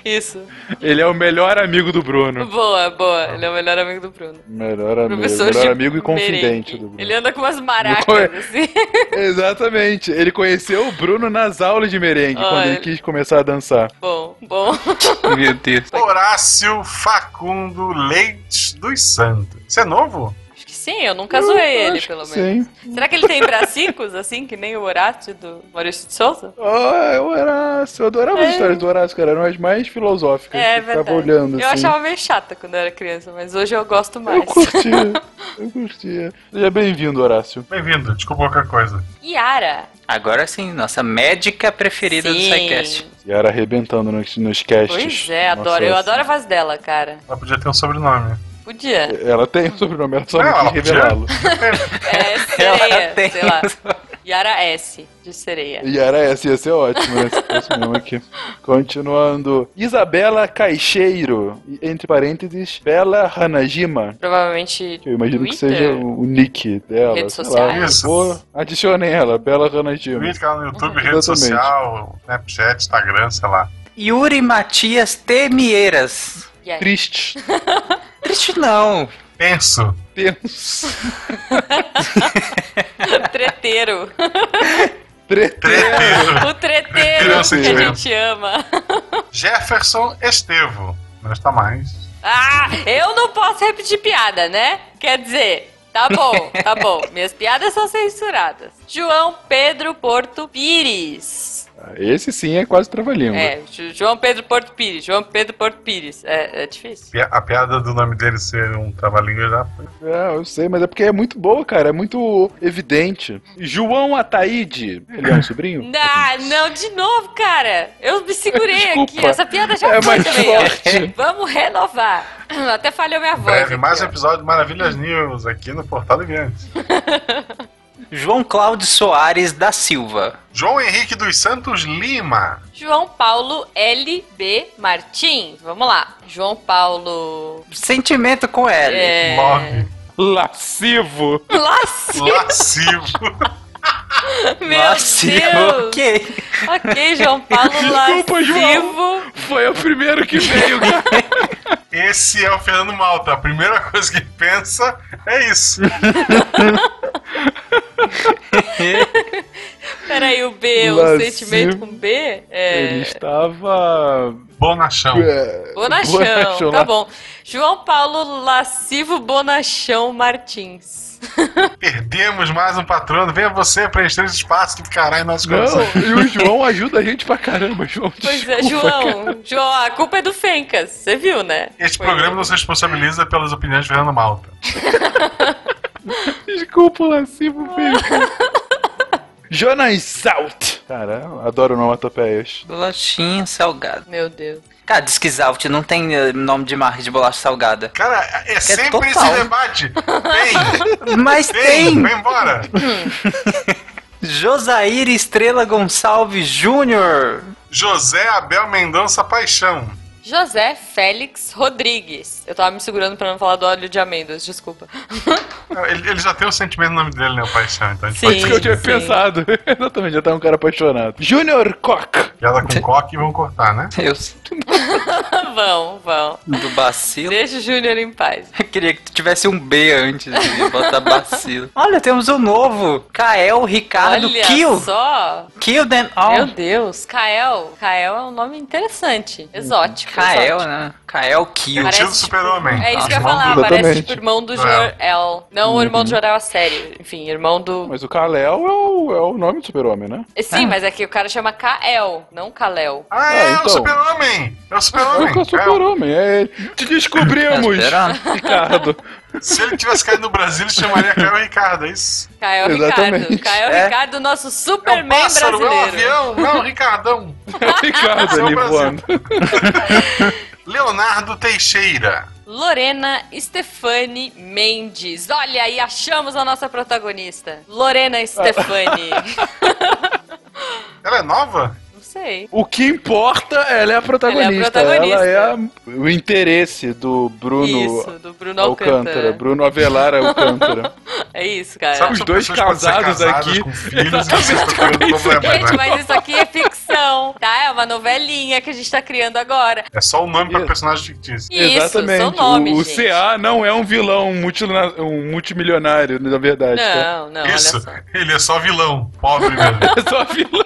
S8: Isso.
S2: Ele é o melhor amigo do Bruno.
S8: Boa, boa. Ele é o melhor amigo do Bruno.
S2: Melhor amigo,
S8: Professor
S2: melhor amigo e confidente
S8: merengue.
S2: do Bruno.
S8: Ele anda com umas maracas, assim.
S2: Exatamente. Ele conheceu o Bruno nas aulas de merengue, quando ele quis começar a dançar.
S8: Bom, bom.
S5: Meu Deus.
S1: Horácio Facundo Leite dos Santos. Isso é novo?
S8: Sim, eu nunca zoei ele, pelo menos.
S2: Sim.
S8: Será que ele tem bracicos, assim, que nem o Horácio do Maurício de Souza?
S2: Ah, o Horácio. Eu adorava as
S8: É.
S2: histórias do Horácio, cara. Eram as mais filosóficas.
S8: É
S2: Eu ficava
S8: verdade.
S2: olhando
S8: eu
S2: assim.
S8: achava meio chata quando eu era criança, mas hoje eu gosto mais.
S2: Eu curtia. eu curtia. Seja bem-vindo, Horácio.
S1: Bem-vindo, desculpa qualquer coisa.
S8: Yara.
S5: Agora sim, nossa médica preferida do
S8: Sim.
S5: SciCast.
S2: Yara arrebentando nos, nos casts.
S8: Pois é,
S2: Nossa,
S8: adoro. Eu adoro a voz dela, cara.
S1: Ela podia ter um sobrenome.
S8: Podia.
S2: Ela tem um sobrenome, ela só
S1: Não,
S2: quis revelá-lo.
S8: É
S5: Ela
S8: sereia,
S5: tem.
S8: sei lá. Yara S, de sereia.
S2: Yara essa ia ser ótimo, né? Se fosse mesmo aqui. Continuando. Isabela Caixeiro. Entre parênteses, Bela Hanajima.
S8: Provavelmente
S2: Que eu imagino que
S8: Twitter?
S2: seja o nick dela.
S8: Redes
S2: sei
S8: sociais.
S2: Lá,
S1: Isso.
S2: vou... Adicionem ela, Bela Hanajima.
S1: Vídeo canal no YouTube,
S2: Uhum.
S1: rede
S2: Exatamente.
S1: social, Snapchat, Instagram, sei lá.
S5: Yuri Matias Temieiras.
S8: Yeah.
S2: Triste.
S5: Triste não.
S1: Penso.
S2: Tenso.
S8: Treteiro.
S2: Treteiro.
S8: O treteiro
S1: é um
S8: que a gente ama.
S1: Jefferson Estevo. Não está mais.
S8: Ah, eu não posso repetir piada, né? Quer dizer, tá bom, tá bom. Minhas piadas são censuradas. João Pedro Porto Pires.
S2: Esse sim é quase trava-língua.
S8: É, João Pedro Porto Pires. João Pedro Porto Pires. É, é difícil.
S1: A piada do nome dele ser um trava-língua já foi.
S2: É, eu sei, mas é porque é muito boa, cara. É muito evidente. João Ataíde. Ele é um sobrinho?
S8: Ah, não, de novo, cara. Eu me segurei
S2: Desculpa.
S8: aqui. Essa piada já
S2: É
S8: foi
S2: mais
S8: também.
S2: forte.
S8: Vamos renovar. Até falhou minha voz.
S1: Breve,
S8: aqui,
S1: mais um episódio de Maravilhas News aqui no Portal Deviante.
S5: João Cláudio Soares da Silva.
S1: João Henrique dos Santos Lima.
S8: João Paulo LB Martins. Vamos lá. João Paulo.
S5: Sentimento com L.
S8: É...
S1: Morre.
S2: Lascivo.
S8: Lascivo.
S1: Lascivo.
S8: Meu
S5: Nossa,
S8: Deus.
S5: ok.
S8: Ok, João Paulo
S2: Desculpa,
S8: Lascivo.
S2: Foi o primeiro que veio, cara.
S1: Esse é o Fernando Malta. A primeira coisa que ele pensa é isso.
S8: Peraí, o B, o sentimento com B?
S2: Ele
S8: É.
S2: estava.
S1: Bonachão.
S2: É,
S8: Bonachão,
S2: Bonachão,
S8: tá bom. João Paulo Lascivo Bonachão Martins.
S1: Perdemos mais um patrono. Venha você preencher esse espaço em nossos corações.
S2: Não, e o João ajuda a gente pra caramba, João.
S8: Pois é,
S2: desculpa, cara.
S8: João. João, a culpa é do Fencas. Você viu, né?
S1: Este
S8: Foi
S1: programa
S8: ele.
S1: não se responsabiliza pelas opiniões de Fernando Malta.
S2: Desculpa, lascivo, feio. Jonas Salt. Cara, eu adoro onomatopeias.
S5: Bolachinha salgada.
S8: Meu Deus.
S5: Cara, diz que Zalt não tem eh, nome de marca de bolacha salgada.
S1: Cara, é sempre
S5: total.
S1: esse debate. Vem,
S5: Mas
S1: vem,
S5: tem!
S1: vem embora.
S5: Josair Estrela Gonçalves Júnior.
S1: José Abel Mendonça Paixão.
S8: José Félix Rodrigues. Eu tava me segurando pra não falar do óleo de amêndoas, desculpa.
S1: Ele, ele já tem o sentimento no nome dele, né? O Paixão. Então
S8: Sim.
S1: pode
S2: Isso que eu tinha
S8: sim.
S2: pensado. Exatamente, já tá um cara apaixonado. Junior Koch.
S1: piada com coque e vão cortar, né?
S5: Eu
S8: vão, vão.
S5: do bacilo.
S8: Deixa o Júnior em paz.
S5: Eu queria que tivesse um B antes de botar bacilo. Olha, temos um novo. Kael Ricardo
S8: Olha
S5: Kill.
S8: só.
S5: Kill them
S8: Meu
S5: all.
S8: Deus. Kael. Kael é um nome interessante. Exótico.
S5: Kael, né? Kael Kill.
S8: Parece,
S1: Tio do super-homem.
S8: É isso que eu ia falar,
S1: do-
S8: parece tipo irmão do
S1: É.
S8: Jor-El. Não o irmão do Jor-El a sério. Enfim, irmão do...
S2: Mas o Kal-El é o, é o nome do super-homem, né?
S8: Sim, mas é que o cara chama Kael, não Kalel.
S1: Ah, é,
S2: Ah, então.
S1: o super-homem! É o super-homem!
S2: É o super-homem, é. Te descobrimos,
S5: Tá
S2: Ricardo.
S1: Se ele tivesse caído no Brasil, ele chamaria Caio Ricardo, é isso?
S8: Kael
S2: Exatamente.
S8: Ricardo. Kael
S5: É.
S8: Ricardo, nosso
S1: É o
S8: Superman
S1: pássaro, é o
S8: brasileiro.
S1: avião, não é o Ricardão.
S2: Ricardo
S1: é o
S2: ali
S1: Brasil.
S2: voando.
S1: Leonardo Teixeira.
S8: Lorena Stefani Mendes. Olha aí, achamos a nossa protagonista. Lorena Stefani.
S1: Ela é nova?
S8: Não sei.
S2: O que importa, ela é a protagonista.
S8: Ela é a protagonista.
S2: Ela é a- o interesse do Bruno
S8: Isso, do Bruno Alcântara.
S2: Alcântara. Bruno Avelar Alcântara.
S8: É isso, cara.
S1: Sabe
S2: Os dois casados aqui.
S1: com filhos vocês estão tendo problema,
S8: Gente,
S1: né?
S8: mas isso aqui é ficção, tá? É uma novelinha que a gente tá criando agora.
S1: É só o nome pra personagem fictício.
S8: Isso,
S2: Exatamente.
S8: são nomes,
S2: o, o
S8: gente.
S2: CA não é um vilão, um, um multimilionário, na verdade. tá?
S8: Não, não,
S1: Isso,
S8: olha só.
S1: ele é só vilão, pobre mesmo.
S2: É só vilão.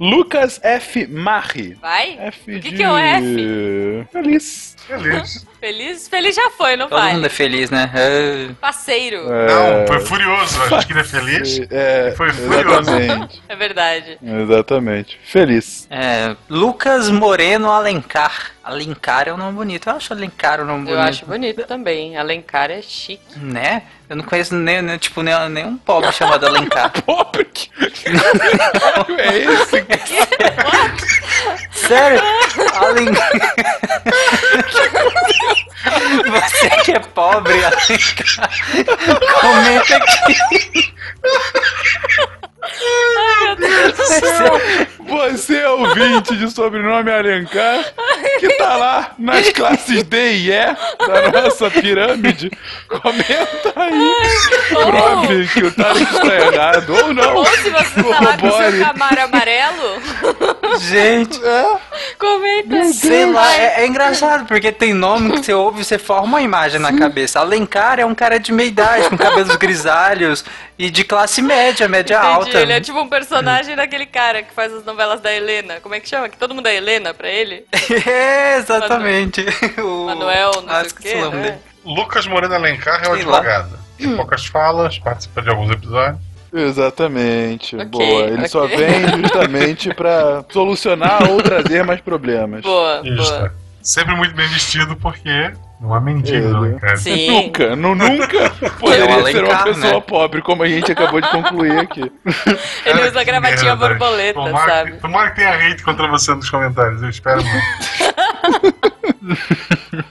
S2: Lucas F. Marri.
S8: Vai?
S2: F
S8: O que
S2: de...
S8: que é o F?
S2: Feliz.
S1: Feliz.
S8: Feliz? Feliz já foi, não
S5: Todo
S8: vai?
S5: mundo é feliz, né? É.
S8: Parceiro.
S1: Não, foi furioso. A gente queria feliz.
S2: É,
S1: Foi furioso.
S8: É verdade.
S2: Exatamente. Feliz.
S5: É, Lucas Moreno Alencar. Alencar é um nome bonito. Eu acho Alencar um nome bonito.
S8: Eu acho bonito também. Alencar é chique.
S5: Né? Eu não conheço nem, nem, tipo, nem, nenhum pobre chamado Alencar.
S2: Pobre. que- é esse?
S5: Sério? Alencar. Você que é pobre, Alencar. Comenta aqui.
S2: Você é ouvinte de sobrenome Alencar, que tá lá nas classes D e E da nossa pirâmide. Comenta aí. Prove que o Tarek está errado ou não.
S8: Ou se você tá lá com seu camaro amarelo,
S5: Gente,
S8: comenta.
S5: sei lá, é, é engraçado, porque tem nome que você ouve e você forma uma imagem na cabeça. Alencar é um cara de meia idade, com cabelos grisalhos e de classe média, média
S8: Entendi.
S5: alta.
S8: Ele é tipo um personagem daquele cara que faz as novelas da Helena. Como é que chama? Que todo mundo é Helena pra ele?
S5: É, exatamente. O...
S8: Manuel, não
S5: ah,
S8: sei o quê,
S5: o nome
S8: né?
S1: Lucas Moreno Alencar é o advogado. Tem poucas falas, participa de alguns episódios.
S2: Exatamente.
S8: Ok,
S2: Boa. Ele só
S8: ok.
S2: vem justamente pra solucionar ou trazer mais problemas.
S8: Boa,
S1: Isso.
S8: boa.
S1: Sempre muito bem vestido, porque não há mendigo no
S2: Ele.
S1: Alencar.
S8: Sim.
S2: Nunca, nu- nunca poderia
S5: É
S2: ser uma pessoa
S5: né?
S2: pobre, como a gente acabou de concluir aqui.
S8: Ele
S1: Cara,
S8: usa
S1: que
S8: gravatinha
S1: merda.
S8: borboleta,
S1: tomara,
S8: sabe?
S1: Tomara que tenha hate contra você nos comentários, eu espero muito.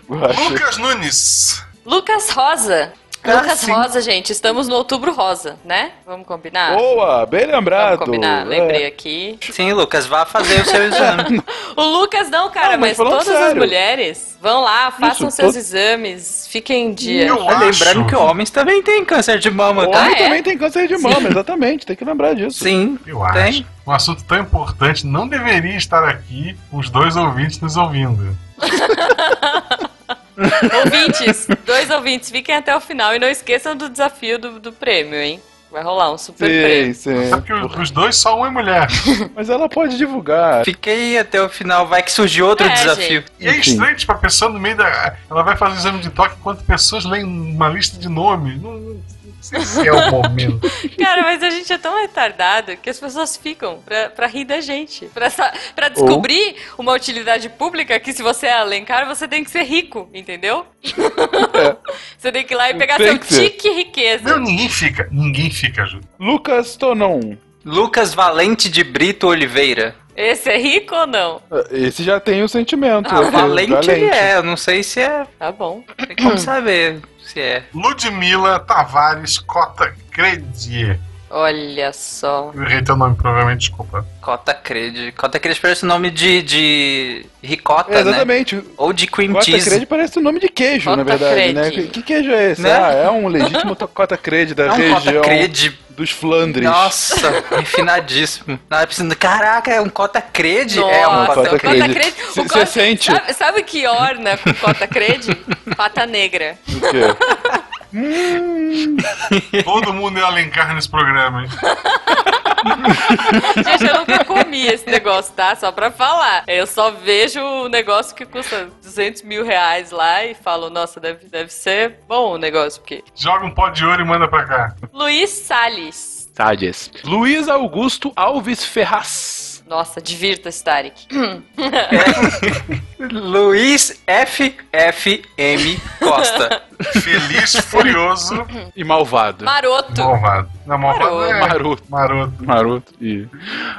S1: Lucas Nunes.
S8: Lucas Rosa.
S5: Ah,
S8: Lucas
S5: sim.
S8: Rosa, gente, estamos no outubro rosa, né? Vamos combinar?
S2: Boa, bem lembrado.
S8: Vamos combinar, lembrei
S2: É.
S8: aqui.
S5: Sim, Lucas, vá fazer o seu exame.
S8: O Lucas não, cara,
S2: Não, mas
S8: mas, todas as
S2: sério.
S8: mulheres vão lá, façam
S2: Isso,
S8: seus
S2: todo-
S8: exames, fiquem em dia.
S1: Eu
S5: Tá lembrando
S1: acho.
S5: que homens também têm câncer de mama, tá?
S2: homem
S8: Ah, é?
S2: também tem câncer de mama, exatamente, tem que lembrar disso.
S5: Sim,
S1: Eu acho.
S5: tem.
S1: Um assunto tão importante não deveria estar aqui os dois ouvintes nos ouvindo.
S8: Ouvintes, dois ouvintes, fiquem até o final e não esqueçam do desafio do, do prêmio, hein? Vai rolar um super
S2: Sim,
S8: prêmio.
S2: sim.
S1: Sabe que os, dois só um é mulher.
S2: Mas ela pode divulgar.
S5: Fiquei até o final, vai que surge outro
S8: É,
S5: desafio.
S1: E é estranho, tipo, a pessoa no meio da. Ela vai fazer o exame de toque enquanto pessoas leem uma lista de nomes. Não, não sei se é o momento.
S8: Cara, mas a gente é tão retardado que as pessoas ficam pra, pra rir da gente. Pra, pra descobrir uma utilidade pública que se você é Alencar, você tem que ser rico, entendeu? Você tem que ir lá e pegar
S2: Tem
S8: seu tique riqueza.
S1: Não, ninguém fica. Ninguém fica, Ju.
S2: Lucas Tonon.
S5: Lucas Valente de Brito Oliveira.
S8: Esse é rico ou não?
S2: Esse já tem o sentimento.
S5: Ah,
S2: esse
S5: Valente ele é, eu não sei se é.
S8: Tá bom.
S5: Tem como saber se é.
S1: Ludmila Tavares Cota Credier.
S8: Olha só.
S1: Eu errei teu nome, provavelmente, desculpa.
S5: Cota Cred. Cota Cred parece o nome de, de ricota,
S2: É,
S5: né?
S2: exatamente.
S5: Ou de cream
S2: Cota
S5: cheese.
S2: Crede parece o nome de queijo,
S8: Cota
S2: na verdade, né?
S8: Crede.
S2: Que, que queijo é esse?
S5: Né?
S2: Ah, é um legítimo Cota Crede da
S5: É um Cota
S2: região
S5: Cred.
S2: dos Flandres.
S5: Nossa, refinadíssimo. Não, é preciso... Caraca, é um Cota Cred?
S8: Nossa,
S5: é um
S2: Cota
S5: Cota
S2: Crede.
S8: Cota Crede. o
S2: Cê-
S8: Cota-
S2: sente?
S8: Sabe, sabe que orna com Cota Crede? Pata negra.
S2: O quê?
S1: Todo mundo é Alencar nesse programa, hein?
S8: Gente, eu nunca comi esse negócio, tá? Só pra falar. Eu só vejo o negócio que custa 200 mil reais lá e falo, nossa, deve, deve ser bom o negócio, porque...
S1: Joga um pó de ouro e manda pra cá.
S8: Luiz Salles.
S2: Tades. Luiz Augusto Alves Ferraz.
S8: Nossa, divirta-se, Tarek.
S5: Luiz F. F. M. Costa.
S1: Feliz, furioso,
S2: E malvado.
S8: Maroto.
S1: malvado. Não, malvado é
S2: Maroto.
S1: maroto.
S2: Maroto. E...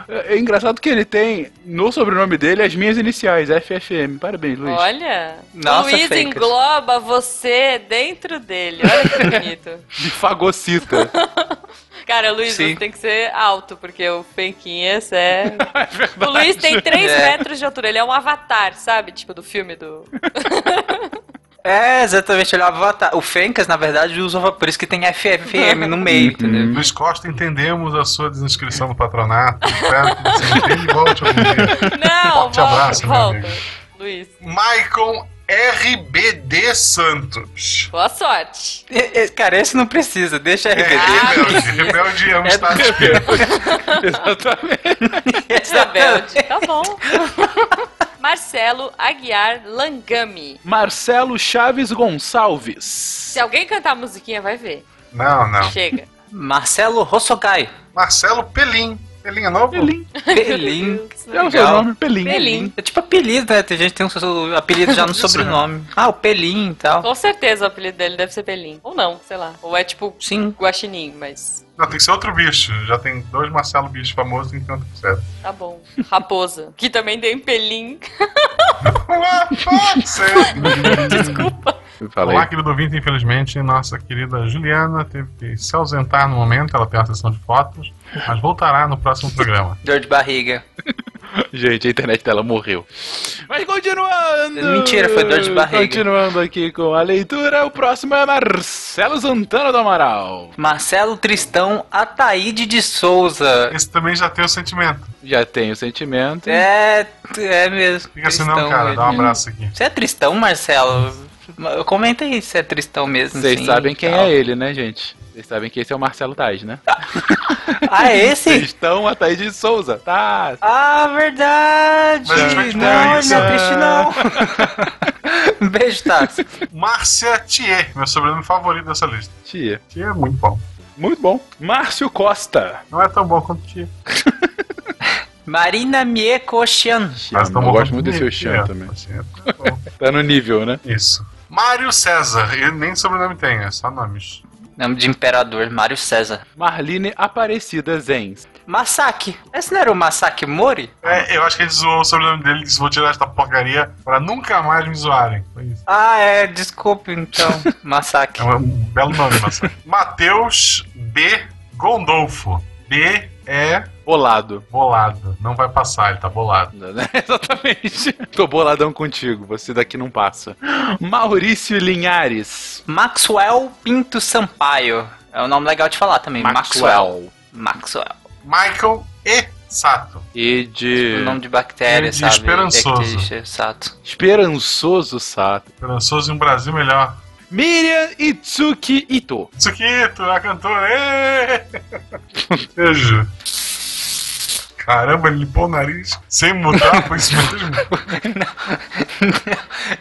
S2: É, é engraçado que ele tem no sobrenome dele as minhas iniciais, FFM. Parabéns, Luiz.
S8: Olha,
S5: Nossa,
S8: Luiz
S5: Fencas.
S8: engloba você dentro dele. Olha que bonito.
S2: Me fagocita.
S8: Cara, Luiz,
S5: Sim.
S8: você tem que ser alto, porque o Fenquinhas é...
S2: é verdade.
S8: O Luiz tem 3
S5: É.
S8: metros de altura, ele é um avatar, sabe? Tipo do filme do...
S5: É, exatamente, ele é o avatar. O Fencas, na verdade, usa por isso que tem FFM no meio, entendeu?
S1: Luiz Costa, entendemos a sua desinscrição no patronato. Espero que você entenda e volte algum dia.
S8: Não,
S1: Forte
S8: volta,
S1: abraço, meu
S8: volta.
S1: amigo.
S8: Luiz,
S1: Maicon RBD Santos.
S8: boa sorte.
S5: E- e- Cara, esse não precisa, deixa
S1: É,
S5: RBD.
S1: rebelde. Rebelde é um
S5: É
S1: estado de.
S2: Exatamente.
S8: Rebelde, tá bom. Marcelo Aguiar Langami.
S2: Marcelo Chaves Gonçalves.
S8: Se alguém cantar a musiquinha, vai ver.
S1: Não, não.
S8: Chega.
S5: Marcelo Rossogai.
S1: Marcelo Pelim. Pelim é novo?
S2: Pelim.
S5: Pelim.
S2: É o seu nome, Pelim.
S8: Pelim.
S5: É tipo apelido, né? Tem gente que tem um apelido já no
S1: Isso,
S5: sobrenome. Ah, o Pelim e tal.
S8: Com certeza o apelido dele deve ser Pelim. Ou não, sei lá. Ou é tipo
S5: Sim.
S8: Guaxinim, mas
S1: Não, tem que ser outro bicho. Já tem dois Marcelo bichos famosos, então tá certo.
S8: tá bom. Raposa. Que também tem Pelim. Desculpa.
S2: Fala
S1: Olá, querido ouvinte, infelizmente, nossa querida Juliana teve que se ausentar no momento, ela tem uma sessão de fotos, mas voltará no próximo programa.
S5: Dor de barriga.
S2: Gente, a internet dela morreu. Mas continuando!
S5: Mentira, foi dor de barriga.
S2: Continuando aqui com a leitura, o próximo é Marcelo Santana do Amaral.
S5: Marcelo Tristão Ataíde de Souza.
S1: Esse também já tem o sentimento.
S2: Já tem o sentimento.
S5: É, é mesmo.
S1: Fica assim não, cara,
S5: mesmo.
S1: dá um abraço aqui.
S5: Você é tristão, Marcelo? Comenta aí se é tristão mesmo.
S2: Vocês
S5: assim,
S2: sabem quem
S5: tal.
S2: é ele, né, gente? Vocês sabem que esse é o Marcelo Tais, né?
S5: Ah, é esse?
S2: Vocês estão a Thaís de Souza, tá?
S5: Ah, verdade!
S1: Mas
S5: não, não é triste, não. Beijo, Táxi.
S1: Márcia Thier, meu sobrenome favorito dessa lista.
S2: Tia.
S1: Thier é muito bom.
S2: Muito bom. Márcio Costa.
S1: Não é tão bom quanto Thier.
S5: Marina Miekoshian.
S1: Mas
S2: Eu
S1: bom
S2: gosto muito desse
S1: Thier.
S2: Ocean também.
S1: Thier é bom.
S2: Tá no nível, né?
S1: Isso. Mário César, ele nem sobrenome tem, é só nomes.
S5: Nome de imperador, Mário César.
S2: Marline Aparecida Zenz.
S5: Masaki. Esse não era o Masaki Mori?
S1: É, eu acho que ele zoou o sobrenome dele e disse: vou tirar esta porcaria pra nunca mais me zoarem. Foi isso.
S5: Ah, é, desculpe então. Masaki.
S1: É um, belo nome, Massa. Matheus B. Gondolfo. B é
S2: Bolado.
S1: bolado. Não vai passar, ele tá bolado.
S2: Exatamente. Tô boladão contigo, você daqui não passa. Maurício Linhares.
S5: Maxwell Pinto Sampaio. É um nome legal de falar também. Maxwell. Maxwell.
S1: Michael E. Sato.
S2: E de.
S5: O nome de bactéria,
S1: de
S5: sabe?
S1: esperançoso.
S5: Exato.
S2: Esperançoso Sato.
S1: Esperançoso em um Brasil melhor.
S2: Miriam Itsuki Ito.
S1: Tsukito, a cantora. Beijo. Caramba, ele limpou o nariz sem mudar, foi isso mesmo?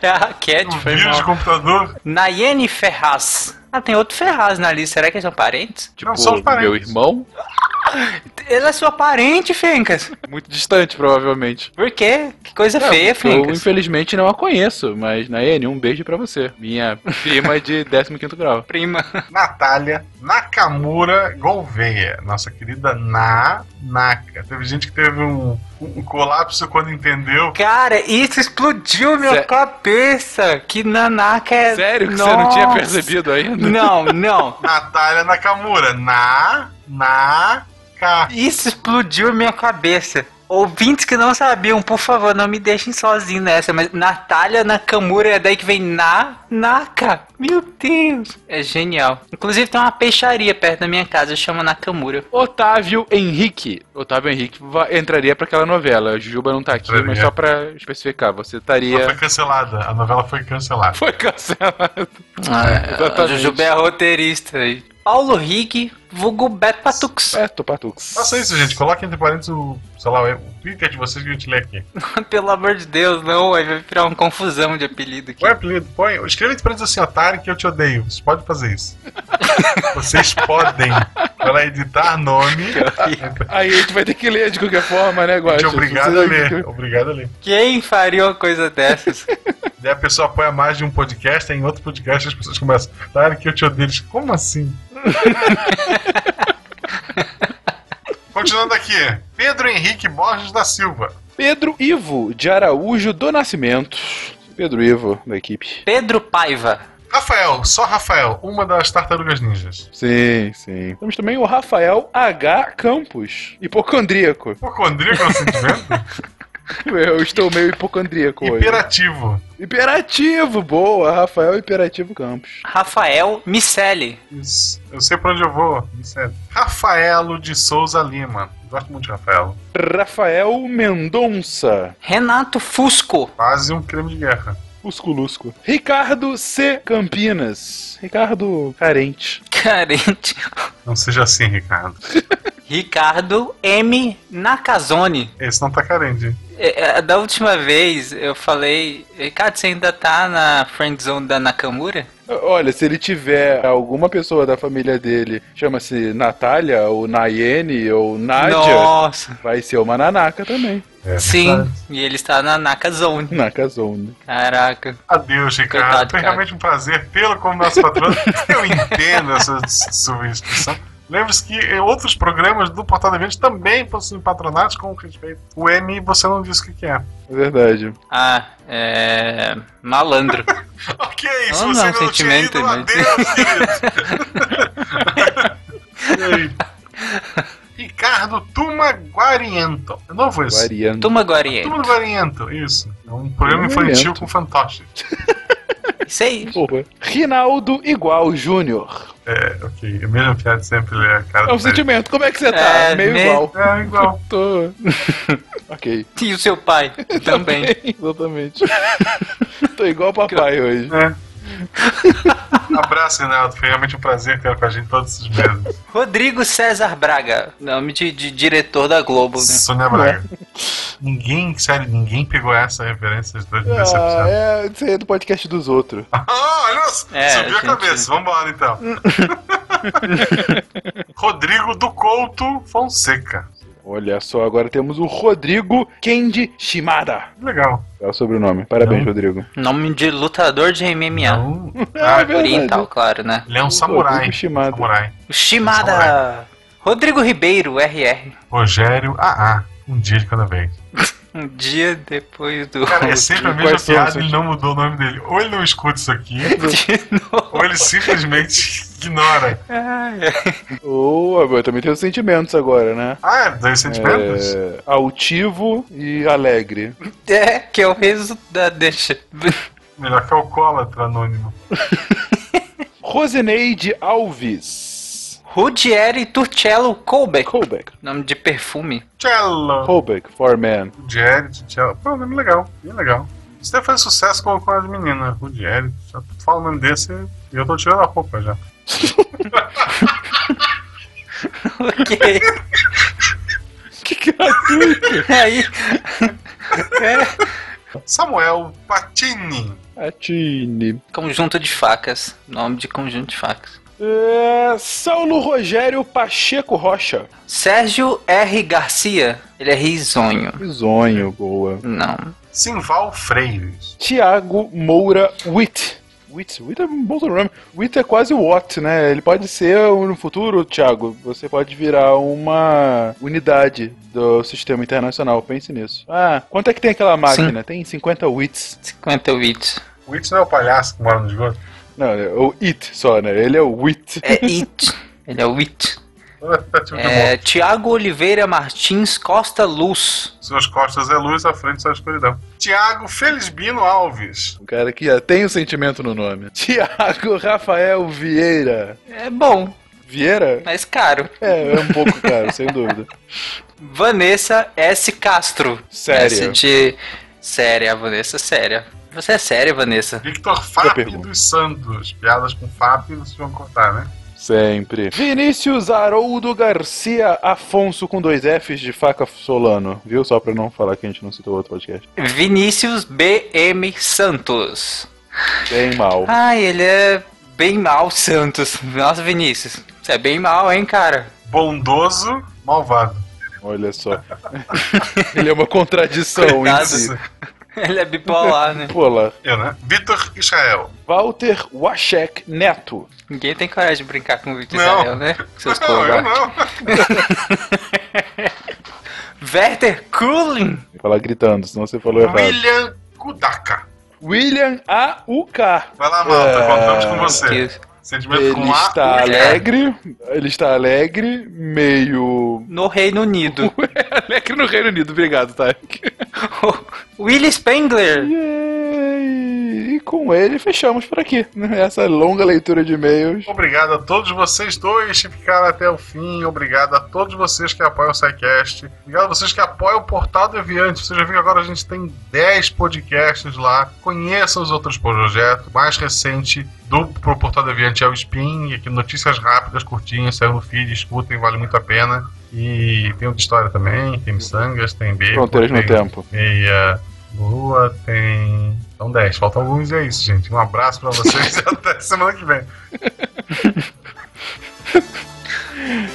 S5: É a raquete,
S1: Um
S5: foi
S1: vírus de
S5: mal.
S1: computador.
S5: Nayene Ferraz. Ah, tem outro Ferraz na lista. Será que eles são parentes?
S2: Tipo,
S1: Não, são os parentes.
S2: meu irmão.
S5: Ele é sua parente, Fencas.
S2: Muito distante, provavelmente.
S5: Por quê? Que coisa feia,
S2: eu,
S5: Fencas.
S2: infelizmente, não a conheço, mas, Nayane, um beijo pra você. Minha prima de 15 grau.
S5: Prima.
S1: Natália Nakamura Gouveia. Nossa querida Na Naka. Teve gente que teve um, um colapso quando entendeu.
S5: Cara, isso explodiu minha
S2: Sé-
S5: cabeça. Que nanaka é...
S2: Sério que você não tinha
S5: Nossa.
S2: percebido ainda?
S5: Não, não.
S1: Natália Nakamura. Na, na, ca.
S5: Isso explodiu minha cabeça. Ouvintes que não sabiam, por favor, não me deixem sozinho nessa. Mas Natália Nakamura é daí que vem na Naka. Meu Deus. É genial. Inclusive tem uma peixaria perto da minha casa, chama Nakamura.
S2: Otávio Henrique. Otávio Henrique entraria pra aquela novela. A Juba não tá aqui,
S1: Entraria.
S2: mas só pra especificar, você
S1: Ela
S2: estaria.
S1: foi cancelada. A novela foi cancelada.
S2: Foi cancelado.
S5: Ah, a
S2: Exatamente.
S5: Jujuba é a roteirista aí. Paulo Rig, vulgo Beto Patux.
S2: Beto Patux.
S1: Faça isso, gente. Coloque entre parênteses o, sei lá, o Twitter de vocês que a gente lê aqui.
S5: Pelo amor de Deus, não, aí vai virar uma confusão de apelido aqui.
S1: Põe apelido, põe. Escreva entre parênteses assim, Atari, que eu te odeio. Vocês podem fazer isso. Vocês podem. Para editar nome.
S2: Aí a gente vai ter que ler de qualquer forma, né, Guaxa?
S1: obrigado a ler. Obrigado a ler.
S5: Quem faria uma coisa dessas?
S1: Daí a pessoa apoia mais de um podcast, aí em outro podcast as pessoas começam. Atari, que eu te odeio. Eles, Como assim? Continuando aqui. Pedro Henrique Borges da Silva.
S2: Pedro Ivo de Araújo do Nascimento. Pedro Ivo, da equipe.
S5: Pedro Paiva.
S1: Rafael, só Rafael, uma das tartarugas ninjas.
S2: Sim, sim. Temos também o Rafael H. Campos, hipocondríaco.
S1: Hipocondríaco é um sentimento?
S2: Eu estou meio hipocondríaco hoje.
S1: Hiperativo.
S2: Hiperativo, boa. Rafael Hiperativo Campos.
S5: Rafael Miceli.
S1: Isso. Eu sei pra onde eu vou. É. Rafaelo de Souza Lima. Gosto muito de Rafaelo.
S2: Rafael Mendonça.
S5: Renato Fusco.
S1: Quase um creme de guerra.
S2: Lusco Ricardo C. Campinas. Ricardo carente.
S5: Carente.
S1: Não seja assim, Ricardo.
S5: Ricardo M. Nakazone.
S1: Esse não tá carente.
S5: É, é, Da última vez eu falei, Ricardo, você ainda tá na friendzone da Nakamura?
S2: Olha, se ele tiver alguma pessoa da família dele, chama-se Natália, ou Nayene, ou Nádia,
S5: Nossa.
S2: vai ser uma Nanaka também.
S1: É
S5: Sim,
S1: verdade.
S5: e ele está na Nakazone.
S2: Nakazone.
S5: Caraca.
S1: Adeus, Ricardo.
S5: Coitado,
S1: Foi
S5: cara.
S1: realmente um prazer tê-lo como nosso patrão. Eu entendo essa substituição. Lembre-se que em outros programas do Portal de Eventos também possuem patronatos com respeito. O M você não disse o que, que é.
S2: É verdade.
S5: Ah, é. Malandro.
S1: Ok, se
S5: Não,
S1: você
S5: não,
S1: não tinha
S5: sentimento,
S1: ido,
S5: mas-
S1: adeus. E? Ricardo Tuma Guariento. É novo esse?
S2: Variando.
S5: Tuma Guariente.
S1: Tuma Guariento, isso. É um programa
S2: Guariento.
S1: infantil com fantoche.
S5: Isso aí.
S2: Porra. Rinaldo Igual Júnior.
S1: É, ok. O mesmo piada sempre ler a cara
S2: É um sentimento. Como é que você tá?
S5: É,
S2: Meio
S5: me-
S2: igual.
S1: É, igual.
S2: Tô. ok.
S5: E o seu pai também.
S2: Exatamente. Tô igual papai hoje.
S1: É. Abraço, Renato. Foi realmente um prazer ter com a gente todos esses meses.
S5: Rodrigo César Braga. Nome de, de diretor da Globo, né?
S1: Sônia Braga. Ninguém, sério, ninguém pegou essa referência
S2: Ah, é, isso aí é do podcast dos outros.
S1: Ah, olha,
S5: É,
S1: subiu a
S5: gente.
S1: cabeça. Vambora, então. Rodrigo do Couto Fonseca.
S2: Olha só, agora temos o Rodrigo Kendi Shimada.
S1: Legal.
S2: É o sobrenome. Parabéns,
S1: Não.
S2: Rodrigo.
S5: Nome de lutador de MMA.
S1: Não.
S2: É
S1: Ah,
S2: verdade.
S5: Oriental, claro, né?
S1: ele é um samurai.
S2: Rodrigo Shimada.
S1: Samurai.
S5: Shimada. Rodrigo Ribeiro, RR.
S1: Rogério AA. Um dia de cada vez.
S5: Um dia depois do.
S1: Cara, é sempre a mesma piada
S2: os
S1: e ele não mudou o nome dele. Ou ele não escuta isso aqui, ou ele simplesmente ignora.
S2: Ou agora também tem os sentimentos agora, né?
S1: Ah, é, dois sentimentos?
S2: É, altivo e alegre.
S5: É, que é o resultado. Deixa.
S1: Melhor que alcoólatra anônimo.
S2: Roseneide Alves.
S5: Rudieri Turcello Colbeck.
S2: Colbeck.
S5: Nome de perfume.
S1: Cello.
S2: Colbeck, for man.
S1: Rudieri, Cello. Pô, nome legal. Bem legal. Isso deve fazer sucesso com, com as meninas. Rudieri. Já falo o nome desse e eu tô tirando a roupa já.
S5: Ok.
S2: Que gratuito.
S5: Aí. É,
S1: Samuel Patini.
S2: Atine.
S5: conjunto de facas. Nome de conjunto de facas.
S2: É, Saulo Rogério Pacheco Rocha.
S5: Sérgio R. Garcia. Ele é risonho.
S2: Risonho, boa.
S5: Não.
S1: Simval Freires.
S2: Tiago Moura Witt. Witt, Witt é um bom sobrenome. Witt é quase o Watt, né? Ele pode ser, no futuro, Thiago, você pode virar uma unidade do sistema internacional. Pense nisso. Ah, quanto é que tem aquela máquina? Tem 50 Wits.
S5: 50 wits.
S1: O It não é o palhaço que mora no esgoto?
S2: Não, é o It só, né? Ele é o Wit.
S5: É it. Ele é o it.
S1: Aplicativo de
S5: É. Tiago Oliveira Martins Costa Luz.
S1: Suas costas é luz, à frente só escuridão. Tiago Felisbino Alves.
S2: O cara que já tem o sentimento no nome. Tiago Rafael Vieira.
S5: É bom,
S2: Vieira?
S5: mas caro.
S2: É, é um pouco caro, sem dúvida.
S5: Vanessa S. Castro.
S2: Séria.
S5: S de séria, Vanessa, séria. Você é séria, Vanessa?
S1: Victor Fábio dos Santos. Piadas com Fábio vocês vão cortar, né?
S2: Sempre. Vinícius Haroldo Garcia Afonso com dois Fs de faca Solano. Viu? Só pra não falar que a gente não citou outro podcast.
S5: Vinícius BM Santos.
S2: Bem mal.
S5: Ai, ele é bem mal, Santos. Nossa, Vinícius. Você é bem mal, hein, cara?
S1: Bondoso, malvado.
S2: Olha só. ele é uma contradição em
S5: Coitado.
S2: si.
S5: Ele é bipolar, né?
S2: Pula.
S1: Eu, né? Vitor Israel.
S2: Walter Washek Neto.
S5: Ninguém tem coragem de brincar com o Victor
S1: Não.
S5: Israel, né? Seus
S1: Não, eu não.
S5: Werther Kulin.
S2: Vou falar gritando, senão você falou errado.
S1: William Kudaka.
S2: William A.U.K.
S1: Vai lá, malta,
S2: É,
S1: contamos com você. Sentimento
S2: Ele
S1: com A.
S2: está
S1: U,
S2: alegre, ele está alegre, meio...
S5: No Reino Unido.
S2: alegre no Reino Unido, obrigado, Tarek.
S5: Willie Spengler.
S2: Yay! E com ele fechamos por aqui, né? essa longa leitura de e-mails.
S1: Obrigado a todos vocês dois que ficaram até o fim. Obrigado a todos vocês que apoiam o SciCast. Obrigado a vocês que apoiam o Portal Deviante. Você já viu que agora a gente tem 10 podcasts lá. Conheçam os outros projetos. O mais recente do pro Portal Deviante é o Spin. E aqui notícias rápidas, curtinhas, saiu no feed, escutem, vale muito a pena. E tem outra história também. Tem miçangas, tem bacon,
S2: Fronteiras no
S1: tem
S2: tempo.
S1: meia lua, tem... São 10, faltam alguns e é isso, gente. Um abraço pra vocês e até semana que vem.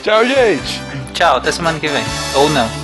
S2: Tchau, gente!
S5: Tchau, até semana que vem. Ou não.